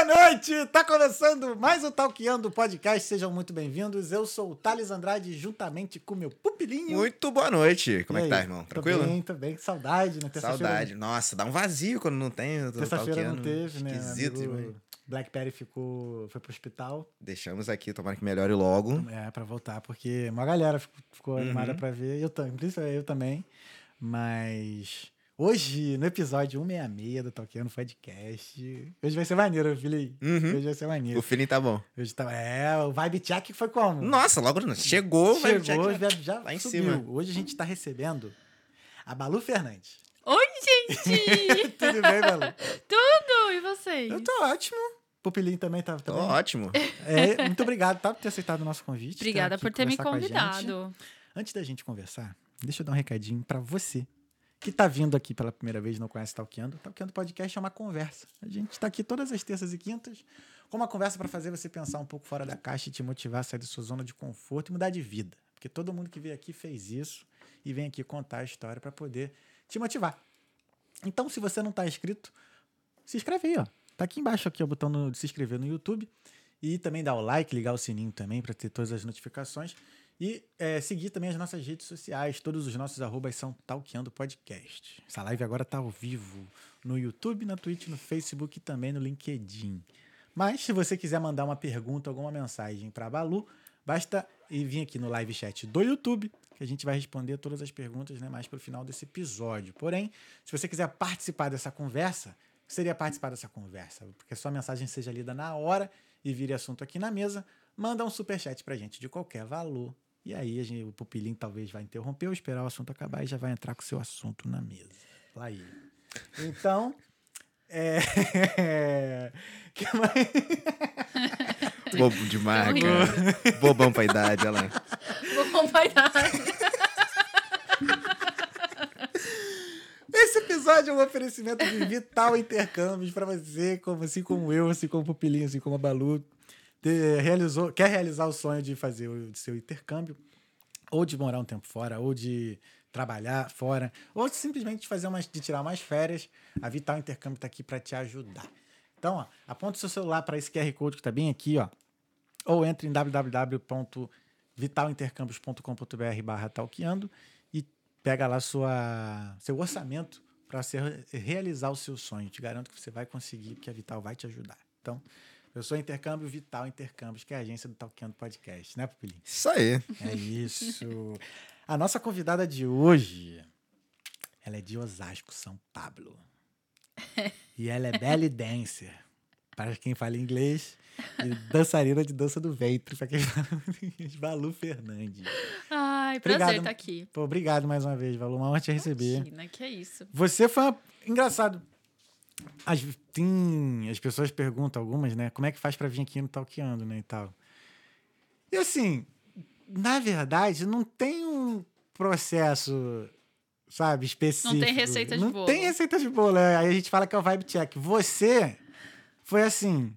Boa noite! Tá começando mais um Talkeando Podcast. Sejam muito bem-vindos. Eu sou o Thales Andrade, juntamente com meu pupilinho. Muito boa noite. Como E é que tá, irmão? Tô Tranquilo? bem, tô bem. Saudade, né? Saudade. Nossa, dá um vazio quando não tem. tô Terça-feira não teve, né? Esquisito Amigo demais. Blackberry ficou, foi pro hospital. Deixamos aqui, tomara que melhore logo. É, pra voltar, porque uma galera ficou, ficou Uhum. animada pra ver. Eu eu também. Mas hoje, no episódio 166 do Talkeando Podcast, hoje vai ser maneiro, filho. Uhum. Hoje vai ser maneiro. O feeling tá bom. Hoje tá, é, o Vibe Check foi como? Nossa, logo chegou, vai Chegou, já- já, lá em subiu. cima. Hoje a gente tá recebendo a Balu Fernandes. Oi, gente! Tudo bem, Balu? Tudo! E vocês? Eu tô ótimo. Pupilinho também tá, tá Tô ótimo. É, muito obrigado tá, por ter aceitado o nosso convite. tá Obrigada aqui por ter me convidado. Antes da gente conversar, deixa eu dar um recadinho pra você que tá vindo aqui pela primeira vez não conhece Talkeando. Talkeando Podcast é uma conversa. A gente tá aqui todas as terças e quintas com uma conversa pra fazer você pensar um pouco fora da caixa e te motivar a sair da sua zona de conforto e mudar de vida. Porque todo mundo que veio aqui fez isso e vem aqui contar a história pra poder te motivar. Então, se você não tá inscrito, se inscreve aí, ó. Tá aqui embaixo aqui o botão de se inscrever no YouTube. E também dá o like, ligar o sininho também para ter todas as notificações. E é, seguir também as nossas redes sociais. Todos os nossos arrobas são Talkeando Podcast. Essa live agora tá ao vivo no YouTube, na Twitch, no Facebook e também no LinkedIn. Mas se você quiser mandar uma pergunta, alguma mensagem para Balu, basta ir vir aqui no live chat do YouTube, que a gente vai responder todas as perguntas né, mais para o final desse episódio. Porém, se você quiser participar dessa conversa, seria participar dessa conversa? Porque sua mensagem seja lida na hora e vire assunto aqui na mesa, manda um superchat pra gente de qualquer valor. E aí a gente, o pupilinho talvez vai interromper ou esperar o assunto acabar e já vai entrar com o seu assunto na mesa. Lá aí. Então, é... que mais? Bobo demais, cara. Bobão pra idade, olha lá. Vou compartilhar. Esse episódio é um oferecimento de Vital Intercâmbios para você, como, assim como eu, assim como o Pupilinho, assim como a Balu, realizou, quer realizar o sonho de fazer o seu intercâmbio, ou de morar um tempo fora, ou de trabalhar fora, ou simplesmente de fazer umas, de tirar umas férias. A Vital Intercâmbio está aqui para te ajudar. Então, ó, aponta o seu celular para esse QR Code que está bem aqui, ó, ou entre em www.vitalintercambios.com.br barra talqueando e pega lá sua, seu orçamento para realizar o seu sonho. Te garanto que você vai conseguir, porque a Vital vai te ajudar. Então, eu sou Intercâmbio Vital Intercâmbios, que é a agência do Talqueando Podcast, né, Pupilinho? Isso aí. É isso. A nossa convidada de hoje, ela é de Osasco, São Paulo. E ela é belly dancer. Para quem fala inglês, e dançarina de dança do ventre, para quem fala inglês, Balu Fernandes. Ai, prazer Obrigado. estar aqui. Pô, obrigado mais uma vez, Balu. Uma honra te receber. Imagina, que é isso. Você foi uma... engraçado. As, tem, as pessoas perguntam, algumas, né? Como é que faz pra vir aqui no Talkeando, né? E tal. E assim, na verdade, não tem um processo, sabe, específico. Não tem receita de não bolo. tem receita de bolo. é. Aí a gente fala que é o vibe check. Você foi assim.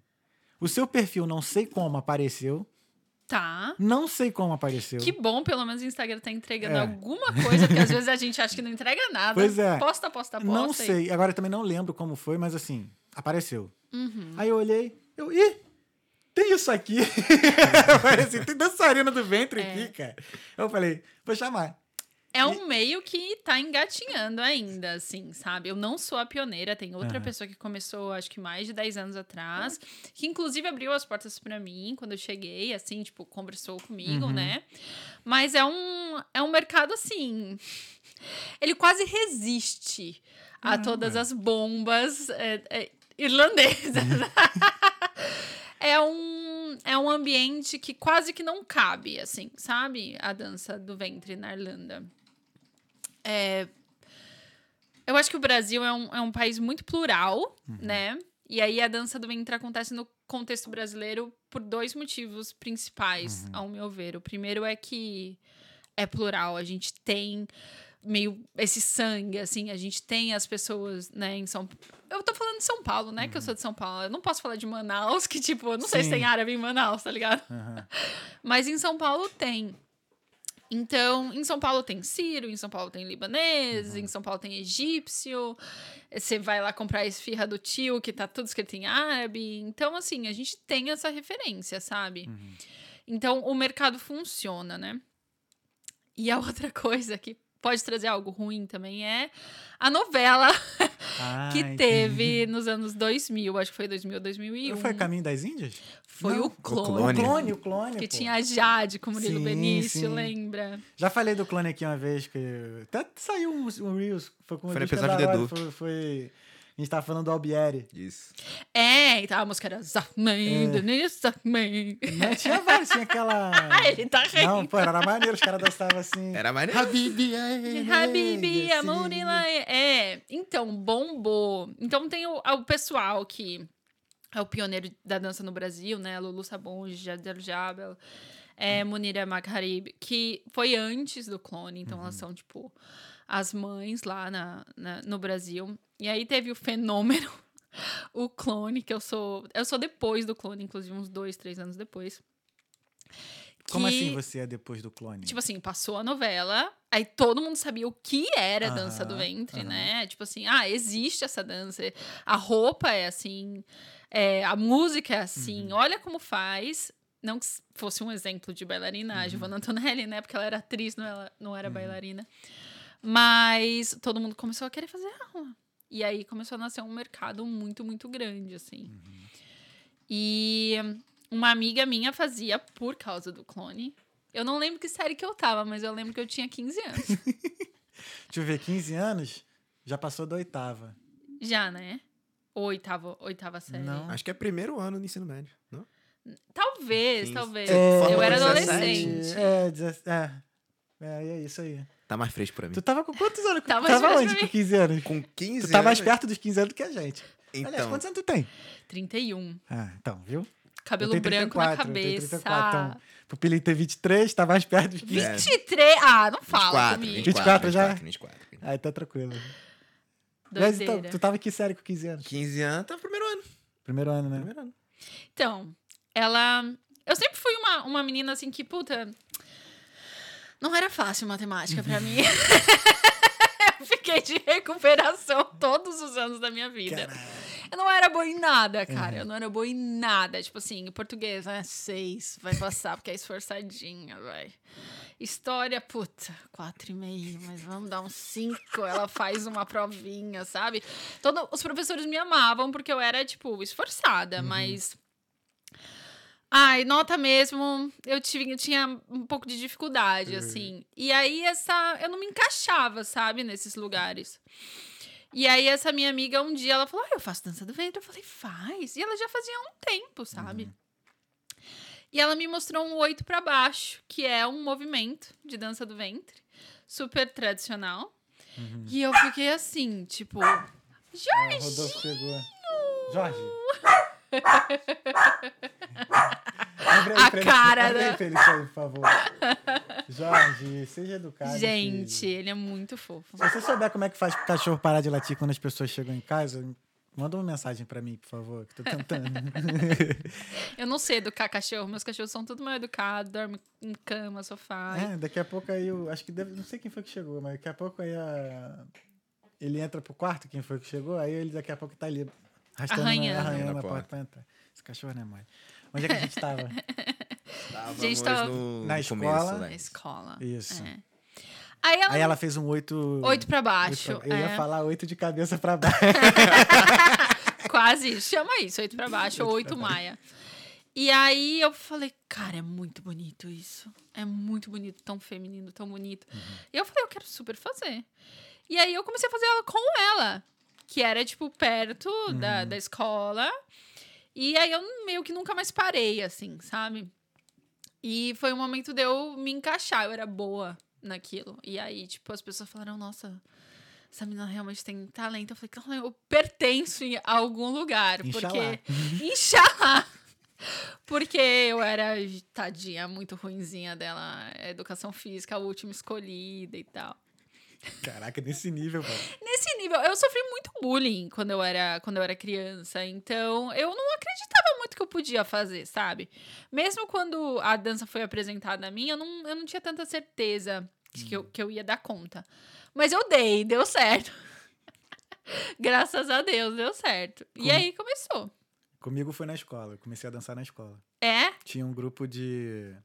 O seu perfil, não sei como apareceu. Tá. Não sei como apareceu. Que bom, pelo menos o Instagram tá entregando É. alguma coisa, porque às vezes a gente acha que não entrega nada. Pois é. Posta, posta, posta. Não e- sei. Agora eu também não lembro como foi, mas assim, apareceu. Uhum. Aí eu olhei, eu, ih, tem isso aqui. falei assim, tem dançarina do ventre É. aqui, cara. Eu falei, vou chamar. É um meio que tá engatinhando ainda, assim, sabe? Eu não sou a pioneira, tem outra Aham. pessoa que começou, acho que mais de 10 anos atrás, que inclusive abriu as portas pra mim quando eu cheguei, assim, tipo, conversou comigo, Uhum. né? Mas é um, é um mercado, assim. Ele quase resiste a Caramba. todas as bombas é, é, irlandesas. É um, é um ambiente que quase que não cabe, assim, sabe? A dança do ventre na Irlanda. É, eu acho que o Brasil é um, é um país muito plural, né? E aí a dança do ventre acontece no contexto brasileiro por dois motivos principais, ao meu ver. O primeiro é que é plural, a gente tem meio esse sangue, assim, a gente tem as pessoas, né, em São Eu tô falando de São Paulo, né, que eu sou de São Paulo. Eu não posso falar de Manaus, que, tipo, eu não sei se Sim. tem árabe em Manaus, tá ligado? Mas em São Paulo tem. Então, em São Paulo tem sírio, em São Paulo tem libanês, Uhum. em São Paulo tem egípcio. Você vai lá comprar a esfirra do tio, que tá tudo escrito em árabe. Então, assim, a gente tem essa referência, sabe? Uhum. Então, o mercado funciona, né? E a outra coisa que pode trazer algo ruim também é a novela Ah, que entendi. teve nos anos 2000, acho que foi 2000, 2001. Foi Caminho das Índias? Foi Não, o clone. Clone. O clone, o clone. Que pô. tinha a Jade com o Murilo Sim, Benício, sim. lembra? Já falei do clone aqui uma vez, que até saiu um, um Reels. Foi com o Foi no episódio do Scandaroli, Edu. Foi, foi- A gente tava falando do Albieri. Isso. É, então a música era Zahman, É. Denise Zahman. Não, tinha vários, tinha aquela. Ah, ele tá rindo. Não, pô, era maneiro, os caras dançavam assim. Era maneiro. Habibi, aê, Habibi, assim. Amorila. É, então, bombou. Então tem o, o pessoal que é o pioneiro da dança no Brasil, né? Lulu Sabonge, Jadel Jabel, é, Munira Magharib, que foi antes do clone. Então elas são, tipo, as mães lá na, na- no Brasil. E aí teve o fenômeno, o clone, que eu sou... Eu sou depois do clone, inclusive uns dois, três anos depois. Como Que- assim você é depois do clone? Tipo assim, passou a novela, aí todo mundo sabia o que era a dança do ventre, aham. né? Tipo assim, ah, existe essa dança, a roupa é assim, é, a música é assim, Uhum. olha como faz. Não que fosse um exemplo de bailarina, Uhum. a Giovanna Antonelli, né? Porque ela era atriz, não, ela não era bailarina. Mas todo mundo começou a querer fazer aula. E aí começou a nascer um mercado muito, muito grande, assim. Uhum. E uma amiga minha fazia por causa do clone. Eu não lembro que série que eu tava, mas eu lembro que eu tinha 15 anos. Deixa eu ver, 15 anos, já passou da oitava. Já, né? Ou oitava, oitava série. Não. Acho que é primeiro ano do ensino médio, não? Talvez, 15. talvez. É, eu era 17. adolescente. É, 17, é. É, é isso aí. Tá mais fresco pra mim. Tu tava com quantos anos? Tava tu tava onde pra com mim. 15 anos? Com 15 Tu tá mais anos. perto dos 15 anos do que a gente. Aliás, Então, quantos anos tu tem? 31. Ah, então, viu? Cabelo branco na 34, eu tenho cabeça. 34, então, pro ter 23, tá mais perto dos 15. É. 23? Ah, não fala 24, comigo. 24 já? 24, 24. Ah, tá tranquilo. Mas Doideira. então, tu tava que série com 15 anos? 15 anos tá no primeiro ano. Primeiro ano, né? Primeiro ano. Então, ela. Eu sempre fui uma, uma menina assim que, puta. Não era fácil matemática pra mim. eu fiquei de recuperação todos os anos da minha vida. Eu não era boa em nada, cara. Eu não era boa em nada. Tipo assim, em português, é seis, vai passar, porque é esforçadinha, vai. História, puta, quatro e meio, mas vamos dar um cinco. Ela faz uma provinha, sabe? Todo, os professores me amavam porque eu era, tipo, esforçada, mas. Ai, nota mesmo, eu tive, eu tinha um pouco de dificuldade, assim. E aí, essa. Eu não me encaixava, sabe, nesses lugares. E aí, essa minha amiga, um dia, ela falou: ah, eu faço dança do ventre. Eu falei, faz. E ela já fazia há um tempo, sabe? E ela me mostrou um oito pra baixo, que é um movimento de dança do ventre, super tradicional. E eu fiquei assim, tipo, Ah, Jorge! O. Abre aí A pra ele- cara, abre aí pra ele por favor. Jorge, seja educado. Gente, filho. ele é muito fofo. Se você souber como é que faz pro cachorro parar de latir quando as pessoas chegam em casa, manda uma mensagem pra mim, por favor, que tô tentando. Eu não sei educar cachorro, meus cachorros são tudo mal educados, dormem em cama, sofá. é, daqui a pouco aí eu acho que deve, não sei quem foi que chegou, mas daqui a pouco aí a, ele entra pro quarto, quem foi que chegou, aí ele daqui a pouco tá ali arrastando, Arranhando. arranhando Na a porta porta. pra entrar. Esse cachorro não é mole. Onde é que a gente tava? Estávamos Gente, tava no na começo, escola. né? Na escola. Isso. É. Aí ela. Aí ela fez um oito. Oito pra oito baixo. pra- Eu ia é. falar oito de cabeça pra baixo. Quase isso. Chama isso, oito pra baixo, ou Oito oito pra baixo. maia. E aí eu falei, cara, é muito bonito isso. É muito bonito, tão feminino, tão bonito. Uhum. E eu falei, eu quero super fazer. E aí eu comecei a fazer ela com ela, que era, tipo, perto Uhum. da, da escola. E aí eu meio que nunca mais parei, assim, sabe? E foi um momento de eu me encaixar, eu era boa naquilo. E aí, tipo, as pessoas falaram, nossa, essa menina realmente tem talento. Eu falei, "Cara, eu pertenço em algum lugar. Inxalá. Porque. Inxalá! Porque eu era, tadinha, muito ruinzinha dela. Educação física, a última escolhida e tal. Caraca, nesse nível, pô. Nesse nível. Eu sofri muito bullying quando eu era, quando eu era criança. Então, eu não acreditava muito que eu podia fazer, sabe? Mesmo quando a dança foi apresentada a mim, eu não, eu não tinha tanta certeza de que, eu, que eu ia dar conta. Mas eu dei, deu certo. Graças a Deus, deu certo. E Como- aí começou. Comigo foi na escola. Eu comecei a dançar na escola. É? Tinha um grupo de.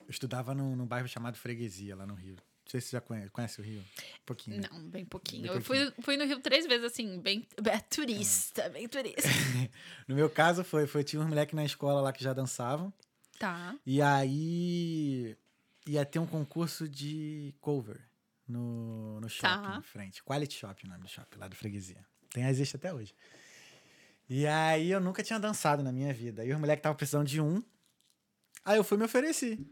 Eu estudava num, num bairro chamado Freguesia, lá no Rio. Não sei se você já conhece, conhece o Rio. Um pouquinho. né? Não, bem pouquinho. Bem Eu fui, fui no Rio três vezes, assim, bem, bem turista, bem turista. No meu caso, foi, foi tinha uns moleques na escola lá que já dançavam. tá. E aí ia ter um concurso de cover no, no shopping Tá. em frente. Quality Shop, o nome do shopping, lá do Freguesia. Tem, existe até hoje. E aí eu nunca tinha dançado na minha vida. Aí os moleques estavam precisando de um. Aí eu fui e me ofereci.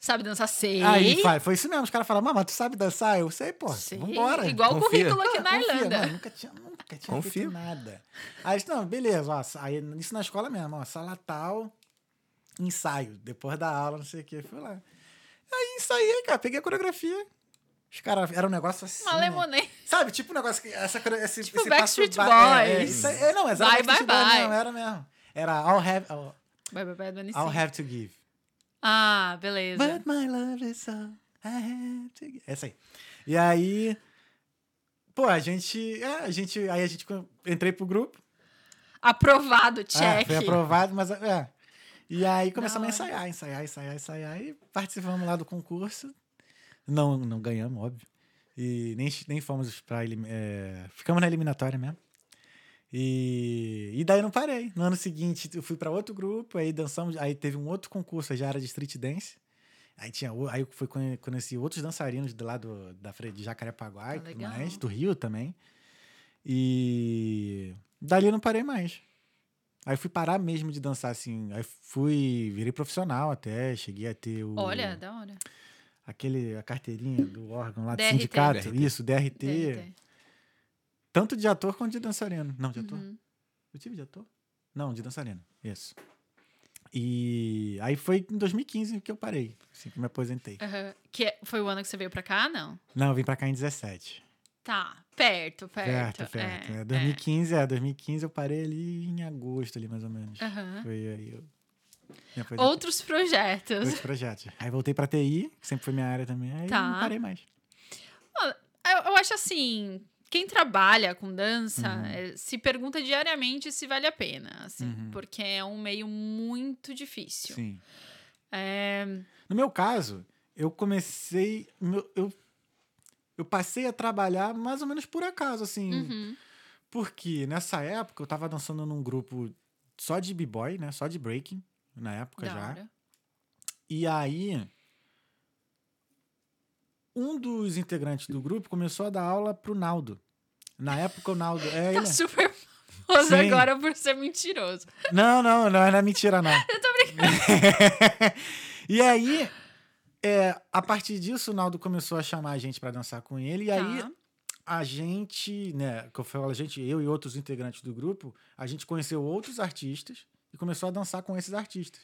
Sabe dançar sei. Aí fa- foi isso mesmo. Os caras falaram, mamãe, tu sabe dançar? Eu sei, pô. sei. Vambora. Igual o Confia. currículo aqui na Confia, Irlanda. mano, nunca tinha, nunca tinha Confia. feito nada. Aí não, beleza, ó, aí, isso na escola mesmo, ó, sala tal, ensaio, depois da aula, não sei o que, fui lá. Aí ensaiei, cara, peguei a coreografia. Os caras, era um negócio assim, Uma né? lemonade. Sabe, tipo um negócio que, essa, esse, Tipo esse Backstreet passo ba- É, é, Boys. isso é, não, mas era Bye, Backstreet bye, Boys bye. mesmo, era mesmo. Era I'll have, I'll, Vai, vai, vai, Dona I'll have to give. Ah, beleza. But my love is so I have to. Essa aí. E aí, pô, a gente, é, a gente, aí a gente entrei pro grupo. Aprovado, check. foi aprovado, mas é. E aí começamos a ensaiar, ensaiar, ensaiar, ensaiar e participamos lá do concurso. Não, não ganhamos, óbvio. E nem, nem fomos pra é, ficamos na eliminatória mesmo. E, e daí não parei. No ano seguinte eu fui pra outro grupo, aí dançamos, aí teve um outro concurso, aí já era de street dance. Aí tinha, aí eu fui conhe- conheci outros dançarinos de lá do, da de Jacarepaguá e Ah, tudo mais, do Rio também. E dali eu não parei mais. Aí fui parar mesmo de dançar assim. Aí fui, virei profissional até, cheguei a ter o Olha, da hora. aquele a carteirinha do órgão lá do DRT. sindicato, DRT. isso, DRT, DRT. Tanto de ator quanto de dançarino. Não, de ator. Uhum. Eu tive de ator? Não, de dançarino. Isso. E aí foi em 2015 que eu parei, assim que me aposentei. Aham. Que é- foi o ano que você veio pra cá, não? Não, eu vim pra cá em 17. Tá, perto, perto. Perto, perto. É, É, 2015, é. 2015 eu parei ali em agosto, ali mais ou menos. é. Aham. Foi aí eu. Outros projetos. Dois projetos. Aí voltei pra TI, que sempre foi minha área também. Aí Tá. não parei mais. Eu, eu acho assim, quem trabalha com dança Uhum. eh, se pergunta diariamente se vale a pena, assim, Uhum. porque é um meio muito difícil. Sim. É, No meu caso, eu comecei. Eu, eu passei a trabalhar mais ou menos por acaso, assim. uhum, Porque nessa época eu tava dançando num grupo só de b-boy, né? Só de breaking, na época da já. hora. E aí. Um dos integrantes do grupo começou a dar aula pro Naldo. Na época o Naldo. É, Tá ele- super famoso Sim. agora por ser mentiroso. Não, não, não, é mentira, não. Eu tô brincando. e aí, é, a partir disso, o Naldo começou a chamar a gente pra dançar com ele. E aí, Tá. a gente, né, que eu falo a gente, eu e outros integrantes do grupo, a gente conheceu outros artistas e começou a dançar com esses artistas.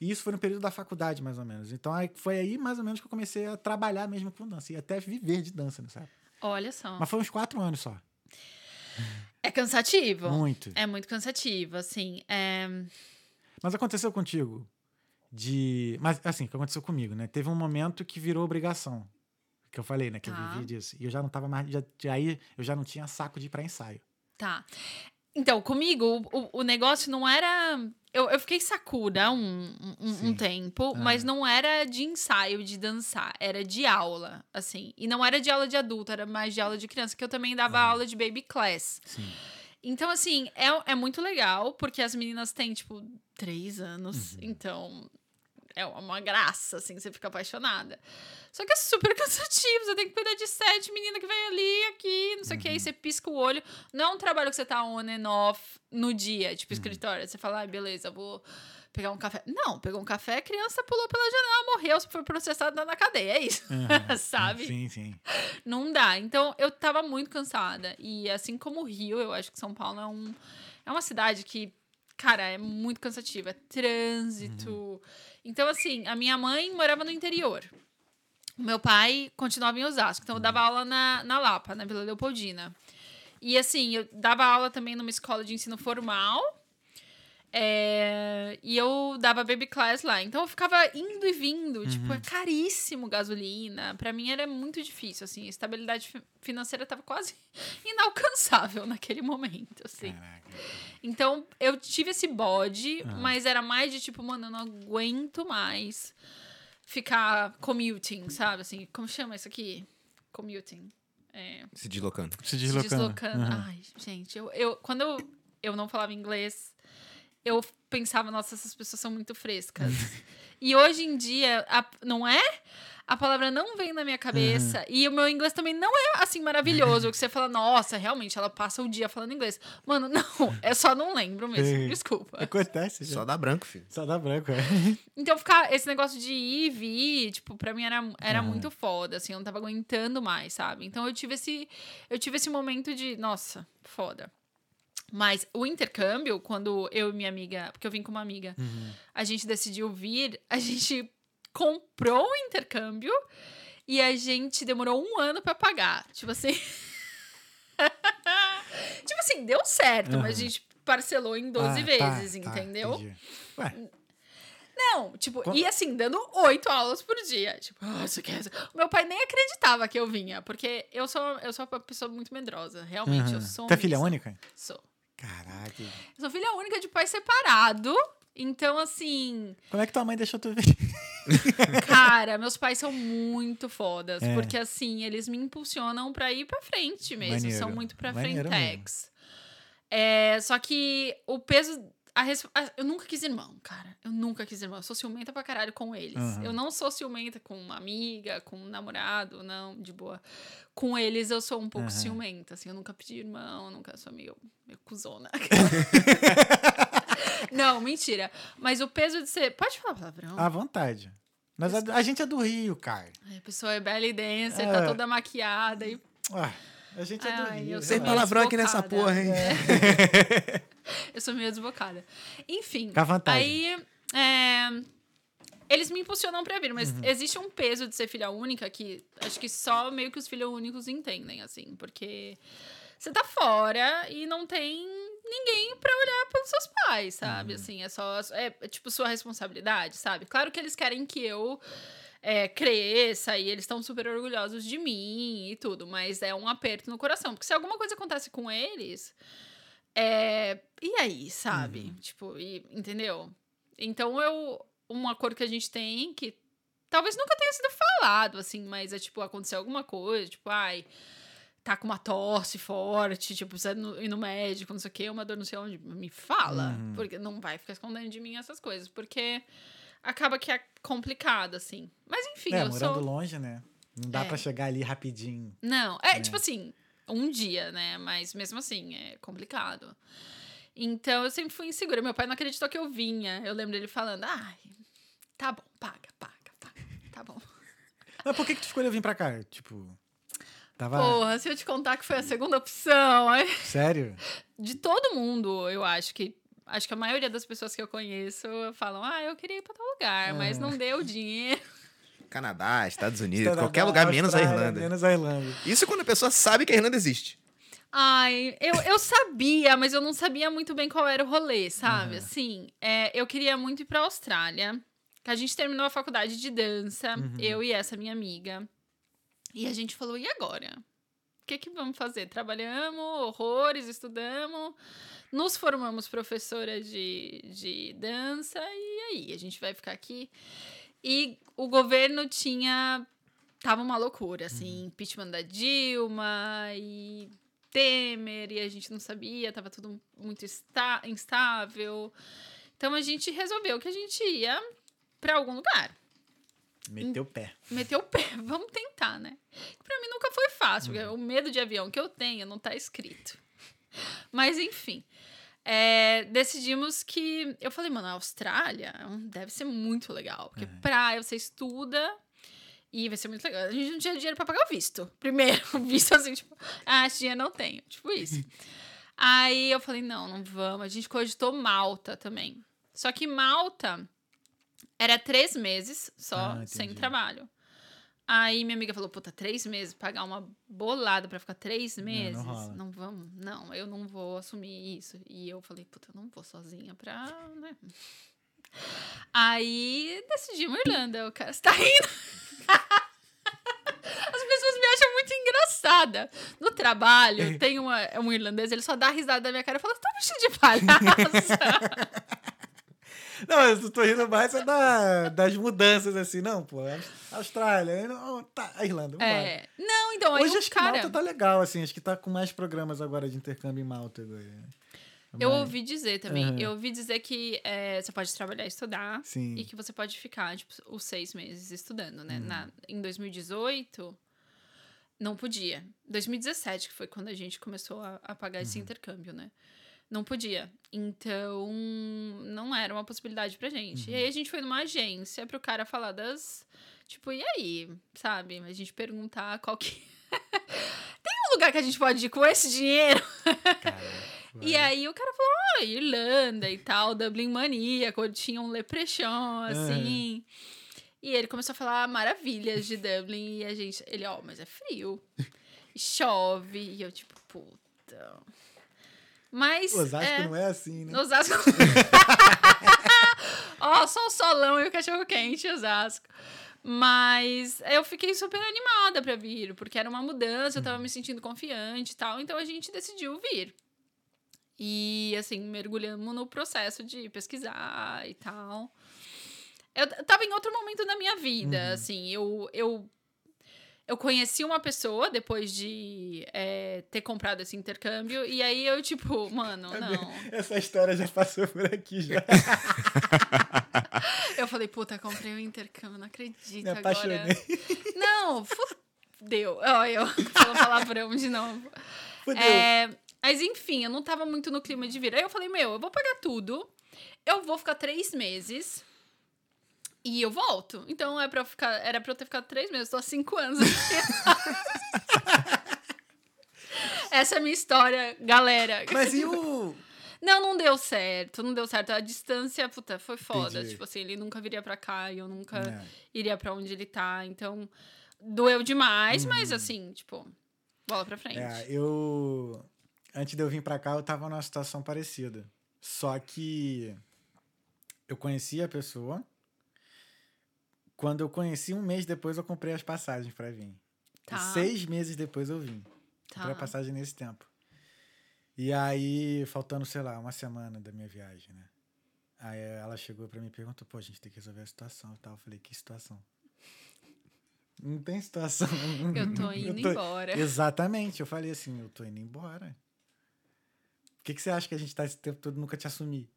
E isso foi no período da faculdade, mais ou menos. Então, aí, foi aí, mais ou menos, que eu comecei a trabalhar mesmo com dança. E até viver de dança, sabe? Olha só. Mas foi uns quatro anos só. É cansativo. Muito. É muito cansativo, assim. É... Mas aconteceu contigo de. Mas assim, o que aconteceu comigo, né? Teve um momento que virou obrigação. Que eu falei, né? Que Tá. eu vivi disso. E eu já não tava mais. Já, já- aí eu já não tinha saco de ir pra ensaio. Tá. Então, comigo, o, o- negócio não era. Eu, eu fiquei sacuda um, um- um, tempo, Ah. mas não era de ensaio, de dançar. Era de aula, assim. E não era de aula de adulto, era mais de aula de criança, que eu também dava Ah. aula de baby class. Sim. Então, assim, é, é muito legal, porque as meninas têm, tipo, três anos. Uhum. Então, é uma graça, assim, você fica apaixonada. Só que é super cansativo, você tem que cuidar de sete meninas que vem ali, aqui, não sei o que, aí você pisca o olho. Não é um trabalho que você tá on and off no dia, tipo, escritório. Você fala, ah, beleza, vou pegar um café. Não, pegou um café, a criança pulou pela janela, morreu, foi processada na cadeia, é isso. Aham. Sabe? Sim, sim. Não dá. Então, eu tava muito cansada. E assim como o Rio, eu acho que São Paulo é, um, é uma cidade que, cara, é muito cansativa. É trânsito. Então, assim, a minha mãe morava no interior. meu pai continuava em Osasco. Então, eu dava aula na, na Lapa, na Vila Leopoldina. E, assim, eu dava aula também numa escola de ensino formal. É, e eu dava baby class lá. Então eu ficava indo e vindo. Tipo, é caríssimo gasolina. Pra mim era muito difícil, assim. A estabilidade fi- financeira tava quase inalcançável naquele momento, assim. Caraca. Então eu tive esse bode, mas era mais de tipo, mano, eu não aguento mais ficar commuting, sabe? Assim, como chama isso aqui? Commuting. É, Se deslocando. Se se deslocando. deslocando. Aham. Ai, gente, eu, eu, quando eu, eu não falava inglês, eu pensava, nossa, essas pessoas são muito frescas. e hoje em dia, a- não é? A palavra não vem na minha cabeça. E o meu inglês também não é assim maravilhoso. que você fala, nossa, realmente, ela passa o dia falando inglês. Mano, não, é só não lembro mesmo. Sim. Desculpa. Acontece, já. Só dá branco, filho. Só dá branco, é. Então, ficar esse negócio de ir e vir, tipo, pra mim era, era Aham. muito foda, assim, eu não tava aguentando mais, sabe? Então eu tive esse. Eu tive esse momento de, nossa, foda. Mas o intercâmbio, quando eu e minha amiga, porque eu vim com uma amiga, a gente decidiu vir, a gente comprou o intercâmbio e a gente demorou um ano pra pagar. Tipo assim. tipo assim, deu certo, mas a Aham. gente parcelou em 12 Ah, tá, vezes, tá, entendeu? entendi. Ué, Não, tipo, e assim, dando oito aulas por dia. Tipo, ah, você quer. Meu pai nem acreditava que eu vinha, porque eu sou, eu sou uma pessoa muito medrosa. Realmente, eu aham. sou. Tu é filha única? Sou. Caraca. Eu sou filha única de pai separado. Então, assim, Como é que tua mãe deixou tu ver? cara, meus pais são muito fodas. É. Porque, assim, eles me impulsionam pra ir pra frente mesmo. Maneiro, São muito pra maneiro frentex. É, só que o peso. A res- a- eu nunca quis irmão, cara. Eu nunca quis irmão. Eu sou ciumenta pra caralho com eles. Aham. Eu não sou ciumenta com uma amiga, com um namorado, não, de boa. Com eles eu sou um pouco Aham. ciumenta, assim. Eu nunca pedi irmão, nunca sou meio, meio cuzona. não, mentira. Mas o peso de ser. Pode falar palavrão? À vontade. Mas a, a gente é do Rio, cara. A pessoa é belly dancer, É. tá toda maquiada e Ué, a gente é do Ai, Rio. eu Sem palavrão aqui nessa porra, hein? eu sou meio desbocada. Enfim. Fica à vontade. Aí. é, eles me impulsionam pra vir, mas Uhum. existe um peso de ser filha única que acho que só meio que os filhos únicos entendem, assim, porque você tá fora e não tem ninguém pra olhar pelos seus pais, sabe? Uhum. Assim, é só. É, é tipo sua responsabilidade, sabe? Claro que eles querem que eu. É, cresça e eles estão super orgulhosos de mim e tudo, mas é um aperto no coração, porque se alguma coisa acontece com eles, é, e aí, sabe? Uhum. Tipo, e- entendeu? Então eu um acordo que a gente tem que talvez nunca tenha sido falado assim, mas é tipo aconteceu alguma coisa, tipo, ai, tá com uma tosse forte, tipo, precisa ir no- ir no médico, não sei o quê, uma dor não sei onde, me fala, Uhum. porque não vai ficar escondendo de mim essas coisas, porque acaba que é complicado assim. Mas enfim, É, eu morando sou longe, né? Não dá É. pra chegar ali rapidinho. não, é, É. tipo assim, um dia, né? Mas mesmo assim, é complicado. Então eu sempre fui insegura. Meu pai não acreditou que eu vinha. Eu lembro dele falando: ai, tá bom, paga, paga, paga, tá bom. Mas por que, que tu escolheu vir pra cá? Tipo, tava. Porra, se eu te contar que foi a segunda opção, Sério? de todo mundo, eu acho que. Acho que a maioria das pessoas que eu conheço falam: ah, eu queria ir pra tal lugar, mas É. não deu dinheiro. Canadá, Estados Unidos, Canadá, qualquer lugar menos a Irlanda. Menos a Irlanda. Isso quando a pessoa sabe que a Irlanda existe. Ai, eu, eu sabia, mas eu não sabia muito bem qual era o rolê, sabe? Aham. Assim, é, eu queria muito ir pra Austrália. Que a gente terminou a faculdade de dança, Uhum. eu e essa minha amiga. E a gente falou, e agora? O que que vamos fazer? Trabalhamos horrores, estudamos, nos formamos professora de, de dança, e aí? A gente vai ficar aqui? E o governo tinha... Tava uma loucura, assim, impeachment da Dilma e Temer, e a gente não sabia, tava tudo muito instável. Então a gente resolveu que a gente ia pra algum lugar. Meteu o pé. Meteu o pé, vamos tentar, né? Pra mim nunca foi fácil, porque o medo de avião que eu tenho não tá escrito. Mas enfim, é, decidimos que. Eu falei, mano, a Austrália hum, deve ser muito legal, porque Uhum. praia você estuda. E vai ser muito legal. A gente não tinha dinheiro pra pagar o visto. Primeiro, o visto assim, tipo, ah, esse dinheiro não tenho. Tipo isso. Aí eu falei, não, não vamos. A gente cogitou Malta também. Só que Malta era três meses só, Ah, sem trabalho. Aí minha amiga falou, puta, três meses, pagar uma bolada pra ficar três não meses. rola. Não, vamos, não, eu não vou assumir isso. E eu falei, puta, eu não vou sozinha pra, né? Aí decidimos Irlanda. O cara está rindo. As pessoas me acham muito engraçada. No trabalho, tem uma, um irlandês, ele só dá risada da minha cara e fala: tá vestido de palhaça? Não, eu tô rindo mais é da, das mudanças, assim. Não, pô, Austrália, aí não, tá, a Irlanda, vambora. é. Não, então, Hoje acho que cara. Malta tá legal, assim. Acho que tá com mais programas agora de intercâmbio em Malta. agora. Eu Mas- ouvi dizer também. Eu ouvi dizer que é, você pode trabalhar e estudar. Sim. E que você pode ficar, tipo, os seis meses estudando, Uhum. né? Na, em 2018, não podia. 2017, que foi quando a gente começou a, a pagar Uhum. esse intercâmbio, né? Não podia. Então, não era uma possibilidade pra gente. Uhum. E aí a gente foi numa agência pro cara falar das. Tipo, e aí? Sabe? A gente perguntar qual que. Tem um lugar que a gente pode ir com esse dinheiro? E aí o cara falou, ó, Irlanda e tal, Dublin Mania, quando tinha um leprechaun, assim. E ele começou a falar maravilhas de Dublin e a gente, ele, ó, mas é frio. Chove. E eu, tipo, puta. Mas. Osasco é, não é assim, né? Osasco. Ó, só o solão e o cachorro quente, Osasco. Mas eu fiquei super animada pra vir, porque era uma mudança, eu tava me sentindo confiante e tal, então a gente decidiu vir. E assim, mergulhamos no processo de pesquisar e tal. Eu tava em outro momento da minha vida, assim, eu, eu eu conheci uma pessoa depois de é, ter comprado esse intercâmbio, e aí eu, tipo, mano, não. Essa história já passou por aqui já. Eu falei, puta, comprei um intercâmbio, não acredito Me agora. apaixonei. Não, fudeu. Ó, eu falo palavrão de novo. Fudeu. É, mas enfim, eu não tava muito no clima de vir. Aí eu falei, meu, eu vou pagar tudo, eu vou ficar três meses e eu volto. Então é pra ficar, era pra eu ter ficado três meses, tô há cinco anos aqui. Essa é a minha história, galera. Mas e o. Não, não deu certo, não deu certo. A distância, puta, foi foda. Entendi. Tipo assim, ele nunca viria pra cá e eu nunca É. iria pra onde ele tá. Então, doeu demais, mas Uhum. assim, tipo, bola pra frente. É, eu. Antes de eu vir pra cá, eu tava numa situação parecida. Só que eu conheci a pessoa. Quando eu conheci, um mês depois eu comprei as passagens pra vir. Tá. E seis meses depois eu vim. Comprei a Tá. passagem nesse tempo. E aí, faltando, sei lá, uma semana da minha viagem, né? Aí ela chegou pra mim e perguntou, pô, a gente tem que resolver a situação e tal. Eu falei, que situação? Não tem situação. Eu tô indo embora. Exatamente, eu falei assim, eu tô indo embora. Por que, que você acha que a gente tá esse tempo todo nunca te assumir?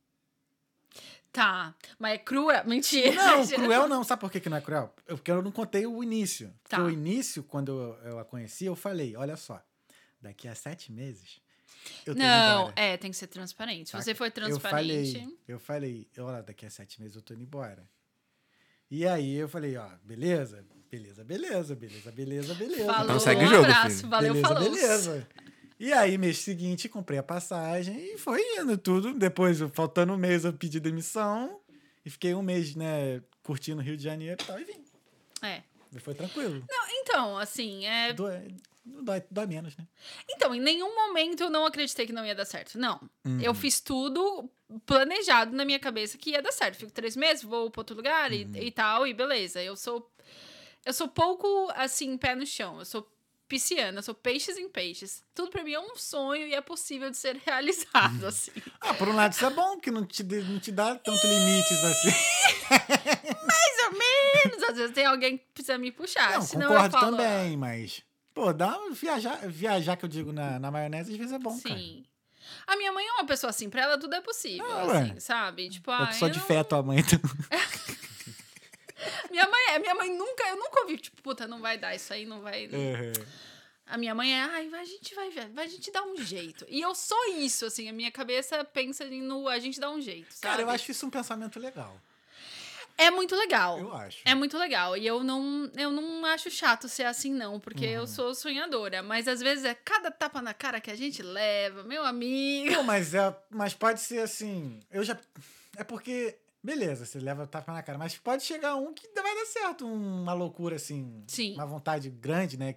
Tá. Mas é cruel. Mentira. Não, cruel não. Sabe por que, que não é cruel? Eu- Porque eu não contei o início. Tá. Porque o início, quando eu, eu a conheci, eu falei, olha só, daqui a sete meses eu tô indo Não, embora. é, tem que ser transparente. Se Tá? você Eu transparente. falei, eu falei, olha, daqui a sete meses eu tô indo embora. E aí eu falei, ó, beleza, beleza, beleza, beleza, beleza, beleza. Falou, Então segue o um jogo, abraço, filho. valeu, beleza, falou. beleza. E aí, mês seguinte, comprei a passagem e foi indo tudo. Depois, faltando um mês, eu pedi demissão e fiquei um mês, né, curtindo o Rio de Janeiro e tal, e vim. É. E foi tranquilo. Então, assim, é. Dói, dói, dói menos, né? Então, em nenhum momento eu não acreditei que não ia dar certo. Não. Uhum. Eu fiz tudo planejado na minha cabeça que ia dar certo. Fico três meses, vou pra outro lugar e, Uhum. e tal, e beleza. Eu sou. Eu sou pouco, assim, pé no chão. Eu sou pisciana, sou peixes em peixes. Tudo pra mim é um sonho e é possível de ser realizado, Uhum. assim. Ah, por um lado isso é bom, que não te, não te dá tanto limites assim. Mais ou menos. Às vezes tem alguém que precisa me puxar. não, senão concordo eu falo, também, mas... Pô, dá um viajar, viajar que eu digo na, na maionese, às vezes é bom, Sim. cara. A minha mãe é uma pessoa assim, pra ela tudo é possível, Ah, ué. assim, sabe? Tipo, Eu ah, sou eu de não- fé, tua mãe, então... Minha mãe é, minha mãe nunca, eu nunca ouvi, tipo, puta, não vai dar isso aí, não vai. Uhum. A minha mãe é, ai, a gente vai ver, vai, a gente dá um jeito. E eu sou isso, assim, a minha cabeça pensa no a gente dá um jeito, sabe? Cara, eu acho isso um pensamento legal. É muito legal. Eu acho. É muito legal. E eu não, eu não acho chato ser assim, não, porque Uhum. eu sou sonhadora. Mas às vezes é cada tapa na cara que a gente leva, meu amigo. Não, mas, é, mas pode ser assim. Eu já. É porque beleza, você leva tapa na cara. Mas pode chegar um que vai dar certo, uma loucura assim. Sim. Uma vontade grande, né?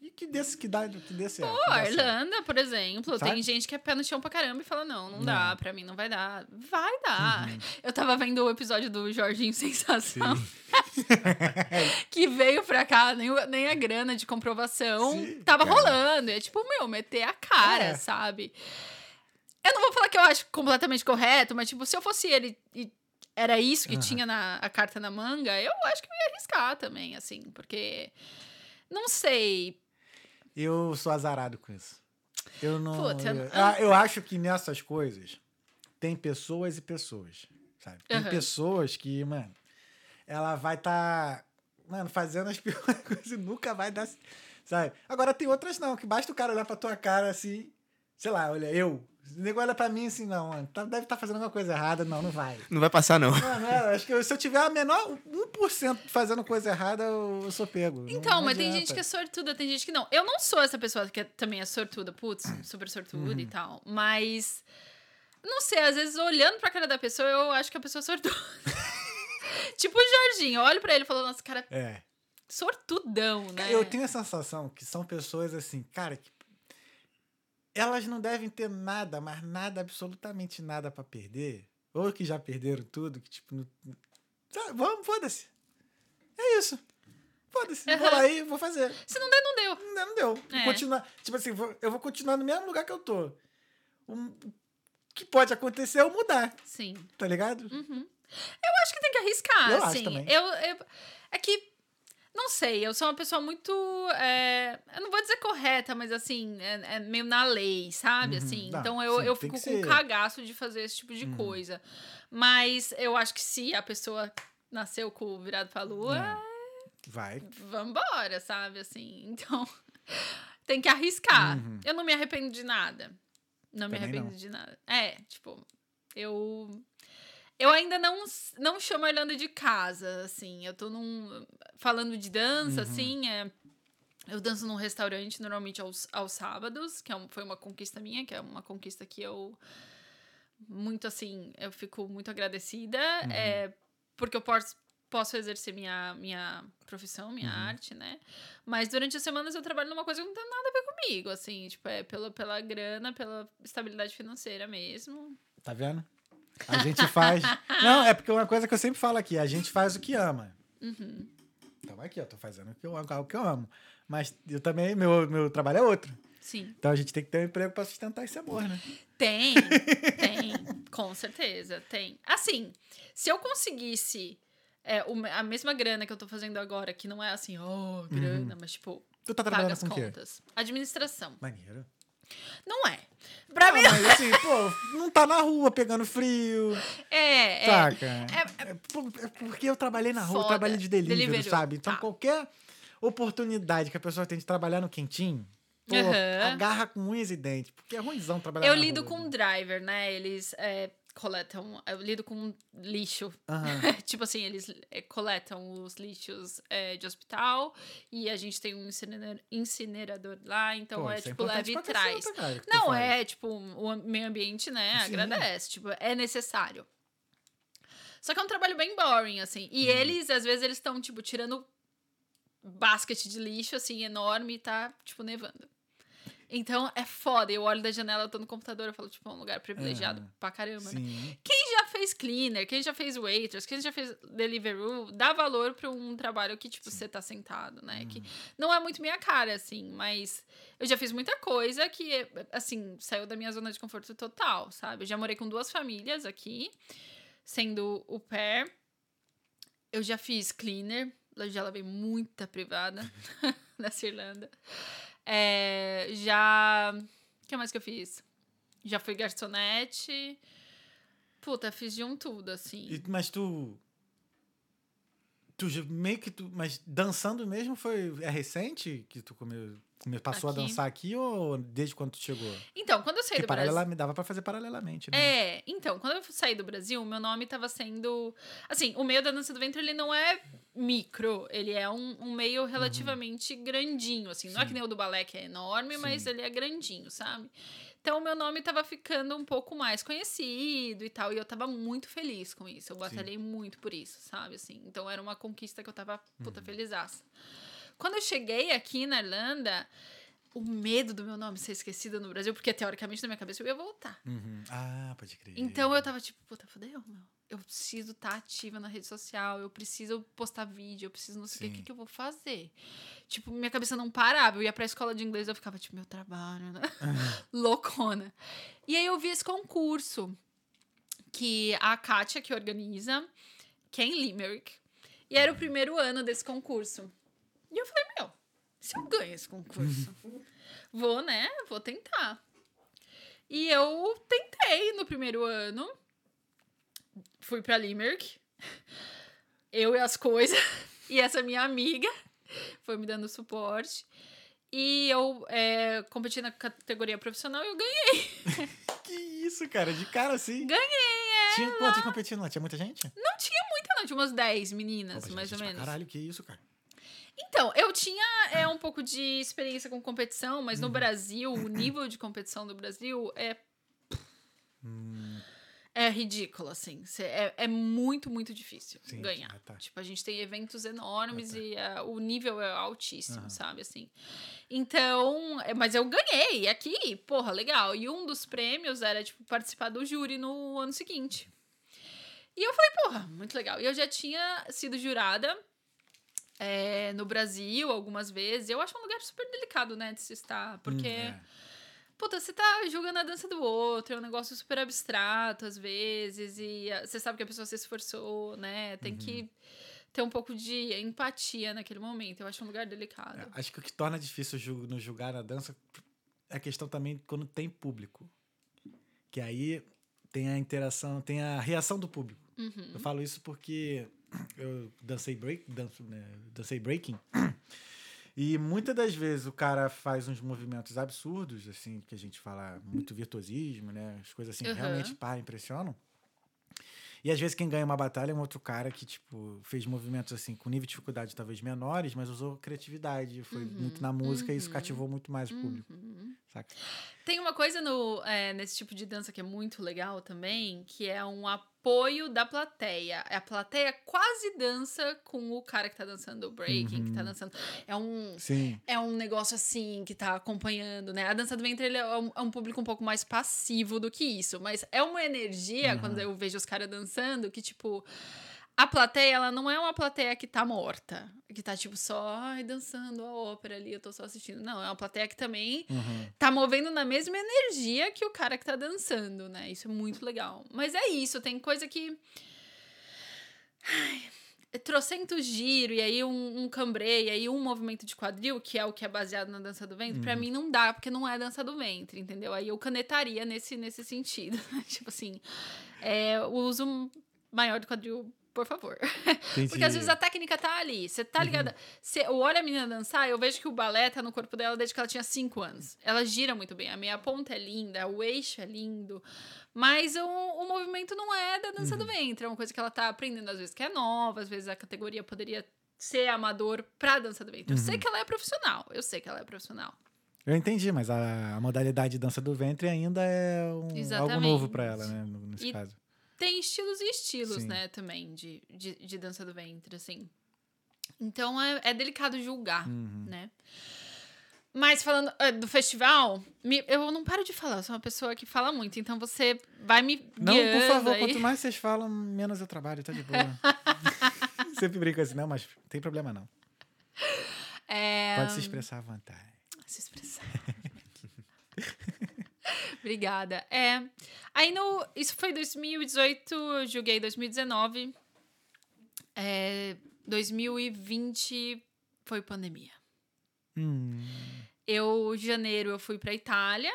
E que desse que dá, que certo. Pô, que dá certo. Irlanda, por exemplo, Sabe? tem gente que é pé no chão pra caramba e fala: não, não, Não. dá, pra mim não vai dar. Vai dar. Uhum. Eu tava vendo o episódio do Jorginho Sensação, que veio pra cá, nem, nem a grana de comprovação Sim, tava cara. rolando. É tipo, meu, meter a cara, É. sabe? Eu não vou falar que eu acho completamente correto, mas, tipo, se eu fosse ele e era isso que Aham. tinha na a carta na manga, eu acho que eu ia arriscar também, assim, porque. Não sei. Eu sou azarado com isso. Eu não. Puta, eu, eu- Ah, eu acho que nessas coisas tem pessoas e pessoas. Sabe? Tem Aham. pessoas que, mano, ela vai estar, mano, fazendo as piores coisas e nunca vai dar. Sabe? Agora tem outras não, que basta o cara olhar pra tua cara assim, sei lá, olha, eu. O nego olha pra mim assim, não, mano, tá- deve estar fazendo alguma coisa errada. Não, não vai. Não vai passar, não. Mano, é, acho que se eu tiver a menor 1% fazendo coisa errada, eu, eu sou pego. Não- Então, não mas tem gente que é sortuda, tem gente que não. Eu não sou essa pessoa que é- também é sortuda, putz, super sortuda Uhum. e tal. Mas. Não sei, às vezes olhando pra cara da pessoa, eu acho que a pessoa é sortuda. tipo o Jorginho, eu olho pra ele e falo, nossa, cara, É. sortudão, né? Eu tenho a sensação que são pessoas assim, cara, que elas não devem ter nada, mas nada, absolutamente nada pra perder. Ou que já perderam tudo, que tipo. Não... Tá, vamos, foda-se. É isso. Foda-se. Vou Aham. lá e vou fazer. Se não der, não deu. Não, não deu. Vou É. continuar. Tipo assim, vou- eu vou continuar no mesmo lugar que eu tô. Um- O que pode acontecer é eu mudar, Sim. tá ligado? Uhum. Eu acho que tem que arriscar, Eu acho assim. também. Eu, eu- é que, não sei, eu sou uma pessoa muito. é, eu não vou dizer correta, mas assim, é, é meio na lei, sabe? Uhum. Assim, então eu, sim, eu fico com ser. cagaço de fazer esse tipo de Uhum. coisa. Mas eu acho que se a pessoa nasceu com o virado pra lua, É. Vai. vambora, sabe? Assim, então. Tem que arriscar. Uhum. Eu não me arrependo de nada. Não me Também arrependo não. de nada. É, tipo, eu. Eu ainda não, não chamo a Irlanda de casa, assim. Eu tô num. Falando de dança, Uhum. assim, é. Eu danço num restaurante normalmente aos, aos sábados, que é um- foi uma conquista minha, que é uma conquista que eu. Muito assim, eu fico muito agradecida. Uhum. É, porque eu posso, posso exercer minha, minha profissão, minha Uhum. arte, né? Mas durante as semanas eu trabalho numa coisa que não tem nada a ver comigo, assim, tipo, é pela, pela grana, pela estabilidade financeira mesmo. Tá vendo? A gente faz. Não, é porque uma coisa que eu sempre falo aqui, a gente faz o que ama. Uhum. Então aqui, eu tô fazendo o que eu, algo que eu amo. Mas eu também, meu, meu trabalho é outro. Sim. Então a gente tem que ter um emprego pra sustentar esse amor, né? Tem, tem, com certeza, tem. Assim, se eu conseguisse é, o- a mesma grana que eu tô fazendo agora, que não é assim, oh, grana, mas tipo, Tu tá paga trabalhando as com o quê? contas. Administração. Maneiro. Não é. Pra Não, mim, mas assim, pô, não tá na rua pegando frio, é. é saca? é- É, por- é porque eu trabalhei na rua, eu trabalhei de delivery, Deliveroo, sabe? Então tá. qualquer oportunidade que a pessoa tem de trabalhar no quentinho, pô, Aham. agarra com unhas e dentes. Porque é ruimzão trabalhar Eu lido rua, com né? driver, né? Eles é, coletam. Eu lido com lixo. Tipo assim, eles é, coletam os lixos é, de hospital e a gente tem um incinera- incinerador lá, então Pô, é é tipo importante leve e traz. cara, Não, é tipo, o meio ambiente, né? Sim. Agradece. Tipo, é necessário. Só que é um trabalho bem boring, assim. E Uhum. eles, às vezes, eles estão, tipo, tirando basquete de lixo, assim, enorme e tá, tipo, nevando. Então é foda. Eu olho da janela, eu tô no computador, eu falo, tipo, é um lugar privilegiado Aham. pra caramba, né? Sim. Quem já fez cleaner, quem já fez waitress, quem já fez Deliveroo, dá valor pra um trabalho que, tipo, você tá sentado, né? Que não é muito minha cara, assim, mas eu já fiz muita coisa que, assim, saiu da minha zona de conforto total, sabe? Eu já morei com duas famílias aqui, sendo o pair. Eu já fiz cleaner, já lavei muita privada nessa Irlanda. É, já. O que mais que eu fiz? Já fui garçonete. Puta, fiz de um tudo, assim. E- mas tu. Tu meio que tu. Mas dançando mesmo foi. É recente que tu come, come- passou Aqui. a dançar aqui ou desde quando tu chegou? Então, quando eu saí Porque do Brasil. paralela, dava pra fazer paralelamente, né? É, então, quando eu saí do Brasil, o meu nome tava sendo. Assim, o meio da dança do ventre, ele não é micro, ele é um, um meio relativamente grandinho, assim. Não é Sim. que nem o do balé, que é enorme, mas Sim. ele é grandinho, sabe? Então, o meu nome tava ficando um pouco mais conhecido e tal. E eu tava muito feliz com isso. Eu batalhei muito por isso, sabe? Assim, então, era uma conquista que eu tava puta Uhum. felizaça. Quando eu cheguei aqui na Irlanda, o medo do meu nome ser esquecido no Brasil, porque teoricamente na minha cabeça eu ia voltar. Uhum. Ah, pode crer. Então eu tava tipo, puta, fodeu, meu. Eu preciso estar ativa na rede social, eu preciso postar vídeo, eu preciso não sei o que, que, que eu vou fazer. Tipo, minha cabeça não parava. Eu ia pra escola de inglês, eu ficava, tipo, meu trabalho, né? Loucona. E aí eu vi esse concurso que a Kátia que organiza, que é em Limerick. E era o primeiro ano desse concurso. E eu falei, meu, se eu ganho esse concurso, vou, né? Vou tentar. E eu tentei no primeiro ano. Fui pra Limerick. Eu e as coisas. E essa minha amiga foi me dando suporte. E eu é, competi na categoria profissional e eu ganhei. Que isso, cara? De cara assim. Ganhei, é. Tinha quantos competindo lá? Tinha muita gente? Não tinha muita, não. Tinha umas 10 meninas, Pô, mais ou menos. Caralho, que isso, cara? Então, eu tinha é, um pouco de experiência com competição, mas Uhum. no Brasil, o nível de competição do Brasil é. Hum, É ridículo, assim. É, é muito, muito difícil Sim, ganhar. ah, tá. Tipo, a gente tem eventos enormes Ah, tá. e é, o nível é altíssimo, sabe? Assim. Então, é, mas eu ganhei aqui, porra, legal. E um dos prêmios era, tipo, participar do júri no ano seguinte. E eu falei, porra, muito legal. E eu já tinha sido jurada é, no Brasil algumas vezes. Eu acho um lugar super delicado, né, de se estar. Porque. hum, é. Puta, você tá julgando a dança do outro, é um negócio super abstrato às vezes, e ah, você sabe que a pessoa se esforçou, né? Tem que ter um pouco de empatia naquele momento. Eu acho um lugar delicado. É, acho que o que torna difícil no julgar na dança é a questão também quando tem público. Que aí tem a interação, tem a reação do público. Uhum. Eu falo isso porque eu dancei break, danço, né, dancei breaking. E muitas das vezes o cara faz uns movimentos absurdos, assim, que a gente fala muito virtuosismo, né? As coisas assim Uhum. realmente pá, impressionam. E às vezes quem ganha uma batalha é um outro cara que, tipo, fez movimentos assim, com nível de dificuldade talvez menores, mas usou criatividade, foi muito na música e isso cativou muito mais o público. Uhum. Saca? Tem uma coisa no, é, nesse tipo de dança que é muito legal também, que é um apoio da plateia. A plateia quase dança com o cara que tá dançando o breaking, que tá dançando. É um, Sim. é um negócio assim que tá acompanhando, né? A dança do ventre ele é, um, é um público um pouco mais passivo do que isso, mas é uma energia quando eu vejo os caras dançando que tipo a plateia, ela não é uma plateia que tá morta, que tá tipo só ai, dançando a ópera ali, eu tô só assistindo. Não, é uma plateia que também Uhum. tá movendo na mesma energia que o cara que tá dançando, né? Isso é muito legal. Mas é isso, tem coisa que. Ai, é trocentos giro, e aí um, um cambrê, e aí um movimento de quadril, que é o que é baseado na dança do ventre, pra mim não dá, porque não é dança do ventre, entendeu? Aí eu canetaria nesse, nesse sentido. tipo assim, é, o uso maior do quadril, por favor. Porque às vezes a técnica tá ali. Você tá ligada. Você eu olho a menina dançar, eu vejo que o balé tá no corpo dela desde que ela tinha 5 anos. Ela gira muito bem. A meia ponta é linda, o eixo é lindo. Mas o, o movimento não é da dança do ventre. É uma coisa que ela tá aprendendo, às vezes, que é nova, às vezes a categoria poderia ser amador pra dança do ventre. Eu sei que ela é profissional. Eu sei que ela é profissional. Eu entendi, mas a, a modalidade de dança do ventre ainda é um- algo novo pra ela, né? Nesse E- caso. Tem estilos e estilos, Sim. né, também, de, de, de dança do ventre, assim. Então é, é delicado julgar, Uhum. né? Mas falando eh, do festival, me- eu não paro de falar, eu sou uma pessoa que fala muito, então você vai me Não, por favor, aí. quanto mais vocês falam, menos eu trabalho, tá de boa. Sempre brinco assim, não, mas não tem problema não. É, Pode se expressar à vontade. se expressar. Obrigada. É, aí no. Isso foi 2018, eu julguei 2019. É, 2020 foi pandemia. Hum. Eu, janeiro, eu fui pra Itália.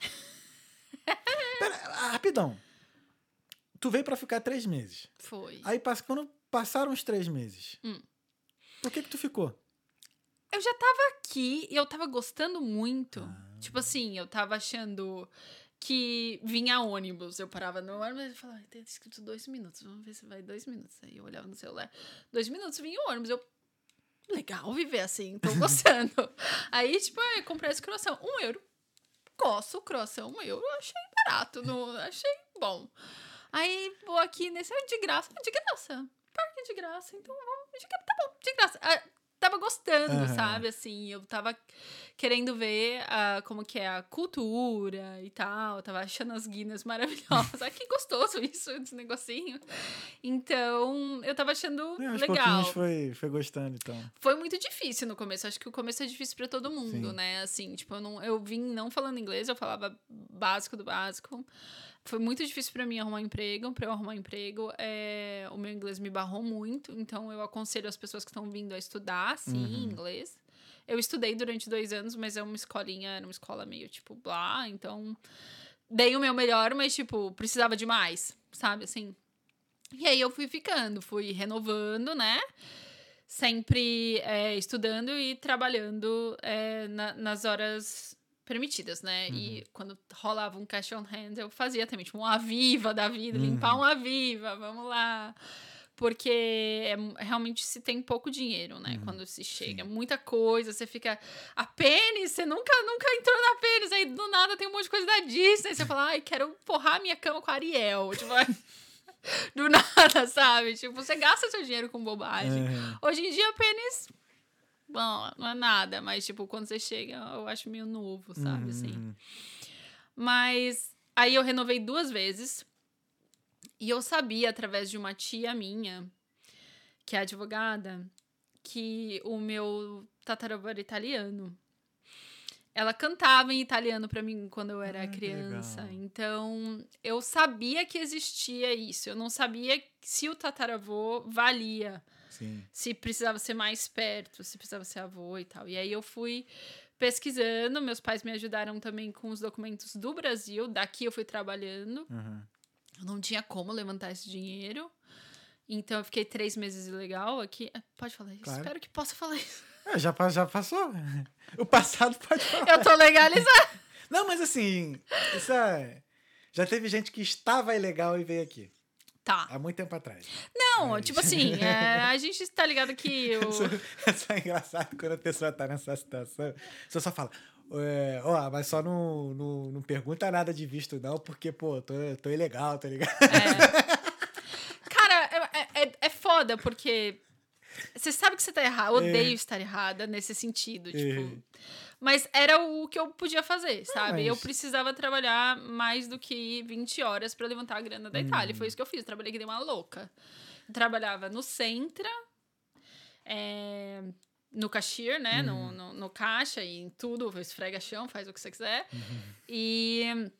Pera, rapidão. Tu veio pra ficar três meses. Foi. Aí quando passaram os três meses, Hum. por que que tu ficou? Eu já tava aqui e eu tava gostando muito. Ah. Tipo assim, eu tava achando que vinha ônibus. Eu parava no ônibus e falava, "Ai, tem escrito dois minutos, vamos ver se vai dois minutos. Aí eu olhava no celular, dois minutos vinha o ônibus. Eu, legal viver assim, tô gostando. Aí, tipo, eu comprei esse croissant, um euro. gosto. O croissant eu achei barato, não, achei bom. Aí vou aqui nesse, ah, de graça, de graça. Parque de graça, então vamos, de, tá bom, de graça. Ah, tava gostando, Aham. sabe, assim, eu tava querendo ver ah, como que é a cultura e tal, eu tava achando as Guinness maravilhosas. Ai, que gostoso isso, esse negocinho. Então, eu tava achando É, legal. foi, foi gostando, então. Foi muito difícil no começo. Acho que o começo é difícil pra todo mundo, Sim. né? Assim, tipo, eu, não, eu vim não falando inglês, eu falava básico do básico. Foi muito difícil pra mim arrumar um emprego. Pra eu arrumar um emprego, é, o meu inglês me barrou muito. Então, eu aconselho as pessoas que estão vindo a estudar, sim, Uhum. inglês. Eu estudei durante dois anos, mas é uma escolinha, era uma escola meio, tipo, blá. Então, dei o meu melhor, mas, tipo, precisava de mais, sabe? Assim. E aí eu fui ficando, fui renovando, né? Sempre é, estudando e trabalhando é, na- nas horas permitidas, né? E quando rolava um cash on hand, eu fazia também, tipo, um aviva da vida, limpar um aviva, vamos lá. Porque é realmente se tem pouco dinheiro, né? Quando se chega. Muita coisa, você fica. A pênis, você nunca, nunca entrou na pênis. Aí do nada tem um monte de coisa da Disney. Você fala, ai, quero forrar minha cama com a Ariel. Tipo, do nada, sabe? Tipo, você gasta seu dinheiro com bobagem. Aham. Hoje em dia, pênis. Bom, não é nada, mas, tipo, quando você chega, eu acho meio novo, sabe? Assim. Uhum. Mas aí eu renovei duas vezes. E eu sabia, através de uma tia minha, que é advogada, que o meu tataravô era italiano. Ela cantava em italiano pra mim quando eu era Ah, criança. Então, eu sabia que existia isso. Eu não sabia se o tataravô valia Sim. se precisava ser mais perto, se precisava ser avô e tal. E aí eu fui pesquisando, meus pais me ajudaram também com os documentos do Brasil, daqui eu fui trabalhando. Aham. Eu não tinha como levantar esse dinheiro. Então eu fiquei três meses ilegal aqui. Ah, Pode falar isso? Claro. Espero que possa falar isso. É, já, já passou. O passado pode falar. Eu tô legalizada. Não, mas assim, isso é. Já teve gente que estava ilegal e veio aqui. Tá. Há muito tempo atrás. Não, Mas- tipo assim, é, a gente tá ligado que o. É só engraçado quando a pessoa tá nessa situação. Você só fala. É, ó, mas só não, não, não pergunta nada de visto, não, porque, pô, tô, tô ilegal, tá ligado? Cara, é, é, é foda, porque você sabe que você tá errado. Eu odeio É. estar errada nesse sentido, tipo. Mas era o que eu podia fazer, sabe? mas- Eu precisava trabalhar mais do que 20 horas pra levantar a grana da Itália. Hum. Foi isso que eu fiz. Trabalhei que nem uma louca. Trabalhava no Centra, é, no cashier, né? No, Uhum. no, no caixa e em tudo. Esfrega chão, faz o que você quiser. Uhum. E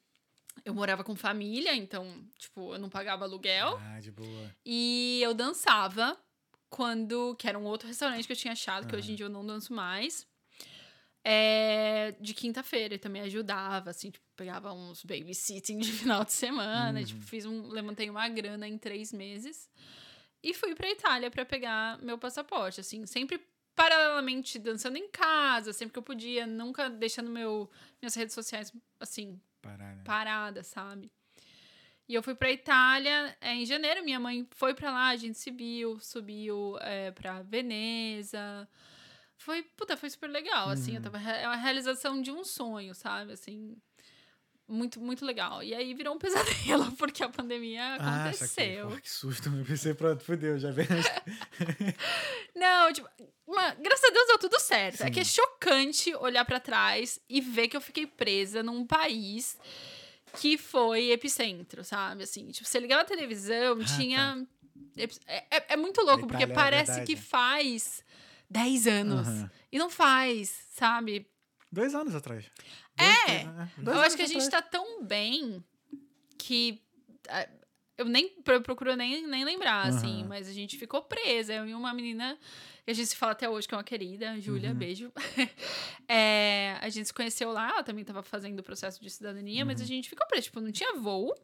eu morava com família, então, tipo, eu não pagava aluguel. Ah, de boa. E eu dançava quando. Que era um outro restaurante que eu tinha achado, que hoje em dia eu não danço mais. É, de quinta-feira, e também ajudava, assim, tipo, pegava uns babysitting de final de semana, Uhum. tipo, fiz um, levantei uma grana em três meses e fui pra Itália pra pegar meu passaporte, assim, sempre paralelamente dançando em casa, sempre que eu podia, nunca deixando meu, minhas redes sociais, assim, Parar, né? parada, sabe? E eu fui pra Itália é, em janeiro. Minha mãe foi pra lá, a gente se viu, subiu é, pra Veneza. Foi, puta, foi super legal, assim. Eu tava, é uma realização de um sonho, sabe? Assim, muito, muito legal. E aí virou um pesadelo, porque a pandemia Ah, aconteceu. Pô, que susto. Eu pensei, pronto, fudeu, já vem. Não, tipo, uma- graças a Deus deu tudo certo. É Sim. que é chocante olhar pra trás e ver que eu fiquei presa num país que foi epicentro, sabe? Assim, tipo, você ligava a televisão, Ah, tinha. epi- É, é- é muito louco, porque Itália é parece verdade. que faz 10 anos. Aham. E não faz, sabe? Dois anos atrás. É, Dois, né? Dois eu acho que a gente atrás. tá tão bem que. Eu nem eu procuro nem, nem lembrar, assim, Aham. mas a gente ficou presa. Eu e uma menina, que a gente se fala até hoje, que é uma querida, Júlia, Uhum. beijo. É, a gente se conheceu lá, ela também tava fazendo o processo de cidadania, Uhum. mas a gente ficou presa. Tipo, não tinha voo,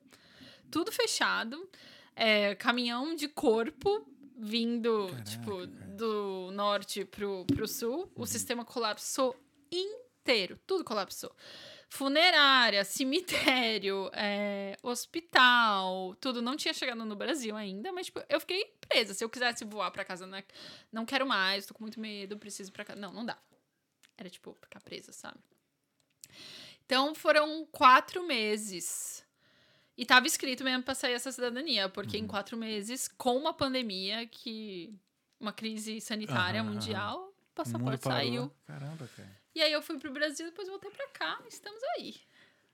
tudo fechado, é, caminhão de corpo vindo, Caraca, tipo, cara. Uhum. do norte pro, pro sul. O sistema colapsou inteiro, tudo colapsou. Funerária, cemitério, é, hospital, tudo não tinha chegado no Brasil ainda, mas tipo, eu fiquei presa. Se eu quisesse voar pra casa, né? não quero mais, tô com muito medo, preciso pra casa. Não, não dava. Era tipo, ficar presa, sabe? Então foram quatro meses. E tava escrito mesmo pra sair essa cidadania, porque Uhum. em quatro meses, com uma pandemia que. uma crise sanitária aham. mundial, o O passaporte parou. saiu. Caramba, cara. E aí eu fui pro Brasil, depois voltei pra cá, estamos aí.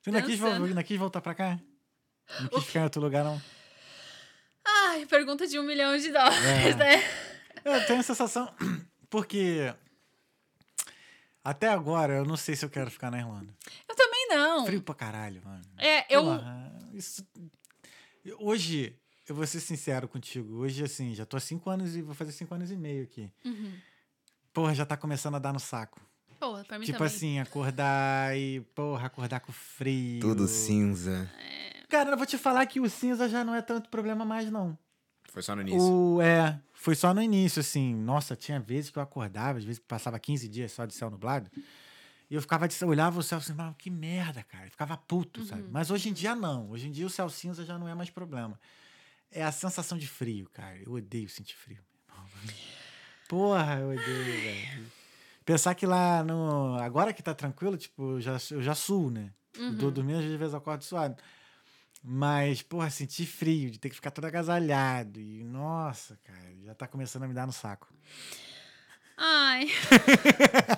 Você não quis, não quis voltar pra cá? Não quis ficar em outro lugar, não? Ai, pergunta de um milhão de dólares, É. né? Eu tenho a sensação. Porque. Até agora, eu não sei se eu quero ficar na Irlanda. Eu também não. Frio pra caralho, mano. É, eu. Porra, isso... Hoje, eu vou ser sincero contigo. Hoje, assim, já tô há cinco anos e vou fazer cinco anos e meio aqui. Uhum. Porra, já tá começando a dar no saco. Porra, pra mim tipo também. assim, acordar e, porra, acordar com frio. Tudo cinza. Cara, eu vou te falar que o cinza já não é tanto problema mais, não. Foi só no início. O, é, foi só no início, assim. Nossa, tinha vezes que eu acordava, às vezes passava 15 dias só de céu nublado. E eu ficava de olhava o céu assim, "Mas que merda, cara. Eu ficava puto, Uhum. sabe? Mas hoje em dia não. Hoje em dia o céu cinza já não é mais problema. É a sensação de frio, cara. Eu odeio sentir frio. Porra, eu odeio, velho. Pensar que lá no. Agora que tá tranquilo, tipo, eu já, eu já suo, né? Uhum. Tô dormindo, às vezes acordo suado. Mas, porra, sentir frio, de ter que ficar todo agasalhado. E, nossa, cara, já tá começando a me dar no saco. Ai.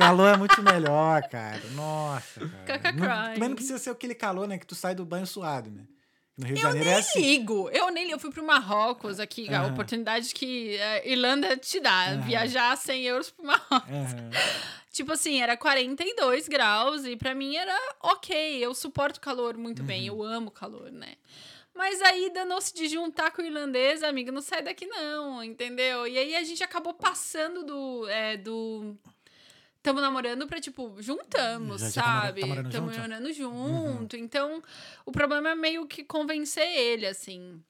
Calor é muito melhor, cara. Nossa, cara. Não, também não precisa ser aquele calor, né? Que tu sai do banho suado, né? No Rio de Eu Janeiro nem é assim. ligo. Eu nem ligo. Eu fui pro Marrocos aqui, a Aham. oportunidade que a Irlanda te dá. Aham. Viajar 100 euros pro Marrocos. Aham. Tipo assim, era 42 graus e pra mim era ok. Eu suporto calor muito bem. Uhum. Eu amo calor, né? Mas aí danou-se de juntar com o irlandês, amiga, não sai daqui não, entendeu? E aí a gente acabou passando do... É, do... Tamo namorando pra, tipo, juntamos, Já- já tá sabe? tá morando Tamo junto? Uhum. Então, o problema é meio que convencer ele, assim.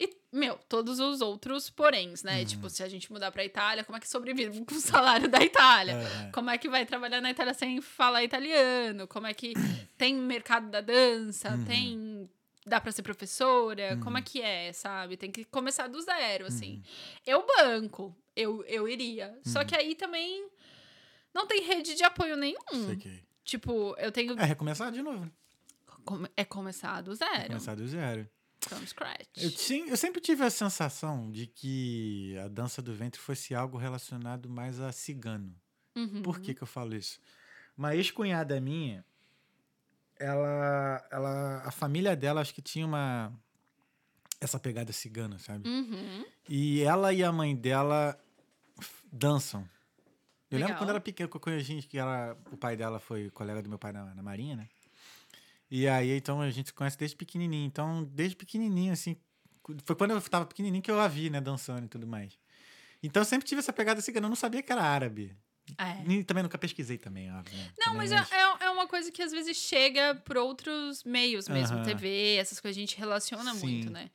E, meu, todos os outros poréns, Uhum. né? Tipo, se a gente mudar pra Itália, como é que sobrevive com o salário da Itália? Aham. Como é que vai trabalhar na Itália sem falar italiano? Como é que tem mercado da dança? Uhum. Tem. Dá pra ser professora? Como é que é, sabe? Tem que começar do zero, Uhum. assim. Eu banco, eu, eu iria. Só que aí também não tem rede de apoio nenhum. Sei que- Tipo, eu tenho. É recomeçar de novo. É começar do zero. Começar do zero. From scratch. Eu, tinha, eu sempre tive a sensação de que a dança do ventre fosse algo relacionado mais a cigano. Uhum. Por que, que eu falo isso? Uma ex-cunhada minha, ela, ela. A família dela, acho que tinha uma. Essa pegada cigana, sabe? Uhum. E ela e a mãe dela dançam. Eu lembro Legal. quando era que eu conheci gente que era, o pai dela foi colega do meu pai na, na Marinha, né? E aí, então, a gente se conhece desde pequenininho. Então, desde pequenininho, assim, foi quando eu tava pequenininho que eu a vi, né, dançando e tudo mais. Então, eu sempre tive essa pegada cigana. Eu não sabia que era árabe. É. E também nunca pesquisei também, óbvio. né? Não, Também, mas é, é, é uma coisa que às vezes chega por outros meios mesmo, Aham. TV, essas coisas a gente relaciona Sim. muito, né?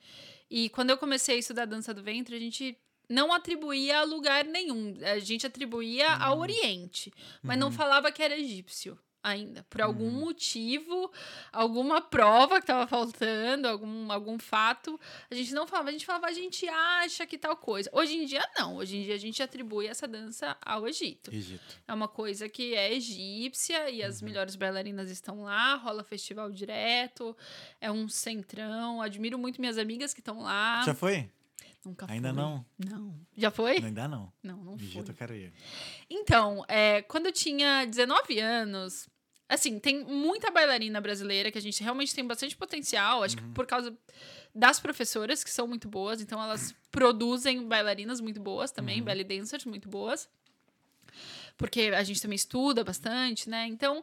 E quando eu comecei a estudar dança do ventre, a gente não atribuía a lugar nenhum. A gente atribuía Uhum. ao Oriente, mas não falava que era egípcio ainda. Por algum Uhum. motivo, alguma prova que tava faltando, algum, algum fato, a gente não falava. A gente falava, a gente acha que tal coisa. Hoje em dia, não. Hoje em dia, a gente atribui essa dança ao Egito. Egito. É uma coisa que é egípcia e Uhum. as melhores bailarinas estão lá, rola festival direto, é um centrão. Admiro muito minhas amigas que estão lá. Já foi? Nunca Ainda fui. não? Não. Já foi? Ainda não. Não, não foi. Eu quero ir. Então, é, quando eu tinha 19 anos, assim, tem muita bailarina brasileira que a gente realmente tem bastante potencial, acho Uhum. que por causa das professoras que são muito boas, então elas produzem bailarinas muito boas também, Uhum. belly dancers muito boas. Porque a gente também estuda bastante, né? Então,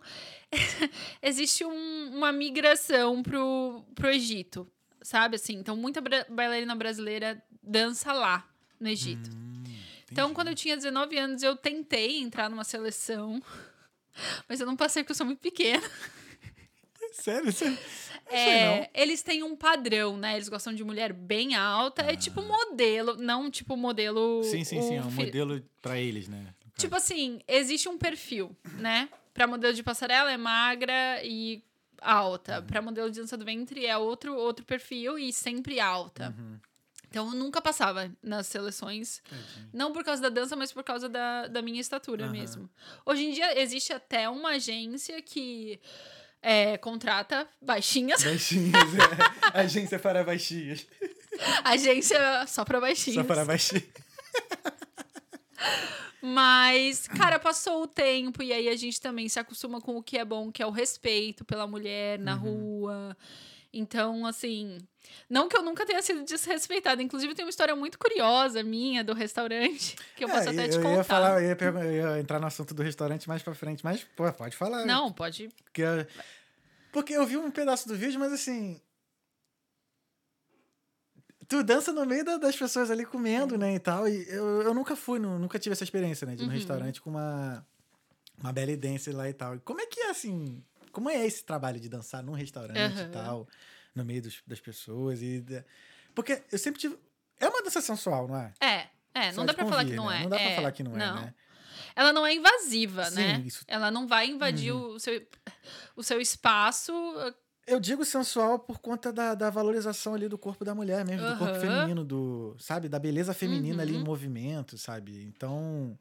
existe um- uma migração pro, pro Egito, sabe? Assim, então, muita bailarina brasileira dança lá, no Egito. Hum, Então, quando eu tinha 19 anos, eu tentei entrar numa seleção, mas eu não passei porque eu sou muito pequena. Sério, sério. É, eles têm um padrão, né? Eles gostam de mulher bem alta. É tipo modelo, não tipo modelo. Ah. Sim, sim, sim. É um modelo pra eles, né? Tipo assim, existe um perfil, né? Pra modelo de passarela é magra e alta. Uhum. Pra modelo de dança do ventre é outro, outro perfil e sempre alta. Uhum. Então eu nunca passava nas seleções. Não por causa da dança, mas por causa da, da minha estatura Aham. mesmo. Hoje em dia existe até uma agência que é, contrata baixinhas. Baixinhas, é. Agência para baixinhas. agência só pra baixinhas. Só para baixinhas. Mas, cara, passou o tempo e aí a gente também se acostuma com o que é bom, que é o respeito pela mulher na Uhum. rua. Então, assim, não que eu nunca tenha sido desrespeitada. Inclusive, tem uma história muito curiosa minha do restaurante, que eu posso É, até eu, te eu contar. ia falar, eu ia, eu ia entrar no assunto do restaurante mais pra frente, mas, pô, pode falar. Não, pode. Porque, porque eu vi um pedaço do vídeo, mas assim. Tu dança no meio da- das pessoas ali comendo, né, e tal. E eu, eu nunca fui, no- nunca tive essa experiência, né, de ir no Uhum. restaurante com uma, uma belly dance lá e tal. E como é que é, assim, como é esse trabalho de dançar num restaurante Aham. e tal, no meio dos- das pessoas e... Porque eu sempre tive... É uma dança sensual, não é? É, é, Só não de dá pra falar convir, que não né? é. Não dá pra É, falar que não, é, né? Ela não é invasiva, Sim, né? isso- Ela não vai invadir o, seu, o seu espaço. Eu digo sensual por conta da, da valorização ali do corpo da mulher mesmo, do corpo feminino, do, sabe? Da beleza feminina ali em Uhum. movimento, sabe? Então,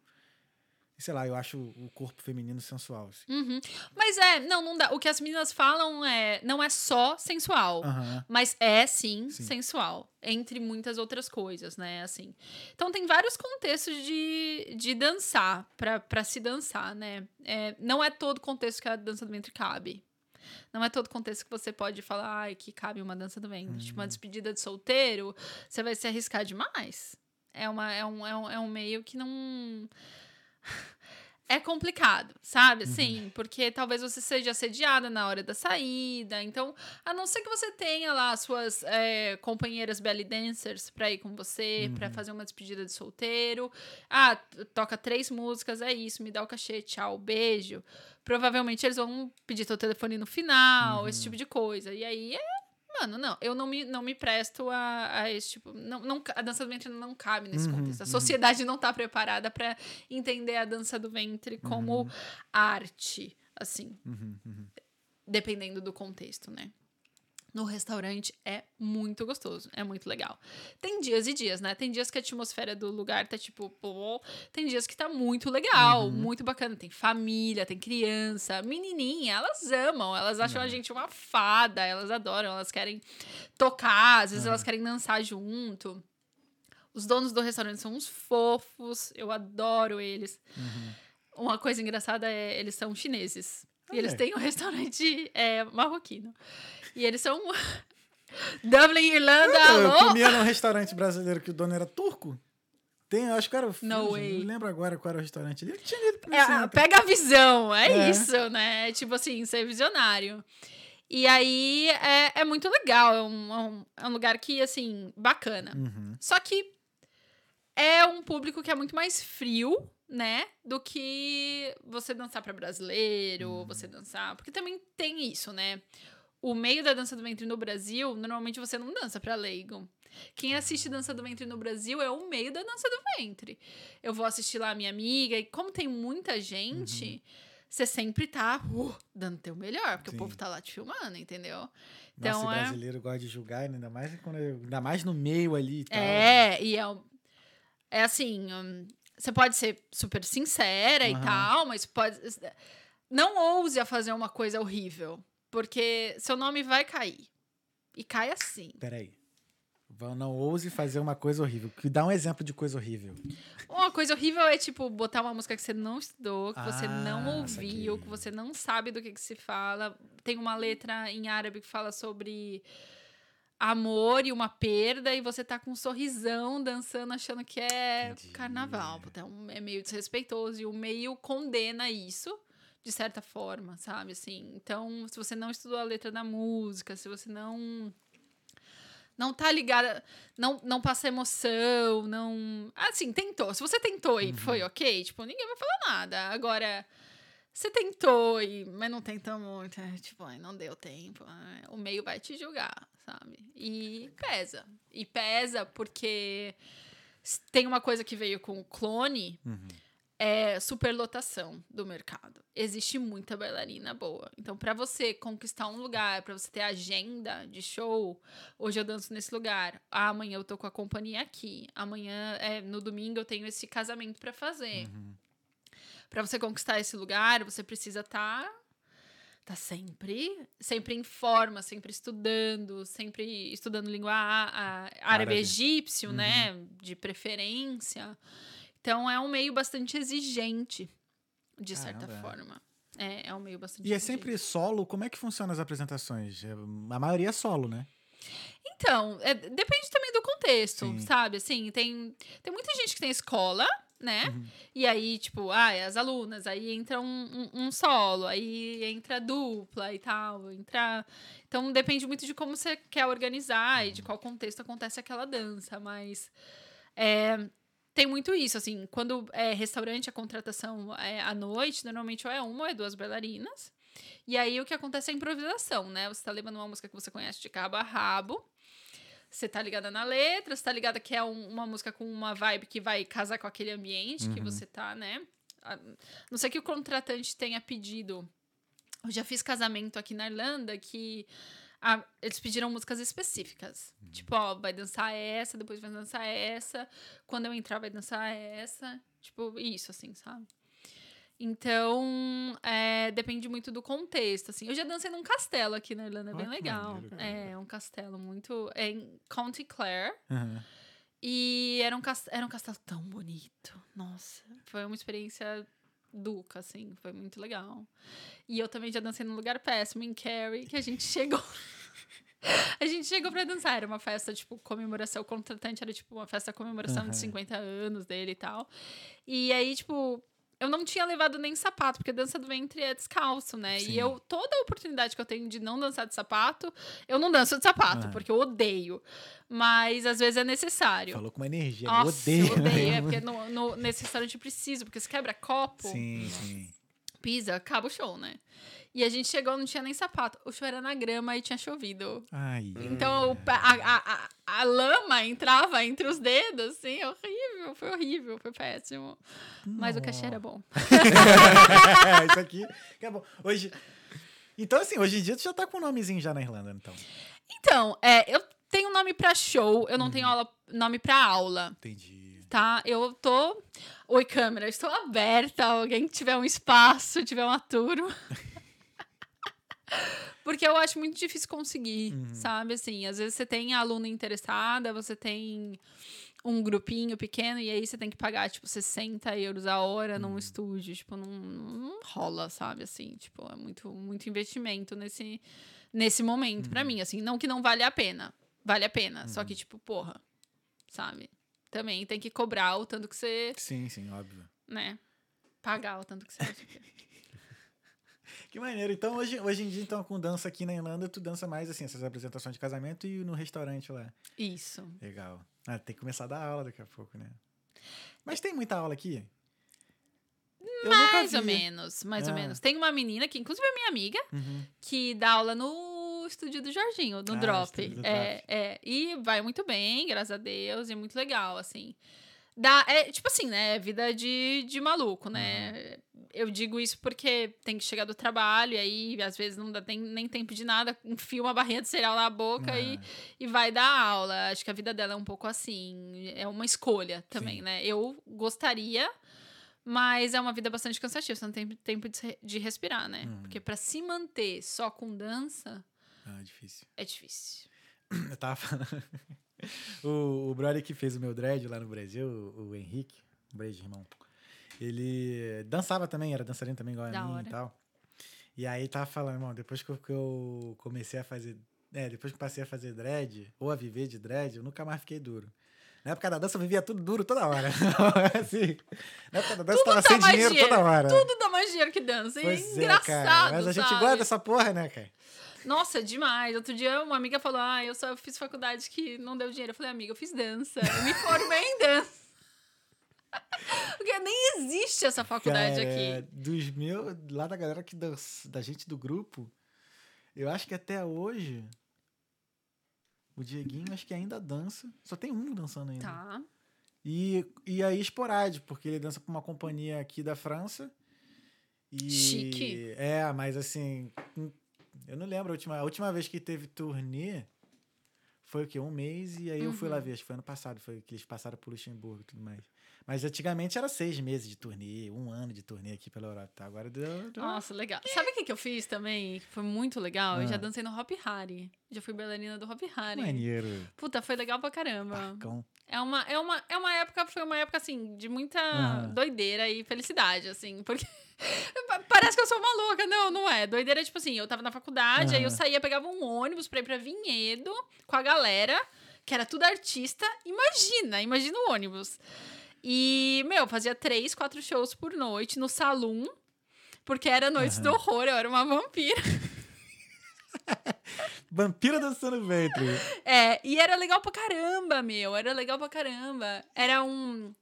sei lá, eu acho o corpo feminino sensual. Assim. Uhum. Mas é, não, não dá. O que as meninas falam é, não é só sensual. Aham. Mas é sim, Sim. sensual, entre muitas outras coisas, né? Assim. Então tem vários contextos de, de dançar, pra, pra se dançar, né? É, não é todo contexto que a dança do ventre cabe. Não é todo contexto que você pode falar ai, que cabe uma dança do ventre. Tipo, Hum. uma despedida de solteiro, você vai se arriscar demais. É, uma, é, um, é, um, é um meio que não. É complicado, sabe? Uhum. Assim, porque talvez você seja assediada na hora da saída. Então, a não ser que você tenha lá as suas é, companheiras belly dancers pra ir com você, pra Uhum. fazer uma despedida de solteiro. Ah, toca três músicas, é isso, me dá o cachê, tchau, beijo. Provavelmente eles vão pedir teu telefone no final, esse Uhum. tipo de coisa. E aí é. Mano, não, eu não me, não me presto a, a esse tipo. Não, não, a dança do ventre não cabe nesse Uhum, contexto. A uhum. sociedade não tá preparada pra entender a dança do ventre como arte, assim, Uhum, uhum. dependendo do contexto, né? No restaurante é muito gostoso, é muito legal. Tem dias e dias, né? Tem dias que a atmosfera do lugar tá tipo, pô, tem dias que tá muito legal, Uhum. muito bacana. Tem família, tem criança, menininha, elas amam, elas acham a gente uma fada, elas adoram, elas querem tocar, às vezes elas querem dançar junto. Os donos do restaurante são uns fofos, eu adoro eles. Uma coisa engraçada é, eles são chineses. E eles Olha. têm um restaurante é, marroquino. E eles são. Dublin, Irlanda, Eu alô? comia num restaurante brasileiro que o dono era turco. Tem, eu acho que era. Não lembro agora qual era o restaurante ali. Eu tinha ido pro É, pega a visão, é, É. isso, né? Tipo assim, ser visionário. E aí é, é muito legal, é um, é um, é um lugar que, assim, bacana. Uhum. Só que é um público que é muito mais frio, né? Do que você dançar pra brasileiro, você dançar. Porque também tem isso, né? O meio da dança do ventre no Brasil, normalmente você não dança pra leigo. Quem assiste dança do ventre no Brasil é o meio da dança do ventre. Eu vou assistir lá a minha amiga, e como tem muita gente, você sempre tá uh, dando teu melhor, porque Sim. o povo tá lá te filmando, entendeu? Nossa, Então e é. brasileiro gosta de julgar, né? ainda mais, quando eu- ainda mais no meio ali e tal. É, e é, é assim, hum, você pode ser super sincera e Aham. tal, mas pode. Não ouse a fazer uma coisa horrível, porque seu nome vai cair. E cai assim. Peraí. Não ouse fazer uma coisa horrível. Que dá um exemplo de coisa horrível. Uma coisa horrível é, tipo, botar uma música que você não estudou, que você Ah, não ouviu, que você não sabe do que, que se fala. Tem uma letra em árabe que fala sobre amor e uma perda, e você tá com um sorrisão dançando, achando que é Entendi. carnaval. Um- é meio desrespeitoso e o meio condena isso. De certa forma, sabe? Assim, então, se você não estudou a letra da música, se você não não tá ligada, não, não passa emoção, não. Assim, tentou. Se você tentou e foi ok, tipo, ninguém vai falar nada. Agora, você tentou, e, mas não tentou muito, é, tipo, não deu tempo. o meio vai te julgar, sabe? E pesa. E pesa porque tem uma coisa que veio com o clone. Uhum. É superlotação do mercado. Existe muita bailarina boa. Então, para você conquistar um lugar, para você ter agenda de show, hoje eu danço nesse lugar, ah, amanhã eu tô com a companhia aqui, amanhã, é, no domingo eu tenho esse casamento para fazer. Uhum. Para você conquistar esse lugar, você precisa estar tá, tá sempre, sempre em forma, sempre estudando, sempre estudando língua árabe, Árabe. egípcio, Uhum. né, de preferência. Então é um meio bastante exigente, de certa Caramba. forma. É, é um meio bastante E é sempre solo? Como é que funcionam as apresentações? É, A maioria é solo, né? Então, é, depende também do contexto, Sim. sabe? Assim, tem, tem muita gente que tem escola, né? Uhum. E aí, tipo, ah, é as alunas, aí entra um, um, um solo, aí entra dupla e tal, entra... Então, depende muito de como você quer organizar e de qual contexto acontece aquela dança, mas... É, tem muito isso, assim, quando é restaurante, a contratação é à noite, normalmente ou é uma ou é duas bailarinas. E aí o que acontece é a improvisação, né? Você tá levando uma música que você conhece de cabo a rabo. Você tá ligada na letra, você tá ligada que é um- uma música com uma vibe que vai casar com aquele ambiente que Uhum. você tá, né? A não sei que o contratante tenha pedido. Eu já fiz casamento aqui na Irlanda que a- eles pediram músicas específicas. Tipo, ó, vai dançar essa, depois vai dançar essa. Quando eu entrar, vai dançar essa. Tipo, isso, assim, sabe? Então, é, depende muito do contexto, assim. Eu já dancei num castelo aqui na Irlanda, é bem legal. maneiro. É, um castelo muito... É em County Clare. Uhum. E era um, era um castelo tão bonito. Nossa, foi uma experiência duca, assim. Foi muito legal. E eu também já dancei num lugar péssimo, em Kerry, que a gente chegou... A gente chegou pra dançar, era uma festa, tipo, comemoração, o contratante era, tipo, uma festa comemoração Aham. de 50 anos dele e tal. E aí, tipo, eu não tinha levado nem sapato, porque dança do ventre é descalço, né? Sim. E eu, toda a oportunidade que eu tenho de não dançar de sapato, eu não danço de sapato, Aham. porque eu odeio. Mas às vezes é necessário. Falou com uma energia. eu Nossa, odeio. eu odeio. É mesmo. porque no, no- nesse restaurante precisa, porque se quebra copo, Sim, sim. Pisa, acaba o show, né? E a gente chegou, não tinha nem sapato. O show era na grama e tinha chovido. Ai. Então o pa- a, a, a, a lama entrava entre os dedos, assim, horrível, foi horrível, foi péssimo. Mas o cachê era bom. Isso aqui que é bom. Hoje. Então, assim, hoje em dia tu já tá com um nomezinho já na Irlanda, então. Então, é, eu tenho nome pra show, eu não tenho aula, nome pra aula. Entendi. Tá? Eu tô. Oi, câmera, estou aberta. Alguém que tiver um espaço, tiver uma turma. Porque eu acho muito difícil conseguir, sabe? Assim, às vezes você tem aluna interessada, você tem um grupinho pequeno e aí você tem que pagar, tipo, 60 euros a hora num estúdio. Tipo, não, não rola, sabe? Assim, tipo, é muito, muito investimento nesse, nesse momento pra mim. Assim, não que não vale a pena. Vale a pena. Só que, tipo, porra, sabe? Também tem que cobrar o tanto que você, Sim, sim, óbvio. né? Pagar o tanto que você acha que. Que maneiro. Então, hoje, hoje em dia, então, com dança aqui na Irlanda, tu dança mais, assim, essas apresentações de casamento e no restaurante lá. Isso. Legal. Ah, tem que começar a dar aula daqui a pouco, né? Mas tem muita aula aqui? Eu Mais ou menos, mais ou Ah. menos. Tem uma menina que, inclusive, é minha amiga, Uhum. que dá aula no estúdio do Jorginho, no Ah, Drop. do é, é. E vai muito bem, graças a Deus, e é muito legal, assim. Dá, é tipo assim, né? Vida de, de maluco, né? Eu digo isso porque tem que chegar do trabalho, e aí às vezes não dá nem, nem tempo de nada, enfia uma barrinha de cereal na boca e, Ah, e vai dar aula. Acho que a vida dela é um pouco assim. É uma escolha também, Sim. né? Eu gostaria, mas é uma vida bastante cansativa. Você não tem tempo de, de respirar, né? Hum. Porque pra se manter só com dança ah, difícil. é difícil. Eu tava falando. o, o brother que fez o meu dread lá no Brasil, o, o Henrique, um beijo, irmão. Ele dançava também, era dançarino também igual a Da mim hora. e tal. E aí tava falando, irmão, depois que eu, comecei a fazer. É, depois que passei a fazer dread, ou a viver de dread, eu nunca mais fiquei duro. Na época da dança eu vivia tudo duro toda hora. assim, na época da dança eu tava sem dinheiro dinheiro, toda hora. Tudo dá mais dinheiro que dança. Pois é é, engraçado. cara. Mas a gente sabe? gosta dessa porra, né, cara? Nossa, demais. Outro dia uma amiga falou: Ah, eu só fiz faculdade que não deu dinheiro. Eu falei, amiga, eu fiz dança. Eu me formei em dança. Porque nem existe essa faculdade Cara, aqui. Dos meus, lá da galera que dança, da gente do grupo, eu acho que até hoje o Dieguinho acho que ainda dança. Só tem um dançando ainda. Tá. E, e aí esporádico, porque ele dança pra uma companhia aqui da França. E, Chique. É, mas assim, eu não lembro a última, a última vez que teve turnê foi o quê? Um mês e aí eu fui lá Uhum. ver, acho que foi ano passado, foi que eles passaram por Luxemburgo e tudo mais. Mas antigamente era seis meses de turnê, um ano de turnê aqui pela Europa. Tá? Agora deu. Nossa, legal. Sabe o que, que eu fiz também? Que foi muito legal? Eu já Ah. dancei no Hop Harry. Já fui bailarina do Hop Harry. maneiro. Puta, foi legal pra caramba. Barcão. É uma, é uma, é uma época, foi uma época, assim, de muita doideira e felicidade, assim, porque parece que eu sou maluca. Não, não é. Doideira tipo assim, eu tava na faculdade, aí eu saía, pegava um ônibus pra ir pra Vinhedo com a galera, que era tudo artista. Imagina, imagina o ônibus. E, meu, fazia três, quatro shows por noite no salão, porque era noite do Aham. horror, eu era uma vampira. Vampira dançando ventre. É, e era legal pra caramba, meu. Era legal pra caramba. Era um.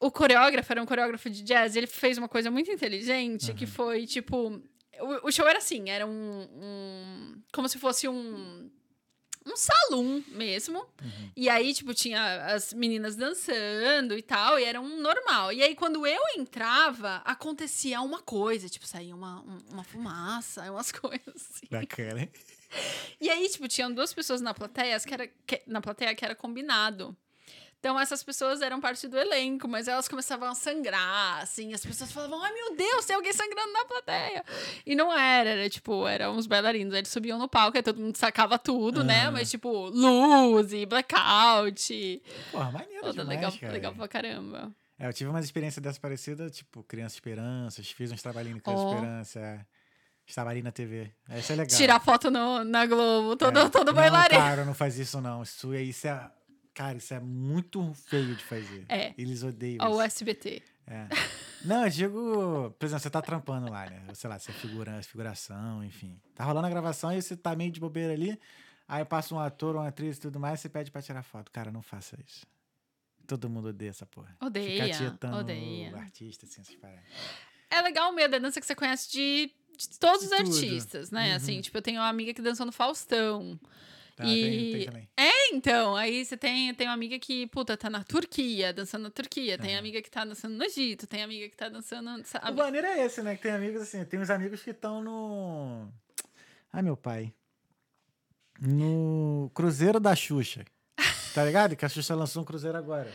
O coreógrafo era um coreógrafo de jazz. Ele fez uma coisa muito inteligente que foi tipo. O, o show era assim: era um, um- Como se fosse um. Um salão mesmo. E aí, tipo, tinha as meninas dançando e tal, e era um normal. E aí, quando eu entrava, acontecia uma coisa, tipo, saía uma, um- uma fumaça, umas coisas assim. Bacana? E aí, tipo, tinham duas pessoas na plateia que era, que- na plateia que era combinado. Então, essas pessoas eram parte do elenco, mas elas começavam a sangrar, assim. As pessoas falavam, ai, meu Deus, tem alguém sangrando na plateia. E não era, era, tipo, eram uns bailarinos. Eles subiam no palco, aí todo mundo sacava tudo, né? Aham. Mas, tipo, luz e blackout. Porra, maneiro Toda demais, legal, cara. legal pra caramba. É, eu tive uma experiência dessa parecida, tipo, Criança Esperanças, fiz uns trabalhinhos com Criança Ó. Esperança, é. Estava ali na TV. Isso é legal. Tirar foto no, na Globo, todo, É. todo não, bailarino. cara, não faz isso não. Isso, isso é... Cara, isso é muito feio de fazer. É. Eles odeiam Ó, o isso. SBT. É. Não, eu digo, por exemplo, você tá trampando lá, né? Sei lá, você é figura, figuração, enfim. Tá rolando a gravação e você tá meio de bobeira ali. Aí passa um ator, uma atriz e tudo mais, você pede pra tirar foto. Cara, não faça isso. Todo mundo odeia essa porra. Odeia, Ficar tietando odeia. o artista, assim, essas paradas. É legal o meio da dança que você conhece de, de todos De os tudo. artistas, né? Uhum. Assim, tipo, eu tenho uma amiga que dançou no Faustão. Tá, E- tem, tem também. É, então, aí você tem, tem uma amiga que, puta, tá na Turquia, dançando na Turquia. Tem Aham. amiga que tá dançando no Egito. Tem amiga que tá dançando... O Sabe? maneiro é esse, né? Que tem amigos assim, tem uns amigos que estão no. Ai, meu pai. No Cruzeiro da Xuxa. Tá ligado? Que a Xuxa lançou um cruzeiro agora.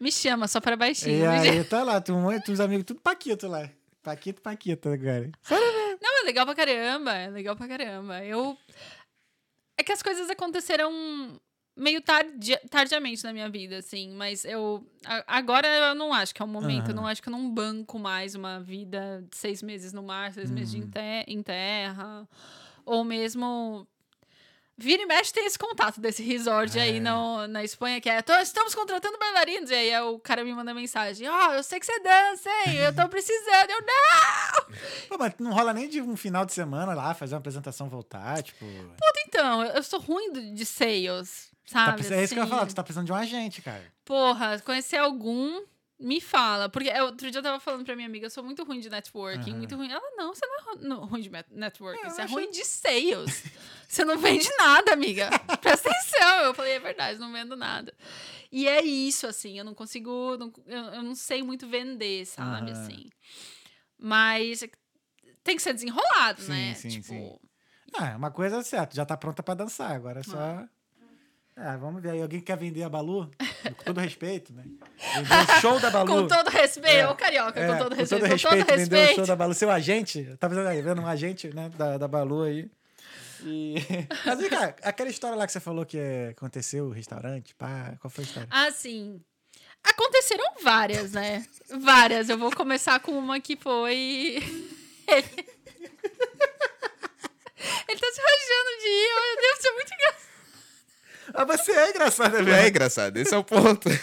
Me chama, só para baixinho. E aí tá lá, tem, um, monte- tem uns amigos tudo Paquito lá. Paquito, Paquito agora. Não, é legal pra caramba, é legal pra caramba. Eu... É que as coisas aconteceram meio tardi tardiamente na minha vida, assim. Mas eu... Agora eu não acho que é o momento. Eu Aham. não acho que eu não banco mais uma vida de seis meses no mar, seis meses de Uhum. em, te- em terra. Ou mesmo... Vira e mexe tem esse contato desse resort aí É. no, na Espanha, que é "Tô- estamos contratando bailarinos. E aí o cara me manda mensagem: Ó, eu sei que você dança, hein? Eu tô precisando. Eu, não! Pô, mas não rola nem de um final de semana lá, fazer uma apresentação voltar, tipo. Então, eu eu sou ruim de seios, Tá sabe? precisando- é isso que eu ia assim? falar, tu tá precisando de um agente, cara. Porra, conhecer algum, me fala. Porque eu- outro dia eu tava falando pra minha amiga, eu sou muito ruim de networking, Aham. muito ruim. Ela, não, você não é ruim de networking, É, eu você é ruim de seios. você não vende nada, amiga. Presta atenção. Eu falei, é verdade, não vendo nada. E é isso, assim, eu não consigo, não- eu, eu não sei muito vender, sabe, Aham. assim. Mas tem que ser desenrolado, Sim, né? sim, tipo, sim. Ah, uma coisa é certa, já tá pronta pra dançar, agora é só. Ah, vamos ver aí. Alguém quer vender a Balu? Com todo respeito, né? Vender o show da Balu. Com todo respeito, É, ô carioca, É, com todo respeito, com com todo vender o show respeito. da Balu. Seu agente, tá vendo, aí, vendo um agente né, da, da Balu aí. E... Mas vem cá, aquela história lá que você falou que é, aconteceu, o restaurante, pá, qual foi a história? Assim, aconteceram várias, né? Várias. Eu vou começar com uma que foi. Ele, tá se rachando de ir. Meu Deus, isso é muito engraçado. Ah, você é engraçado, Não velho. é engraçado, esse é o ponto.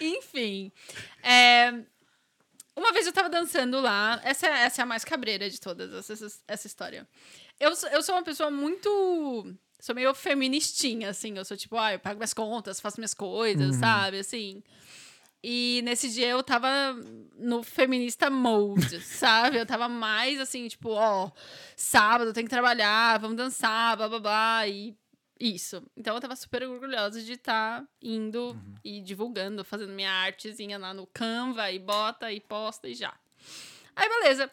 Enfim. é, Uma vez eu tava dançando lá. Essa, é- essa é a mais cabreira de todas, essa, essa, essa história. Eu, sou- eu sou uma pessoa muito. Sou meio feministinha, assim. Eu sou tipo, ah, eu pago minhas contas, faço minhas coisas, sabe? Assim. E nesse dia eu tava no feminista mode, sabe? Eu tava mais assim, tipo, ó, sábado tem que trabalhar, vamos dançar, blá blá blá. E Isso. Então eu tava super orgulhosa de estar indo Uhum. e divulgando, fazendo minha artezinha lá no Canva e bota e posta e já. Aí beleza.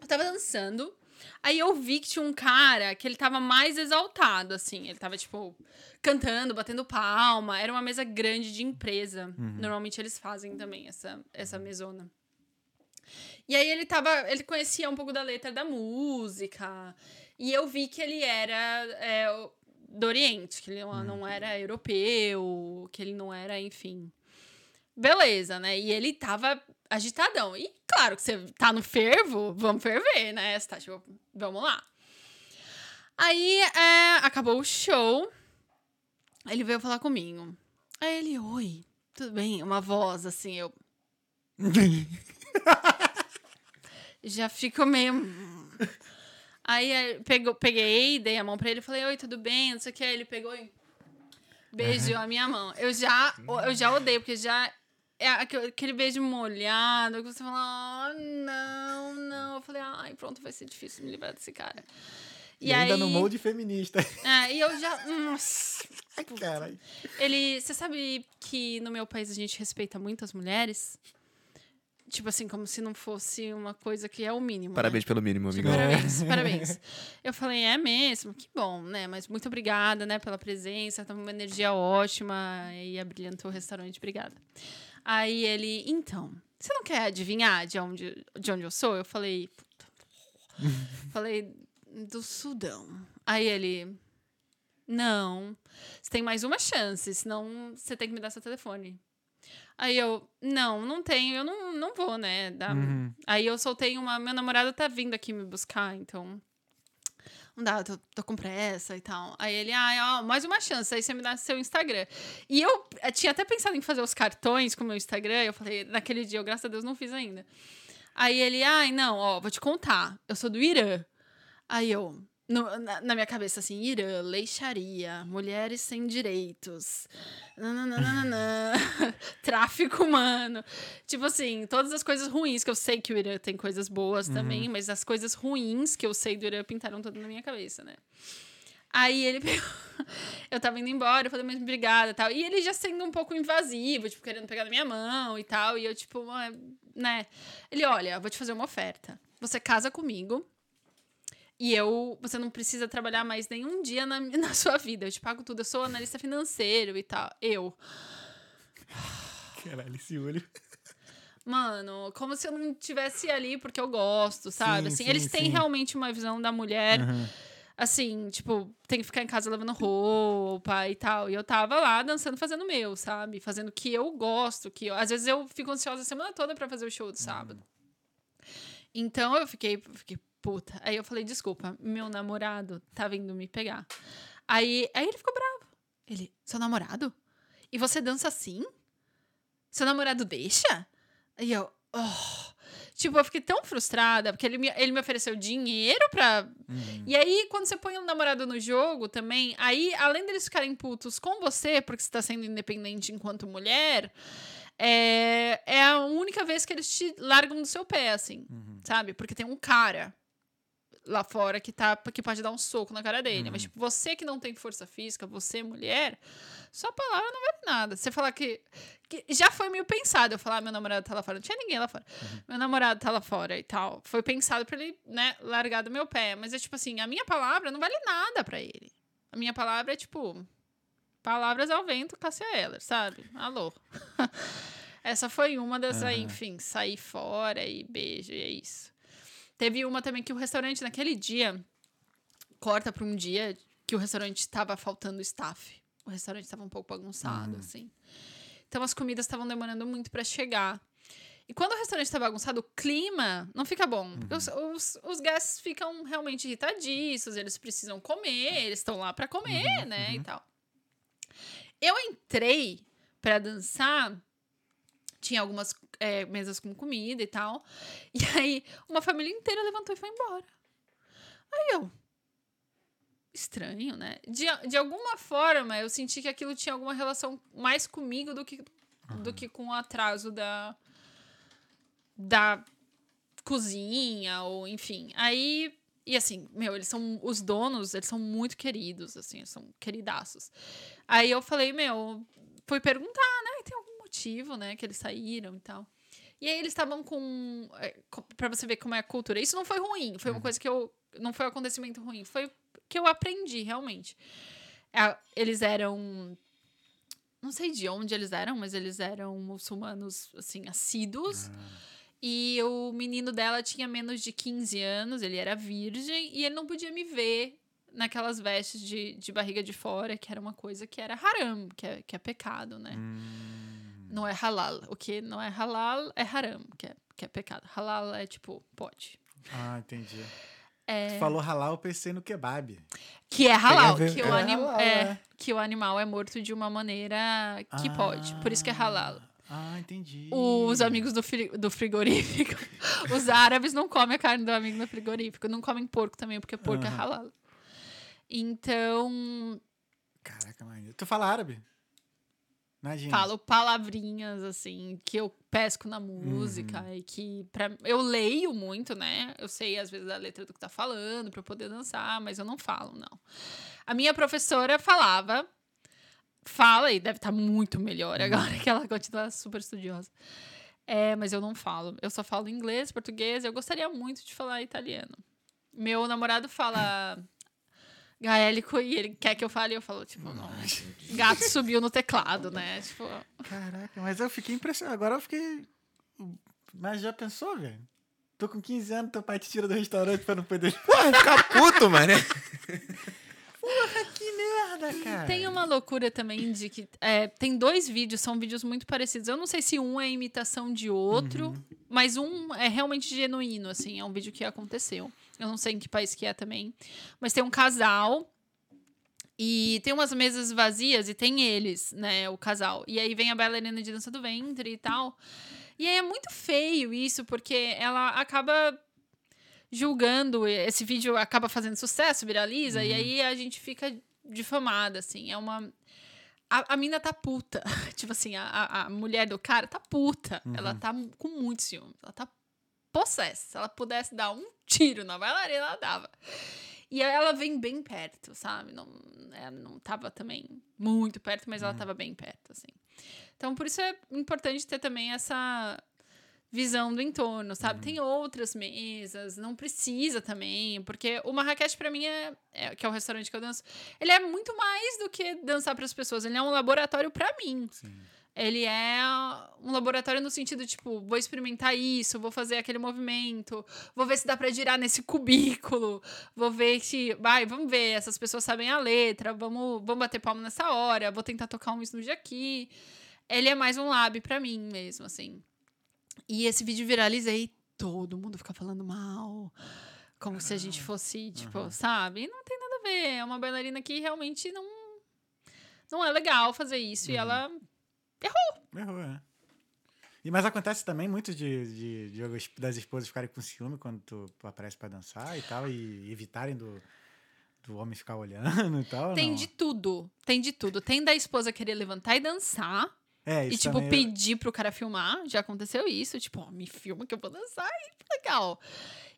Eu tava dançando. Aí eu vi que tinha um cara que ele tava mais exaltado, assim. Ele tava, tipo, cantando, batendo palma. Era uma mesa grande de empresa. Normalmente eles fazem também essa, essa mesona. E aí ele tava. Ele conhecia um pouco da letra da música. E eu vi que ele era é, do Oriente, que ele não, não era europeu, que ele não era, enfim. Beleza, né? E ele tava agitadão. E claro que você tá no fervo, vamos ferver, né? Você tá tipo, vamos lá. Aí é, acabou o show. Ele veio falar comigo. Aí ele, oi, tudo bem? Uma voz assim, eu. Já fico meio. Aí eh, pegou, peguei, dei a mão pra ele e falei, oi, tudo bem? Não sei o que. Aí ele pegou e beijou a minha mão. Eu já, eu já odeio, porque já é aquele beijo molhado, que você fala, ah, não, não. Eu falei, ai, pronto, vai ser difícil me livrar desse cara. E, ainda no molde feminista. É, e eu já. Nossa. Caralho. Ele. Você sabe que no meu país a gente respeita muito as mulheres? Tipo assim, como se não fosse uma coisa que é o mínimo. né? Parabéns pelo mínimo, amigo. Parabéns, parabéns. Eu falei, é mesmo? Que bom, né? Mas muito obrigada, né, pela presença. Tava uma energia ótima e abrilhantou o restaurante. Obrigada. Aí ele, então, você não quer adivinhar de onde, de onde eu sou? Eu falei, puta. falei, do Sudão. Aí ele, não, você tem mais uma chance, senão você tem que me dar seu telefone. Aí eu, não, não tenho, eu não, não vou, né? Uhum. Aí eu soltei uma. Meu namorado tá vindo aqui me buscar, então. Não dá, eu tô, tô com pressa e tal. Aí ele, ah, ó, mais uma chance, aí você me dá seu Instagram. E eu, eh, tinha até pensado em fazer os cartões com o meu Instagram. Eu falei, naquele dia, eu, graças a Deus, não fiz ainda. Aí ele, ai, não, ó, vou te contar. Eu sou do Irã. Aí eu, no- na, na minha cabeça, assim, Irã, lei Sharia, mulheres sem direitos, nananana, tráfico humano. Tipo assim, todas as coisas ruins, que eu sei que o Irã tem coisas boas também, mas as coisas ruins que eu sei do Irã pintaram tudo na minha cabeça, né? Aí ele pegou. Eu tava indo embora, eu falei, mas obrigada e tal. E ele já sendo um pouco invasivo, tipo, querendo pegar na minha mão e tal. E eu, tipo, ah, né? Ele, olha, vou te fazer uma oferta. Você casa comigo. E eu, você não precisa trabalhar mais nenhum dia na, na sua vida. Eu te pago tudo. Eu sou analista financeiro e tal. Eu. Caralho, esse olho. Mano, como se eu não tivesse ali porque eu gosto, sabe? Sim, assim, sim, eles têm sim. realmente uma visão da mulher, Aham. assim, tipo, tem que ficar em casa lavando roupa e tal. E eu tava lá dançando, fazendo o meu, sabe? Fazendo o que eu gosto, que eu- às vezes eu fico ansiosa a semana toda pra fazer o show do sábado. Então eu fiquei, fiquei puta. Aí eu falei, desculpa, meu namorado tá vindo me pegar. Aí, aí ele ficou bravo. Ele, seu namorado? E você dança assim? Seu namorado deixa? E eu, oh. Tipo, eu fiquei tão frustrada, porque ele me, ele me ofereceu dinheiro pra. E aí, quando você põe um namorado no jogo também, aí, além deles ficarem putos com você, porque você tá sendo independente enquanto mulher, é, é a única vez que eles te largam do seu pé, assim, sabe? Porque tem um cara lá fora que, tá, que pode dar um soco na cara dele. Mas, tipo, você que não tem força física, você, mulher, sua palavra não vale nada. Você falar que, que. Já foi meio pensado eu falar, "Ah, meu namorado tá lá fora. Não tinha ninguém lá fora. Meu namorado tá lá fora e tal. Foi pensado pra ele, né, largar do meu pé. Mas é tipo assim, a minha palavra não vale nada pra ele. A minha palavra é tipo. Palavras ao vento, Cássia Eller, sabe? Alô. Essa foi uma das aí, Aham. enfim, sair fora e beijo, e é isso. Teve uma também que o restaurante naquele dia corta pra um dia que o restaurante estava faltando staff. O restaurante estava um pouco bagunçado, assim. Então as comidas estavam demorando muito pra chegar. E quando o restaurante tá bagunçado, o clima não fica bom. Porque os, os, os guests ficam realmente irritadiços, eles precisam comer, eles estão lá pra comer, né? E tal. Eu entrei pra dançar, tinha algumas é, mesas com comida e tal. E aí, uma família inteira levantou e foi embora. Aí eu. Estranho, né? De, de alguma forma, eu senti que aquilo tinha alguma relação mais comigo do que, do que com o atraso da. da cozinha, ou enfim. Aí E assim, meu, eles são. Os donos, eles são muito queridos, assim, são queridaços. Aí eu falei, meu, fui perguntar, né? Né? Que eles saíram e tal. E aí eles estavam com. co- Pra você ver como é a cultura. Isso não foi ruim, foi uma coisa que eu. Não foi um acontecimento ruim, foi que eu aprendi, realmente. É, Eles eram. Não sei de onde eles eram, mas eles eram muçulmanos, assim, assíduos. E o menino dela tinha menos de 15 anos, ele era virgem, e ele não podia me ver naquelas vestes de, de barriga de fora, que era uma coisa que era haram, que é, que é pecado, né? Hum, Não é halal. O que não é halal é haram, que é, que é pecado. Halal é tipo, pode. Ah, entendi. É, Tu falou halal, eu pensei no kebab. que é halal, que o, é anim, halal, é, é. que o animal é morto de uma maneira que pode. Por isso que é halal. Ah, entendi. Os amigos do, fri- do frigorífico. Os árabes não comem a carne do amigo do frigorífico. Não comem porco também, porque porco é Aham. halal. Então, Caraca, mãe. Tu fala árabe? Imagina. falo palavrinhas assim que eu pesco na música Uhum. e que pra, eu leio muito, né? Eu sei às vezes a letra do que tá falando pra eu poder dançar, mas eu não falo, não. A minha professora falava, fala e deve estar muito melhor Uhum. agora que ela continua super estudiosa. É, mas eu não falo. Eu só falo inglês, português. Eu gostaria muito de falar italiano. Meu namorado fala gaélico e ele quer que eu fale e eu falo, tipo, não. Gato subiu no teclado, né? Tipo, Caraca, mas eu fiquei impressionado. Agora eu fiquei. Mas já pensou, velho? Tô com 15 anos, teu pai te tira do restaurante pra não poder. Porra, ficar puto, mano. que merda, cara. tem uma loucura também de que. é, tem dois vídeos, são vídeos muito parecidos. Eu não sei se um é imitação de outro, mas um é realmente genuíno, assim. É um vídeo que aconteceu. Eu não sei em que país que é também. Mas tem um casal. E tem umas mesas vazias e tem eles, né? O casal. E aí vem a bailarina de dança do ventre e tal. E aí é muito feio isso, porque ela acaba julgando. Esse vídeo acaba fazendo sucesso, viraliza, e aí a gente fica difamada, assim. É uma. A, a mina tá puta. tipo assim, a, a, mulher do cara tá puta. Ela tá com muito ciúme. Ela tá possessa. Se ela pudesse dar um tiro na bailarina, ela dava. E ela vem bem perto, sabe? Não, ela não tava também muito perto, mas ela tava bem perto, assim. Então, por isso é importante ter também essa visão do entorno, sabe? Tem outras mesas, não precisa também, porque o Marrakech pra mim é, é- que é o restaurante que eu danço, ele é muito mais do que dançar para as pessoas, ele é um laboratório pra mim. Sim. Ele é um laboratório no sentido, tipo, vou experimentar isso, vou fazer aquele movimento, vou ver se dá pra girar nesse cubículo, vou ver se. Vai, vamos ver, essas pessoas sabem a letra, vamos, vamos bater palma nessa hora, vou tentar tocar um snooze aqui. Ele é mais um lab pra mim mesmo, assim. E esse vídeo viraliza e todo mundo fica falando mal. Como se a gente fosse, tipo, sabe? E não tem nada a ver. É uma bailarina que realmente não. Não é legal fazer isso. E ela Errou, é. E, mas acontece também muito de, de, de as- das esposas ficarem com ciúme quando tu aparece pra dançar e tal, e evitarem do, do homem ficar olhando e tal. Tem não? de tudo. Tem de tudo. Tem da esposa querer levantar e dançar. É, e, isso tipo, também- pedir pro cara filmar. Já aconteceu isso. Tipo, ó, me filma que eu vou dançar. E legal.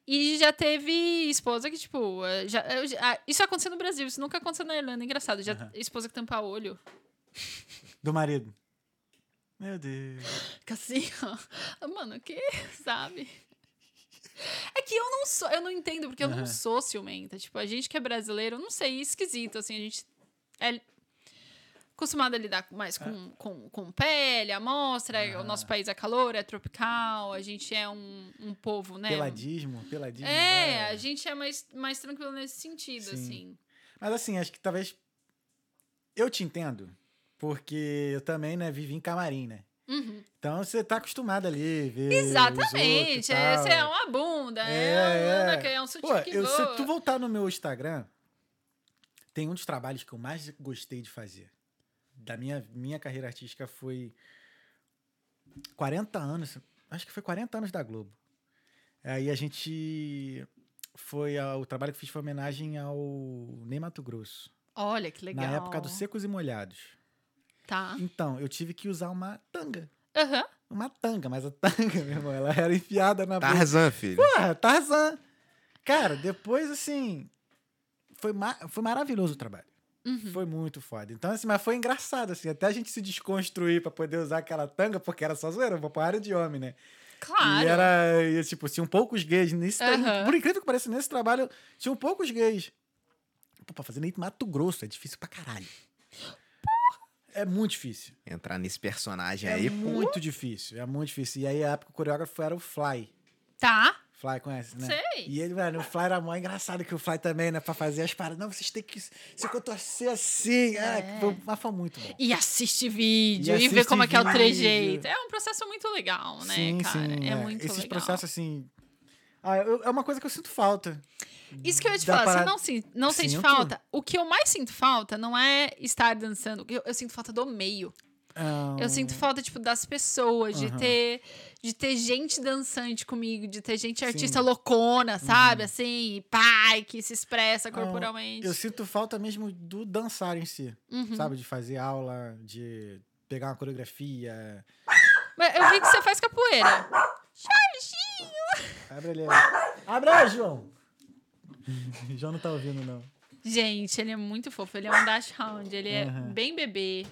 E já teve esposa que, tipo... eh, Já, eu já- ah, isso aconteceu no Brasil. Isso nunca aconteceu na Irlanda. Engraçado. Já Aham. esposa que tampa olho. Do marido. Meu Deus. Fica assim, ó. Mano, que... Sabe? É que eu não sou... Eu não entendo, porque eu não Aham. sou ciumenta. Tipo, a gente que é brasileiro, eu não sei, é esquisito, assim. A gente é acostumado a lidar mais com, com, com pele, amostra. O nosso país é calor, é tropical. A gente é um, um povo, né? Peladismo, peladismo. É, vai. a gente é mais, mais tranquilo nesse sentido, Sim. assim. Mas assim, acho que talvez. Eu te entendo, porque eu também, né, vivi em camarim, né? Uhum. Então você tá acostumado ali, ver. Exatamente. É, você é uma bunda, é, É, é. é um sutiã Pô, que eu, voa. se tu voltar no meu Instagram, tem um dos trabalhos que eu mais gostei de fazer. Da minha, minha carreira artística foi 40 anos, acho que foi 40 anos da Globo. Aí a gente foi o trabalho que fiz foi homenagem ao Ney Mato Grosso, Olha, que legal. na época dos Secos e Molhados. Tá. Então, eu tive que usar uma tanga. Aham. Uma tanga, mas a tanga, meu irmão, ela era enfiada na boca. Tarzan, filho. Porra, Tarzan. Cara, depois, assim. Foi, ma- foi maravilhoso o trabalho. Uhum. Foi muito foda. Então, assim, mas foi engraçado, assim, até a gente se desconstruir pra poder usar aquela tanga, porque era só zoeira, vou pra área de homem, né? Claro. E era, e, tipo, tinham poucos gays. Nesse, Aham. Por incrível que pareça, nesse trabalho, tinham poucos gays. Pô, pra fazer nem Mato Grosso é difícil pra caralho. É muito difícil. Entrar nesse personagem É aí, pô. muito difícil. É muito difícil. E aí, a época, o coreógrafo era o Fly. Tá. Fly, conhece, né? Sei. E ele, mano, o Fly era mó engraçado que o Fly também, né? Pra fazer as paradas. Não, vocês têm que se contorcer assim. É. É. foi- mas foi muito bom. E assiste vídeo, E e, vê assiste como é que é o trejeito. É um processo muito legal, né, sim, cara? sim. é, muito Esses legal. processos, assim... Ah, eu- é uma coisa que eu sinto falta. Isso que eu ia te falar, para- você não, não sente Sinto. falta? O que eu mais sinto falta não é estar dançando, eu, eu sinto falta do meio. Ah, Eu sinto falta, tipo, das pessoas, de Aham. ter de ter gente dançante comigo, de ter gente artista Sim. Uhum. loucona, sabe? Assim, pai, que se expressa Ah, corporalmente. Eu sinto falta mesmo do dançar em si. Uhum. Sabe? De fazer aula, de pegar uma coreografia. Mas eu vi que você faz capoeira. Abre ali. Abre aí, João! João não tá ouvindo, não. Gente, ele é muito fofo. Ele é um dash hound. Ele é Aham. bem bebê.